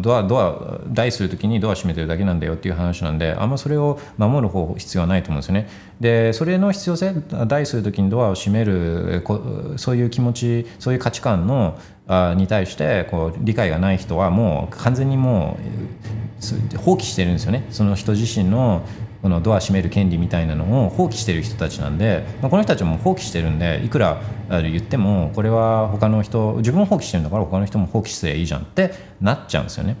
Speaker 1: ドアドア大するときにドア閉めてるだけなんだよっていう話なんであんまそれを守る方法必要はないと思うんですよね。でそれの必要性大するときにドアを閉めるそういう気持ちそういう価値観のあに対してこう理解がない人はもう完全にもう放棄してるんですよね。その人自身のこのドア閉める権利みたいなのを放棄してる人たちなんで、まあ、この人たちも放棄してるんでいくら言ってもこれは他の人自分も放棄してるんだから他の人も放棄すればいいじゃんってなっちゃうんですよね。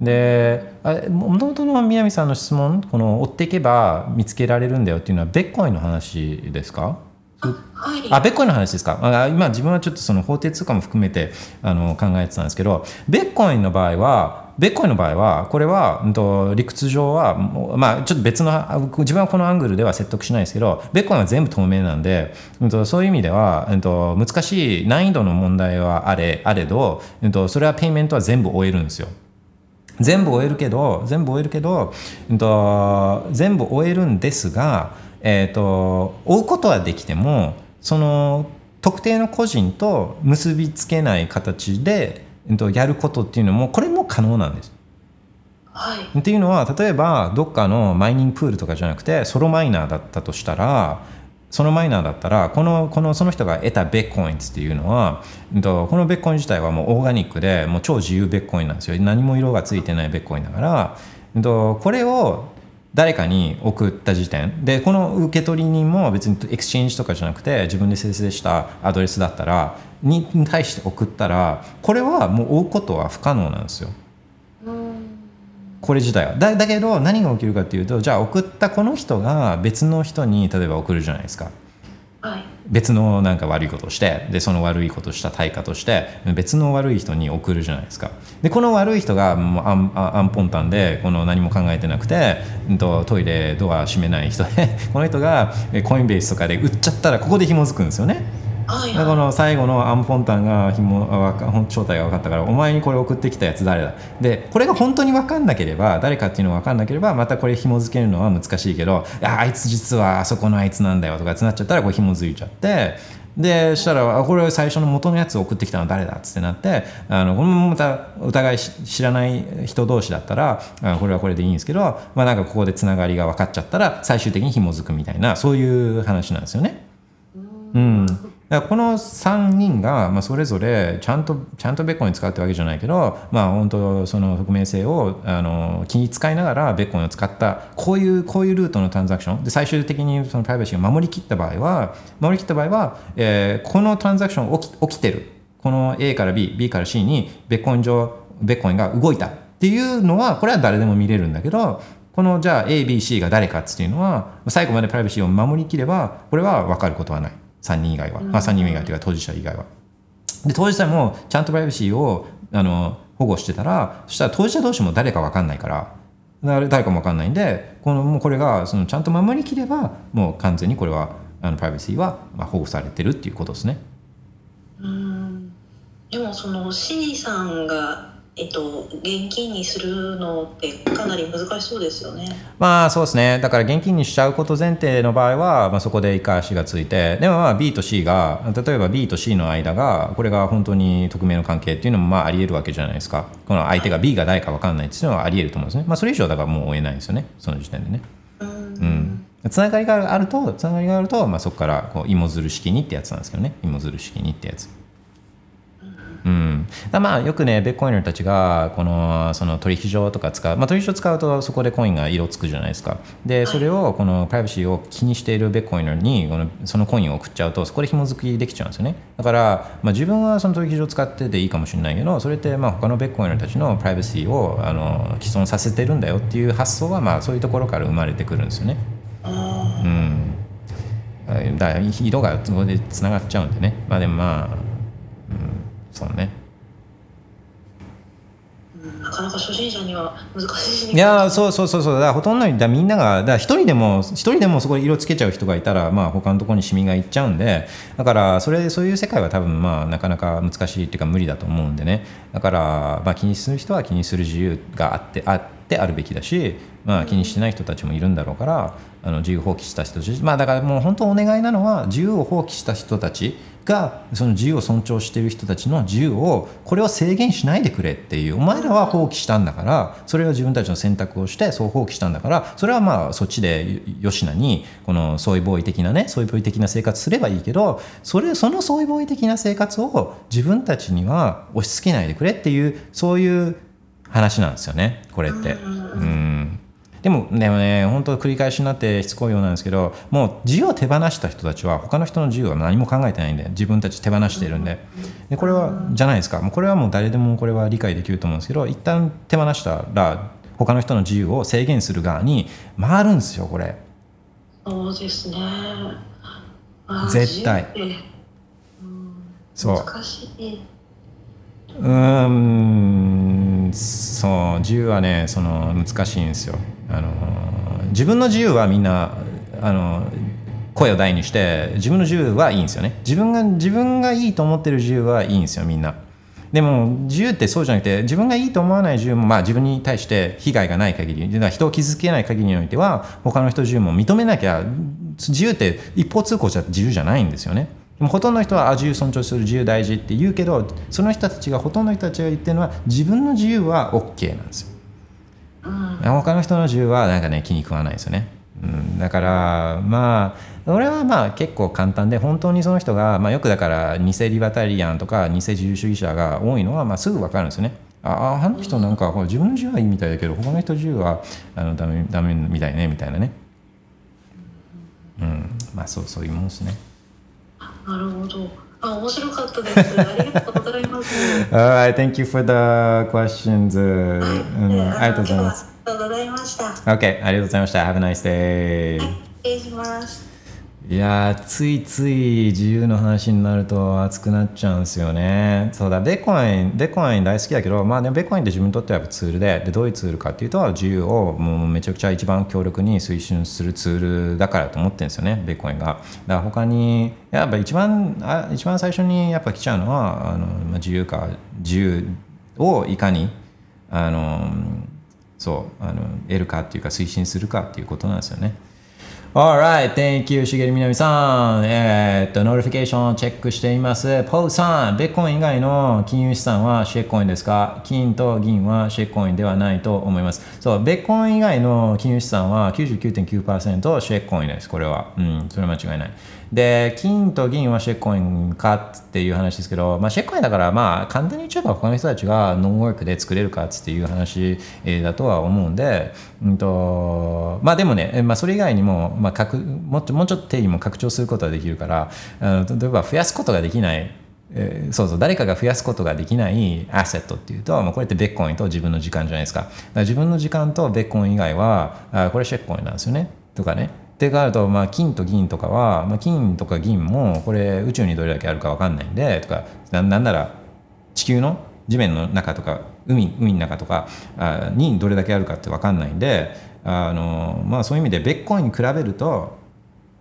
Speaker 1: でもともとの南さんの質問この追っていけば見つけられるんだよっていうのはベッコインの話ですか？
Speaker 2: あ、はい、
Speaker 1: あベッコインの話ですか？あ今自分はちょっとその法定通貨も含めてあの考えてたんですけどベッコインの場合はベッコインの場合はこれは、うん、と理屈上はまあちょっと別の自分はこのアングルでは説得しないですけどベッコインは全部透明なんで、うん、とそういう意味では、うん、と難しい難易度の問題はあれあれど、うん、とそれはペイメントは全部終えるんですよ。全部終えるけど全部終えるけど、うん、と全部終えるんですが、えーと追うことはできてもその特定の個人と結びつけない形でえっとやることっていうのもこれも可能なんです。
Speaker 2: はい
Speaker 1: っていうのは例えばどっかのマイニングプールとかじゃなくてソロマイナーだったとしたらそのマイナーだったらこのこのその人が得たビットコインっていうのは、うんとこのビットコイン自体はもうオーガニックでもう超自由ビットコインなんですよ何も色がついてないビットコインだから、うんとこれを誰かに送った時点。でこの受取人も別に exchange とかじゃなくて自分で生成したアドレスだったらにに対して送ったらこれはもう追うことは不可能なんですよ。これ自体は。だだけど何が起きるかっていうとじゃあ送ったこの人が別の人に例えば送るじゃないですか。
Speaker 2: はい
Speaker 1: 別のなんか悪いことをしてでその悪いことをした対価として別の悪い人に送るじゃないですか。でこの悪い人がもうアンアンポンタンでこの何も考えてなくて、うんと、トイレドア閉めない人で [laughs] この人がコインベースとかで売っちゃったらここで紐づくんですよね。
Speaker 2: はい
Speaker 1: でこ
Speaker 2: は
Speaker 1: の最後のアンポンタンがひも正体が分かったからお前にこれ送ってきたやつ誰だ？でこれが本当に分かんなければ誰かっていうのが分かんなければまたこれ紐付けるのは難しいけどああいつ実はあそこのあいつなんだよとかってなっちゃったらこれ紐付いちゃってでしたらあこれ最初の元のやつを送ってきたのは誰だっつってなってあのこれもまたお互いし知らない人同士だったらあこれはこれでいいんですけど、まあ、なんかここでつながりが分かっちゃったら最終的に紐づくみたいなそういう話なんですよね。うん、だからこの3人が、まあ、それぞれちゃんとちゃんとベッコイン使うってわけじゃないけど、まあ、本当その匿名性をあの気に使いながらベッコンを使ったこういうこういうルートのトランザクション。で最終的にそのプライバシーを守りきった場合は守りきった場合は、えーこのトランザクション起き起きてる。この A から BB から C にベッコン上ベッコンが動いた。っていうのはこれは誰でも見れるんだけどこのじゃあ ABC が誰かっていうのは最後までプライバシーを守りきればこれは分かることはない。3人以外は、まあ、3人以外というか当事者以外は。で当事者もちゃんとプライバシーをあの保護してたらそしたら当事者同士も誰か分かんないから誰誰かも分かんないんでこのもうこれがそのちゃんと守りきればもう完全にこれはあのプライバシーはまあ保護されてるっていうことですね。
Speaker 2: いうんでもその C さんがえっと現金にするのってかなり難しそうですよね。
Speaker 1: まあそうですね。だから現金にしちゃうこと前提の場合は、まあ、そこで一回足がついて。でもまあ B と C が例えば B と C の間がこれが本当に匿名の関係っていうのもまあありえるわけじゃないですか。この相手が B が誰か分かんないっていうのはありえると思うんですね。まあそれ以上だからもう追えないんですよねその時点でね。
Speaker 2: うん。
Speaker 1: うん。つながりがあるとつながりがあると、まあ、そこからこう芋づる式にってやつなんですけどね。芋づる式にってやつうん、だまあよくねベッコイナーたちがこのその取引所とか使う、まあ、取引所使うとそこでコインが色つくじゃないですか。でそれをこのプライバシーを気にしているベッコイナーにこのそのコインを送っちゃうとそこで紐付きできちゃうんですよね。だから、まあ、自分はその取引所を使ってていいかもしれないけどそれってまあ他のベッコイナーたちのプライバシーをあの既存させてるんだよっていう発想はまあそういうところから生まれてくるんですよね。
Speaker 2: あ
Speaker 1: うん。だ色がそこでつながっちゃうんでね。まあでもまあ、うん、そうね。
Speaker 2: なかなか初心者には難しい
Speaker 1: いやーそうそうそうそう。だからほとんどだみんながだ一人でも一人でもそこで色つけちゃう人がいたらまあ他のところにシミがいっちゃうんでだからそれそういう世界は多分まあなかなか難しいっていうか無理だと思うんでね。だからまあ気にする人は気にする自由があってあってあるべきだしまあ気にしてない人たちもいるんだろうからあの自由放棄した人たち。まあだからもう本当お願いなのは自由を放棄した人たちがその自由を尊重している人たちの自由をこれを制限しないでくれっていう。お前らは放棄したんだからそれは自分たちの選択をしてそう放棄したんだからそれはまあそっちでよしなにこの相違ボーイ的なね相違ボーイ的な生活すればいいけどそれその相違ボーイ的な生活を自分たちには押し付けないでくれっていうそういう話なんですよねこれって。うんでもでもね本当繰り返しになってしつこいようなんですけどもう自由を手放した人たちは他の人の自由は何も考えてないんで自分たち手放しているんで。でこれはじゃないですかもうこれはもう誰でもこれは理解できると思うんですけど一旦手放したら他の人の自由を制限する側に回るんですよこれ。
Speaker 2: そうですね。
Speaker 1: 絶対。そう。
Speaker 2: う
Speaker 1: ーんそう自由はねその難しいんですよあの自分の自由はみんなあの声を大にして自分の自由はいいんですよね。自分が自分がいいと思ってる自由はいいんですよみんな。でも自由ってそうじゃなくて自分がいいと思わない自由も、まあ、自分に対して被害がない限り人を傷つけない限りにおいては他の人自由も認めなきゃ自由って一方通行じゃ自由じゃないんですよね。でもほとんどの人は自由尊重する自由大事って言うけどその人たちがほとんどの人たちが言ってるのは自分の自由は OK なんですよ。他の人の自由はなんかね気に食わないですよね、うん、だからまあ俺はまあ結構簡単で本当にその人が、まあ、よくだから偽リバタリアンとか偽自由主義者が多いのはまあすぐ分かるんですよね。ああの人なんか自分の自由はいいみたいだけど他の人の自由はあのダメダメみたいねみたいなね。うん。まあそうそういうもんですね。
Speaker 2: なるほど。あ、面白かったです。ありがとうございます。[laughs]
Speaker 1: Alright, thank you for the questions. うん、ありがとうございます。
Speaker 2: ありがとうございました。
Speaker 1: OK、ありがとうございました。Have a nice day.
Speaker 2: 失礼します。
Speaker 1: いやついつい自由の話になると熱くなっちゃうんですよね。そうだ、ベコイン、ベコイン大好きだけど、まあでもベコインって自分にとってはやっぱツールで、でどういうツールかっていうと、自由をもうめちゃくちゃ一番強力に推進するツールだからと思ってるんですよね、ベコインが。だから他に、やっぱ一番、あ一番最初にやっぱ来ちゃうのは、あのまあ、自由か、自由をいかに、あの、そう、あの得るかっていうか推進するかっていうことなんですよね。Alright, thank you, しげりみなみさん。えーっと、 notification をチェックしています。ポーさん、ビットコイン以外の金融資産は shitcoin ですか？金と銀は shitcoin ではないと思います。そう、ビットコイン以外の金融資産は99.9% shitcoin です。これは。うん、それは間違いない。で、金と銀は shitcoin かっていう話ですけど、まあ、 shitcoin だから、まあ、簡単に言っちゃえば他の人たちが no work で作れるかっていう話、だとは思うんで、うんと、まあでもね、まあ、それ以外にも、まあ、かくもうちょもうちょっと定義も拡張することができるから、あの例えば増やすことができない、えーそうそう誰かが増やすことができないアセットっていうと、まあ、これってベッコインと自分の時間じゃないですか。自分の時間とベッコイン以外はあこれシェッコインなんですよね。とかね。ってなると、まあ、金と銀とかは、まあ、金とか銀もこれ宇宙にどれだけあるか分かんないんでとかななんなら地球の地面の中とか海海の中とかあにどれだけあるかって分かんないんであの、まあ、そういう意味でベッコインに比べると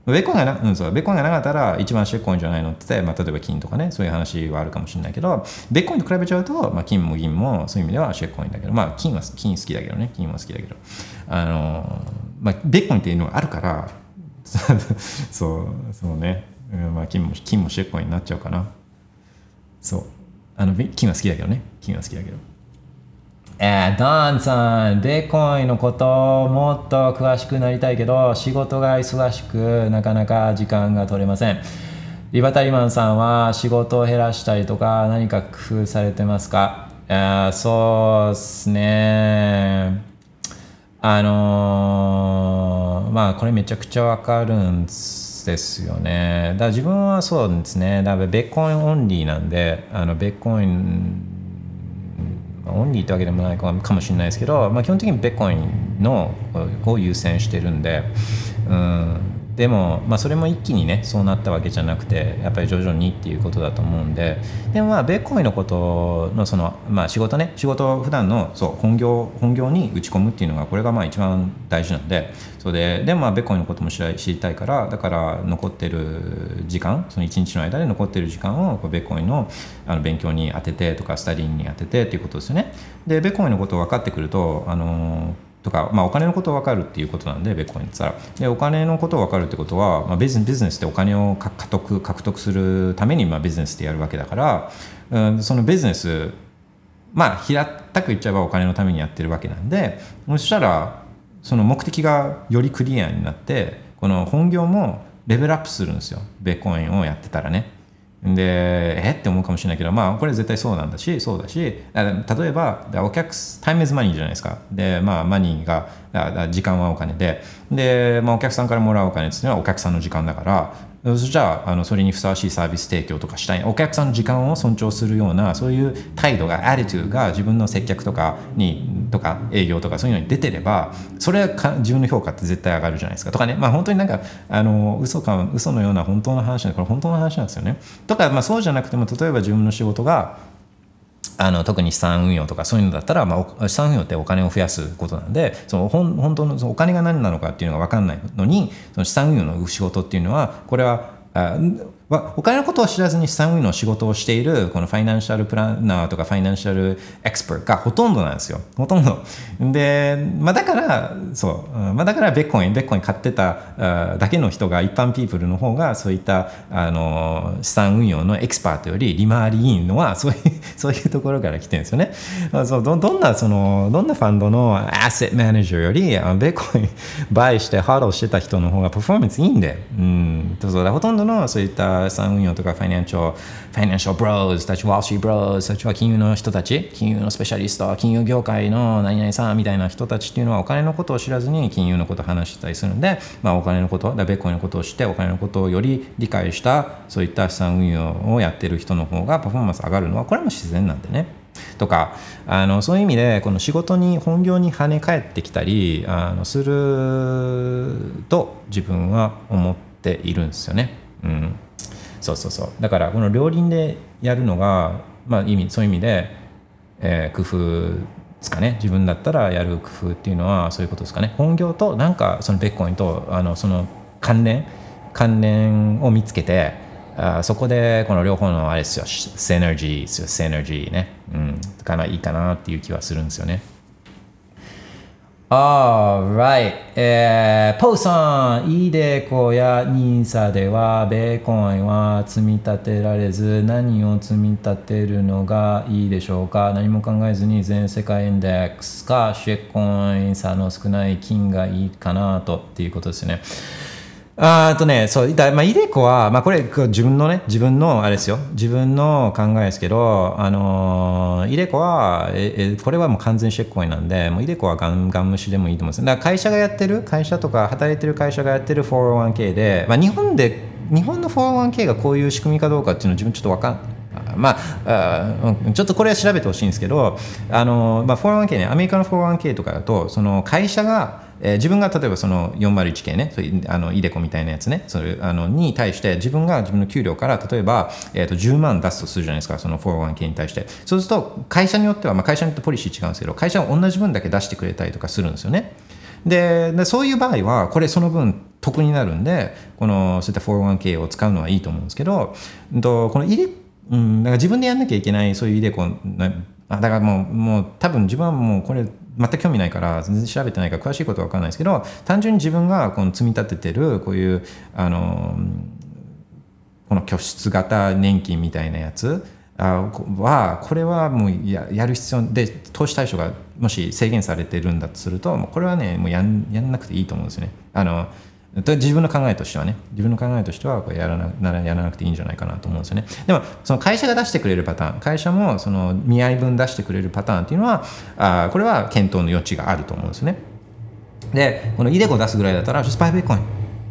Speaker 1: ベッコンがな、うん、そうベッコンがなかったら一番シェッコインじゃないのって、まあ、例えば金とかねそういう話はあるかもしれないけどベッコンと比べちゃうと、まあ、金も銀もそういう意味ではシェッコインだけどまあ金は金好きだけどね金は好きだけどあの、まあ、ベッコンっていうのがあるから [laughs] そうそうね、うんまあ、金も金もシェッコインになっちゃうかな。そう。あの金は好きだけどね。金は好きだけど。えー、ダンさん、ベーコインのこともっと詳しくなりたいけど、仕事が忙しく、なかなか時間が取れません。リバタリマンさんは仕事を減らしたりとか、何か工夫されてますか？えーそうですね。あのーまあこれめちゃくちゃわかるんですよね。だから自分はそうですね。だからベッコインオンリーなんで、あのベッコインオンリーってわけでもないかもしれないですけど、まあ、基本的にベッコインのを優先してるんで、うん、でも、まあ、それも一気にねそうなったわけじゃなくてやっぱり徐々にっていうことだと思うんででもまあベッコイのことのその、まあ、仕事ね仕事普段のそう本業本業に打ち込むっていうのがこれがまあ一番大事なんでそれででもまあベッコイのことも知りたいからだから残ってる時間その1日の間で残ってる時間をこうベッコイのあの勉強に当ててとかスタディに当ててっていうことですよね。でベッコイのことを分かってくるとあのとか、まあ、お金のことを分かるっていうことなんでベッコインって言ったら。でお金のことを分かるってことは、まあ、ビジネスビジネスでお金を獲得獲得するために、まあ、ビジネスでやるわけだから、うん、そのビジネスまあ平たく言っちゃえばお金のためにやってるわけなんでそしたらその目的がよりクリアになってこの本業もレベルアップするんですよ。ベッコインをやってたらね。でえ？って思うかもしれないけどまあこれ絶対そうなんだしそうだし例えばお客 time is money じゃないですか。でまあ money が時間はお金で。で、まあ、お客さんからもらうお金っていうのはお客さんの時間だからじゃああのそれにふさわしいサービス提供とかしたい。お客さんの時間を尊重するようなそういう態度が attitude が自分の接客とかにとか営業とかそういうのに出てればそれはか自分の評価って絶対上がるじゃないですか。とかね。まあ本当になんかあの嘘か嘘のような本当の話なんでこれ本当の話なんですよね。とか、まあ、そうじゃなくても例えば自分の仕事があの特に資産運用とかそういうのだったら、まあ、資産運用ってお金を増やすことなんでそのほん本当のそのお金が何なのかっていうのが分かんないのにその資産運用の仕事っていうのはこれはあお金のことを知らずに資産運用の仕事をしているこのファイナンシャルプランナーとかファイナンシャルエクスパーがほとんどなんですよ。ほとんど。で、まあ、だからそう、まあ、だからビットコインビットコイン買ってただけの人が一般ピープルの方がそういったあの資産運用のエキスパートより利回りいいのは [laughs] そういうそういうところから来てるんですよね。あそうどどんなそのどんなファンドのアセットマネージャーよりビットコイン buy して hodl してた人の方がパフォーマンスいいんで、うん、そうだほとんどのそういった資産運用とか financial financial bros たち Wall Street bros たちは金融の人たち金融のスペシャリスト金融業界の何々さんみたいな人たちっていうのはお金のことを知らずに金融のことを話したりするんで、まあ、お金のことだビットコインのことを知ってお金のことをより理解したそういった資産運用をやってる人の方がパフォーマンス上がるのはこれも自然なんでね。とかあのそういう意味でこの仕事に本業に跳ね返ってきたりあのすると自分は思っているんですよね。うん、そうそうそう。だからこの両輪でやるのが、まあ、意味そういう意味で、えー工夫ですかね。自分だったらやる工夫っていうのはそういうことですかね。本業となんかそのベッコインとあのその関連関連を見つけてあそこでこの両方のあれですよ。セナジーですよ。セナジーね。うん。かないいかなっていう気はするんですよね。Alright、えー、ポーさん、イデコやニーサでは、ベーコンは積み立てられず、何を積み立てるのがいいでしょうか？何も考えずに全世界インデックスか、シェッコイン差の少ない金がいいかなとっていうことですね。あとね、そう、だまあ、イデコは、まあ、これ、自分のね、自分の、あれですよ、自分の考えですけど、あのーイデコは、え、えこれはもう完全シェックコインなんで、もうイデコはガンガン無視でもいいと思うんです。だから会社がやってる、会社とか働いてる会社がやってる 401k で、まあ、日本で、日本の 401k がこういう仕組みかどうかっていうのは自分ちょっとわかんまあ、あちょっとこれは調べてほしいんですけど、あのまあ、401k ね、アメリカの 401k とかだと、その会社が、えー自分が例えばその 401k ね、そういうあのイデコみたいなやつね、それあのに対して自分が自分の給料から例えば、えー、と10万出すとするじゃないですか、その 401k に対して。そうすると、会社によっては、まあ、会社によってポリシー違うんですけど、会社は同じ分だけ出してくれたりとかするんですよね。ででそういう場合はこれその分得になるんでこのそういった 401k を使うのはいいと思うんですけどんとこのイデうん、だか自分でやんなきゃいけないそういうイデコだからもうもう多分自分はもうこれ全く興味ないから全然調べてないから詳しいことは分かんないですけど単純に自分がこの積み立ててるこういうあのこの拠出型年金みたいなやつはこれはもうややる必要で投資対象がもし制限されてるんだとするともうこれはねもうやんやんなくていいと思うんですよね。あの自分の考えとしてはね自分の考えとしてはこれやらなならやらなくていいんじゃないかなと思うんですよね。でもその会社が出してくれるパターン会社もその見合い分出してくれるパターンっていうのはあこれは検討の余地があると思うんですよね。でこのイデコ出すぐらいだったら just buy Bitcoin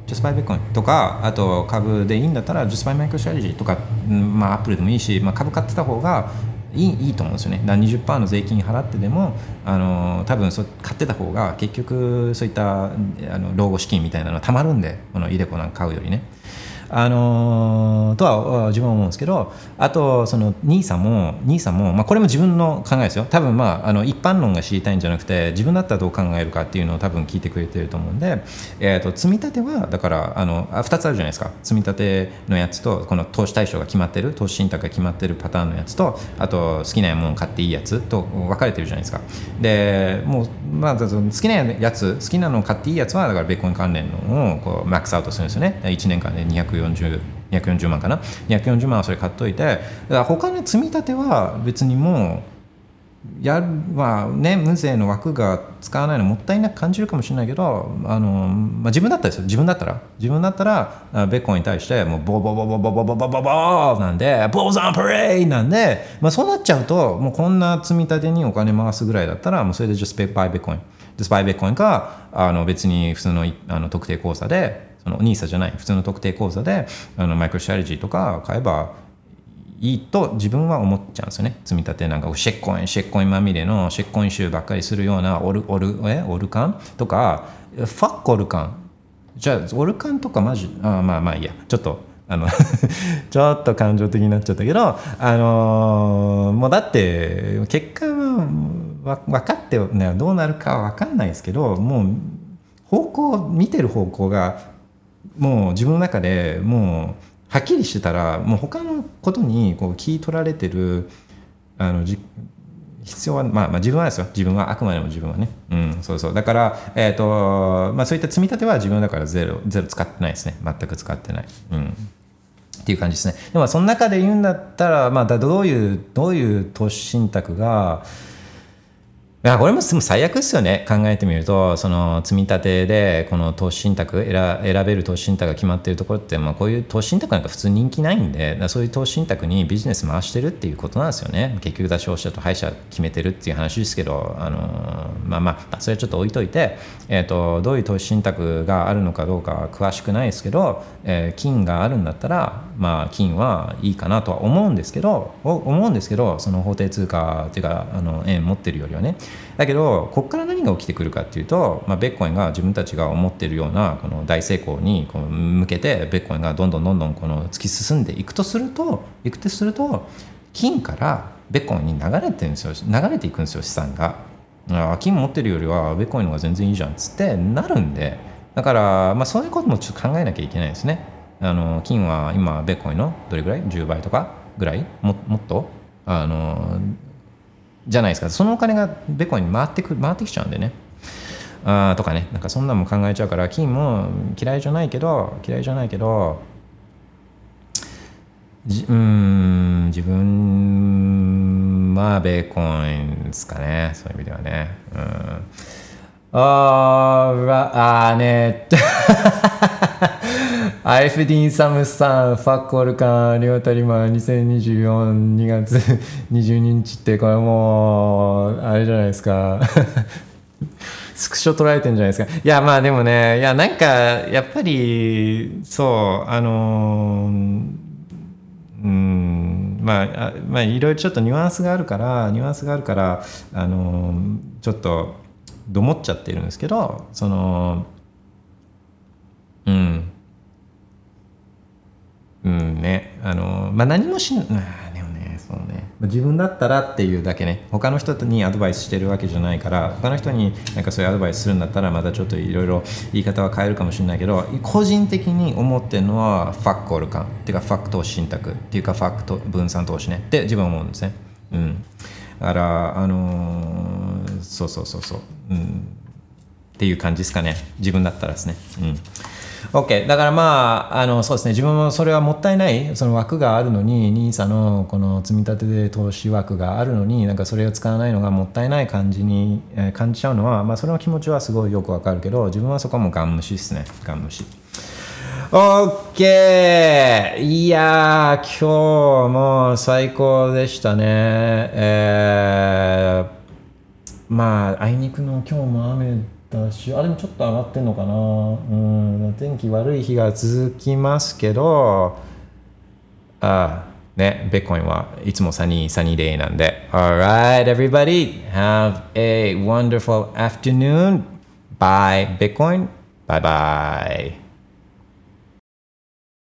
Speaker 1: just buy Bitcoin とかあと株でいいんだったら just buy MicroStrategy とか、まあ、アップルでもいいし、まあ、株買ってた方がいいいいと思うんですよね。だから20%の税金払ってでもあの多分そ買ってた方が結局そういったあの老後資金みたいなのはたまるんでこのイデコなんか買うよりね。あのとは自分は思うんですけどあとその NISA も NISA も、まあ、これも自分の考えですよ。多分まああの一般論が知りたいんじゃなくて自分だったらどう考えるかっていうのを多分聞いてくれてると思うんで、えー、と積み立てはだからあのあ2つあるじゃないですか。積み立てのやつとこの投資対象が決まってる投資信託が決まってるパターンのやつとあと好きなもの買っていいやつと分かれてるじゃないですか。でもう、まあ、好きなやつ好きなのを買っていいやつはだからベッコイン関連のをこうマックスアウトするんですよね。1年間で240 240万かな？240万はそれ買っといてだから他の積み立ては別にもうやるまあね無税の枠が使わないのもったいなく感じるかもしれないけどあの、まあ、自分だったらですよ。自分だったら。自分だったらベッコンに対してもうボボボボボボボボボボーなんでボーザンプレイなんで、まあ、そうなっちゃうともうこんな積み立てにお金回すぐらいだったらもうそれで just buy Bitcoin just buy Bitcoin かあの別に普通のあの特定口座でその NISA じゃない普通の特定口座であのマイクロストラテジーとか買えばいいと自分は思っちゃうんですよね。積み立てなんか shitcoin shitcoin まみれの shitcoin 集ばっかりするようなオルオルえオルカンとかファックオルカン。じゃあオルカンとかマジあまあまあいいや。ちょっとあの [laughs] ちょっと感情的になっちゃったけどあのーもうだって結果は分かって、ね、どうなるかは分かんないですけどもう方向見てる方向がもう自分の中でもうはっきりしてたらもう他のことにこう聞い取られてるあの必要は、まあ、まあ自分はですよ。自分はあくまでも自分はね。うんそうそう。だからえっ、とまあそういった積み立ては自分だからゼロゼロ使ってないですね。全く使ってない。うん。っていう感じですね。でもその中で言うんだったらまあどういうどういう投資信託がいやこれも最悪ですよね。考えてみるとその積み立てでこの投資信託選選べる投資信託が決まっているところって、まあ、こういう投資信託なんか普通人気ないんでそういう投資信託にビジネス回してるっていうことなんですよね。結局だ消費者と敗者決めてるっていう話ですけどあのまあまあそれはちょっと置いといて、えーと、どういう投資信託があるのかどうかは詳しくないですけど、えー、金があるんだったらまあ金はいいかなとは思うんですけど思うんですけどその法定通貨っていうかあの円持ってるよりはねだけどここから何が起きてくるかっていうと、まあ、ベッコインが自分たちが思ってるようなこの大成功にこう向けてベッコインがどんどんどんどんこの突き進んでいくとするといくとすると金からベッコインに流れてるんですよ流れていくんですよ資産が。あ金持ってるよりはベッコインの方が全然いいじゃんっつってなるんでだから、まあ、そういうこともちょっと考えなきゃいけないですね。あの金は今ベッコインのどれぐらい？10倍とかぐらい？ももっと？あのじゃないですか。そのお金がベコンに回ってく回ってきちゃうんでね。あとかね。なんかそんなのも考えちゃうから金も嫌いじゃないけど嫌いじゃないけどじうん自分はベーコンですかね。そういう意味ではね。うん。あーあーねアイフディン・サムさん、ファッコールカン、リオタリマン、2024、2月 [laughs] 22日って、これもう、あれじゃないですか。[laughs] スクショ捉えてんじゃないですか。いや、まあでもね、いや、なんか、やっぱり、そう、あのうん、まあ、まあ、いろいろちょっとニュアンスがあるから、ニュアンスがあるから、あのちょっと、どもっちゃってるんですけど、その、うん。うんね。あのまあ何もしんあでもねそうね。自分だったらっていうだけね。他の人にアドバイスしてるわけじゃないから他の人になんかそういうアドバイスするんだったらまたちょっといろいろ言い方は変えるかもしれないけど個人的に思ってるのはファックオルカン。っていうかファック投資信託っていうかファックと分散投資ね。って自分は思うんですね。うん。だからあのー、そうそうそうそう、うん、っていう感じですかね。自分だったらですね。うん。OK だからまああのそうですね自分もそれはもったいないその枠があるのに NISA のこの積み立てで投資枠があるのになんかそれを使わないのがもったいない感じに、えー、感じちゃうのは、まあ、それの気持ちはすごいよくわかるけど自分はそこはもうガン無視ですねガン無視 OK! いやー今日も最高でしたね。えー、まあ、あいにくの今日も雨たしあれもちょっと上がってんのかなうん天気悪い日が続きますけどあねベッコインはいつもサニーサニーデイなんで Alright everybody have a wonderful afternoon bye Bitcoin bye bye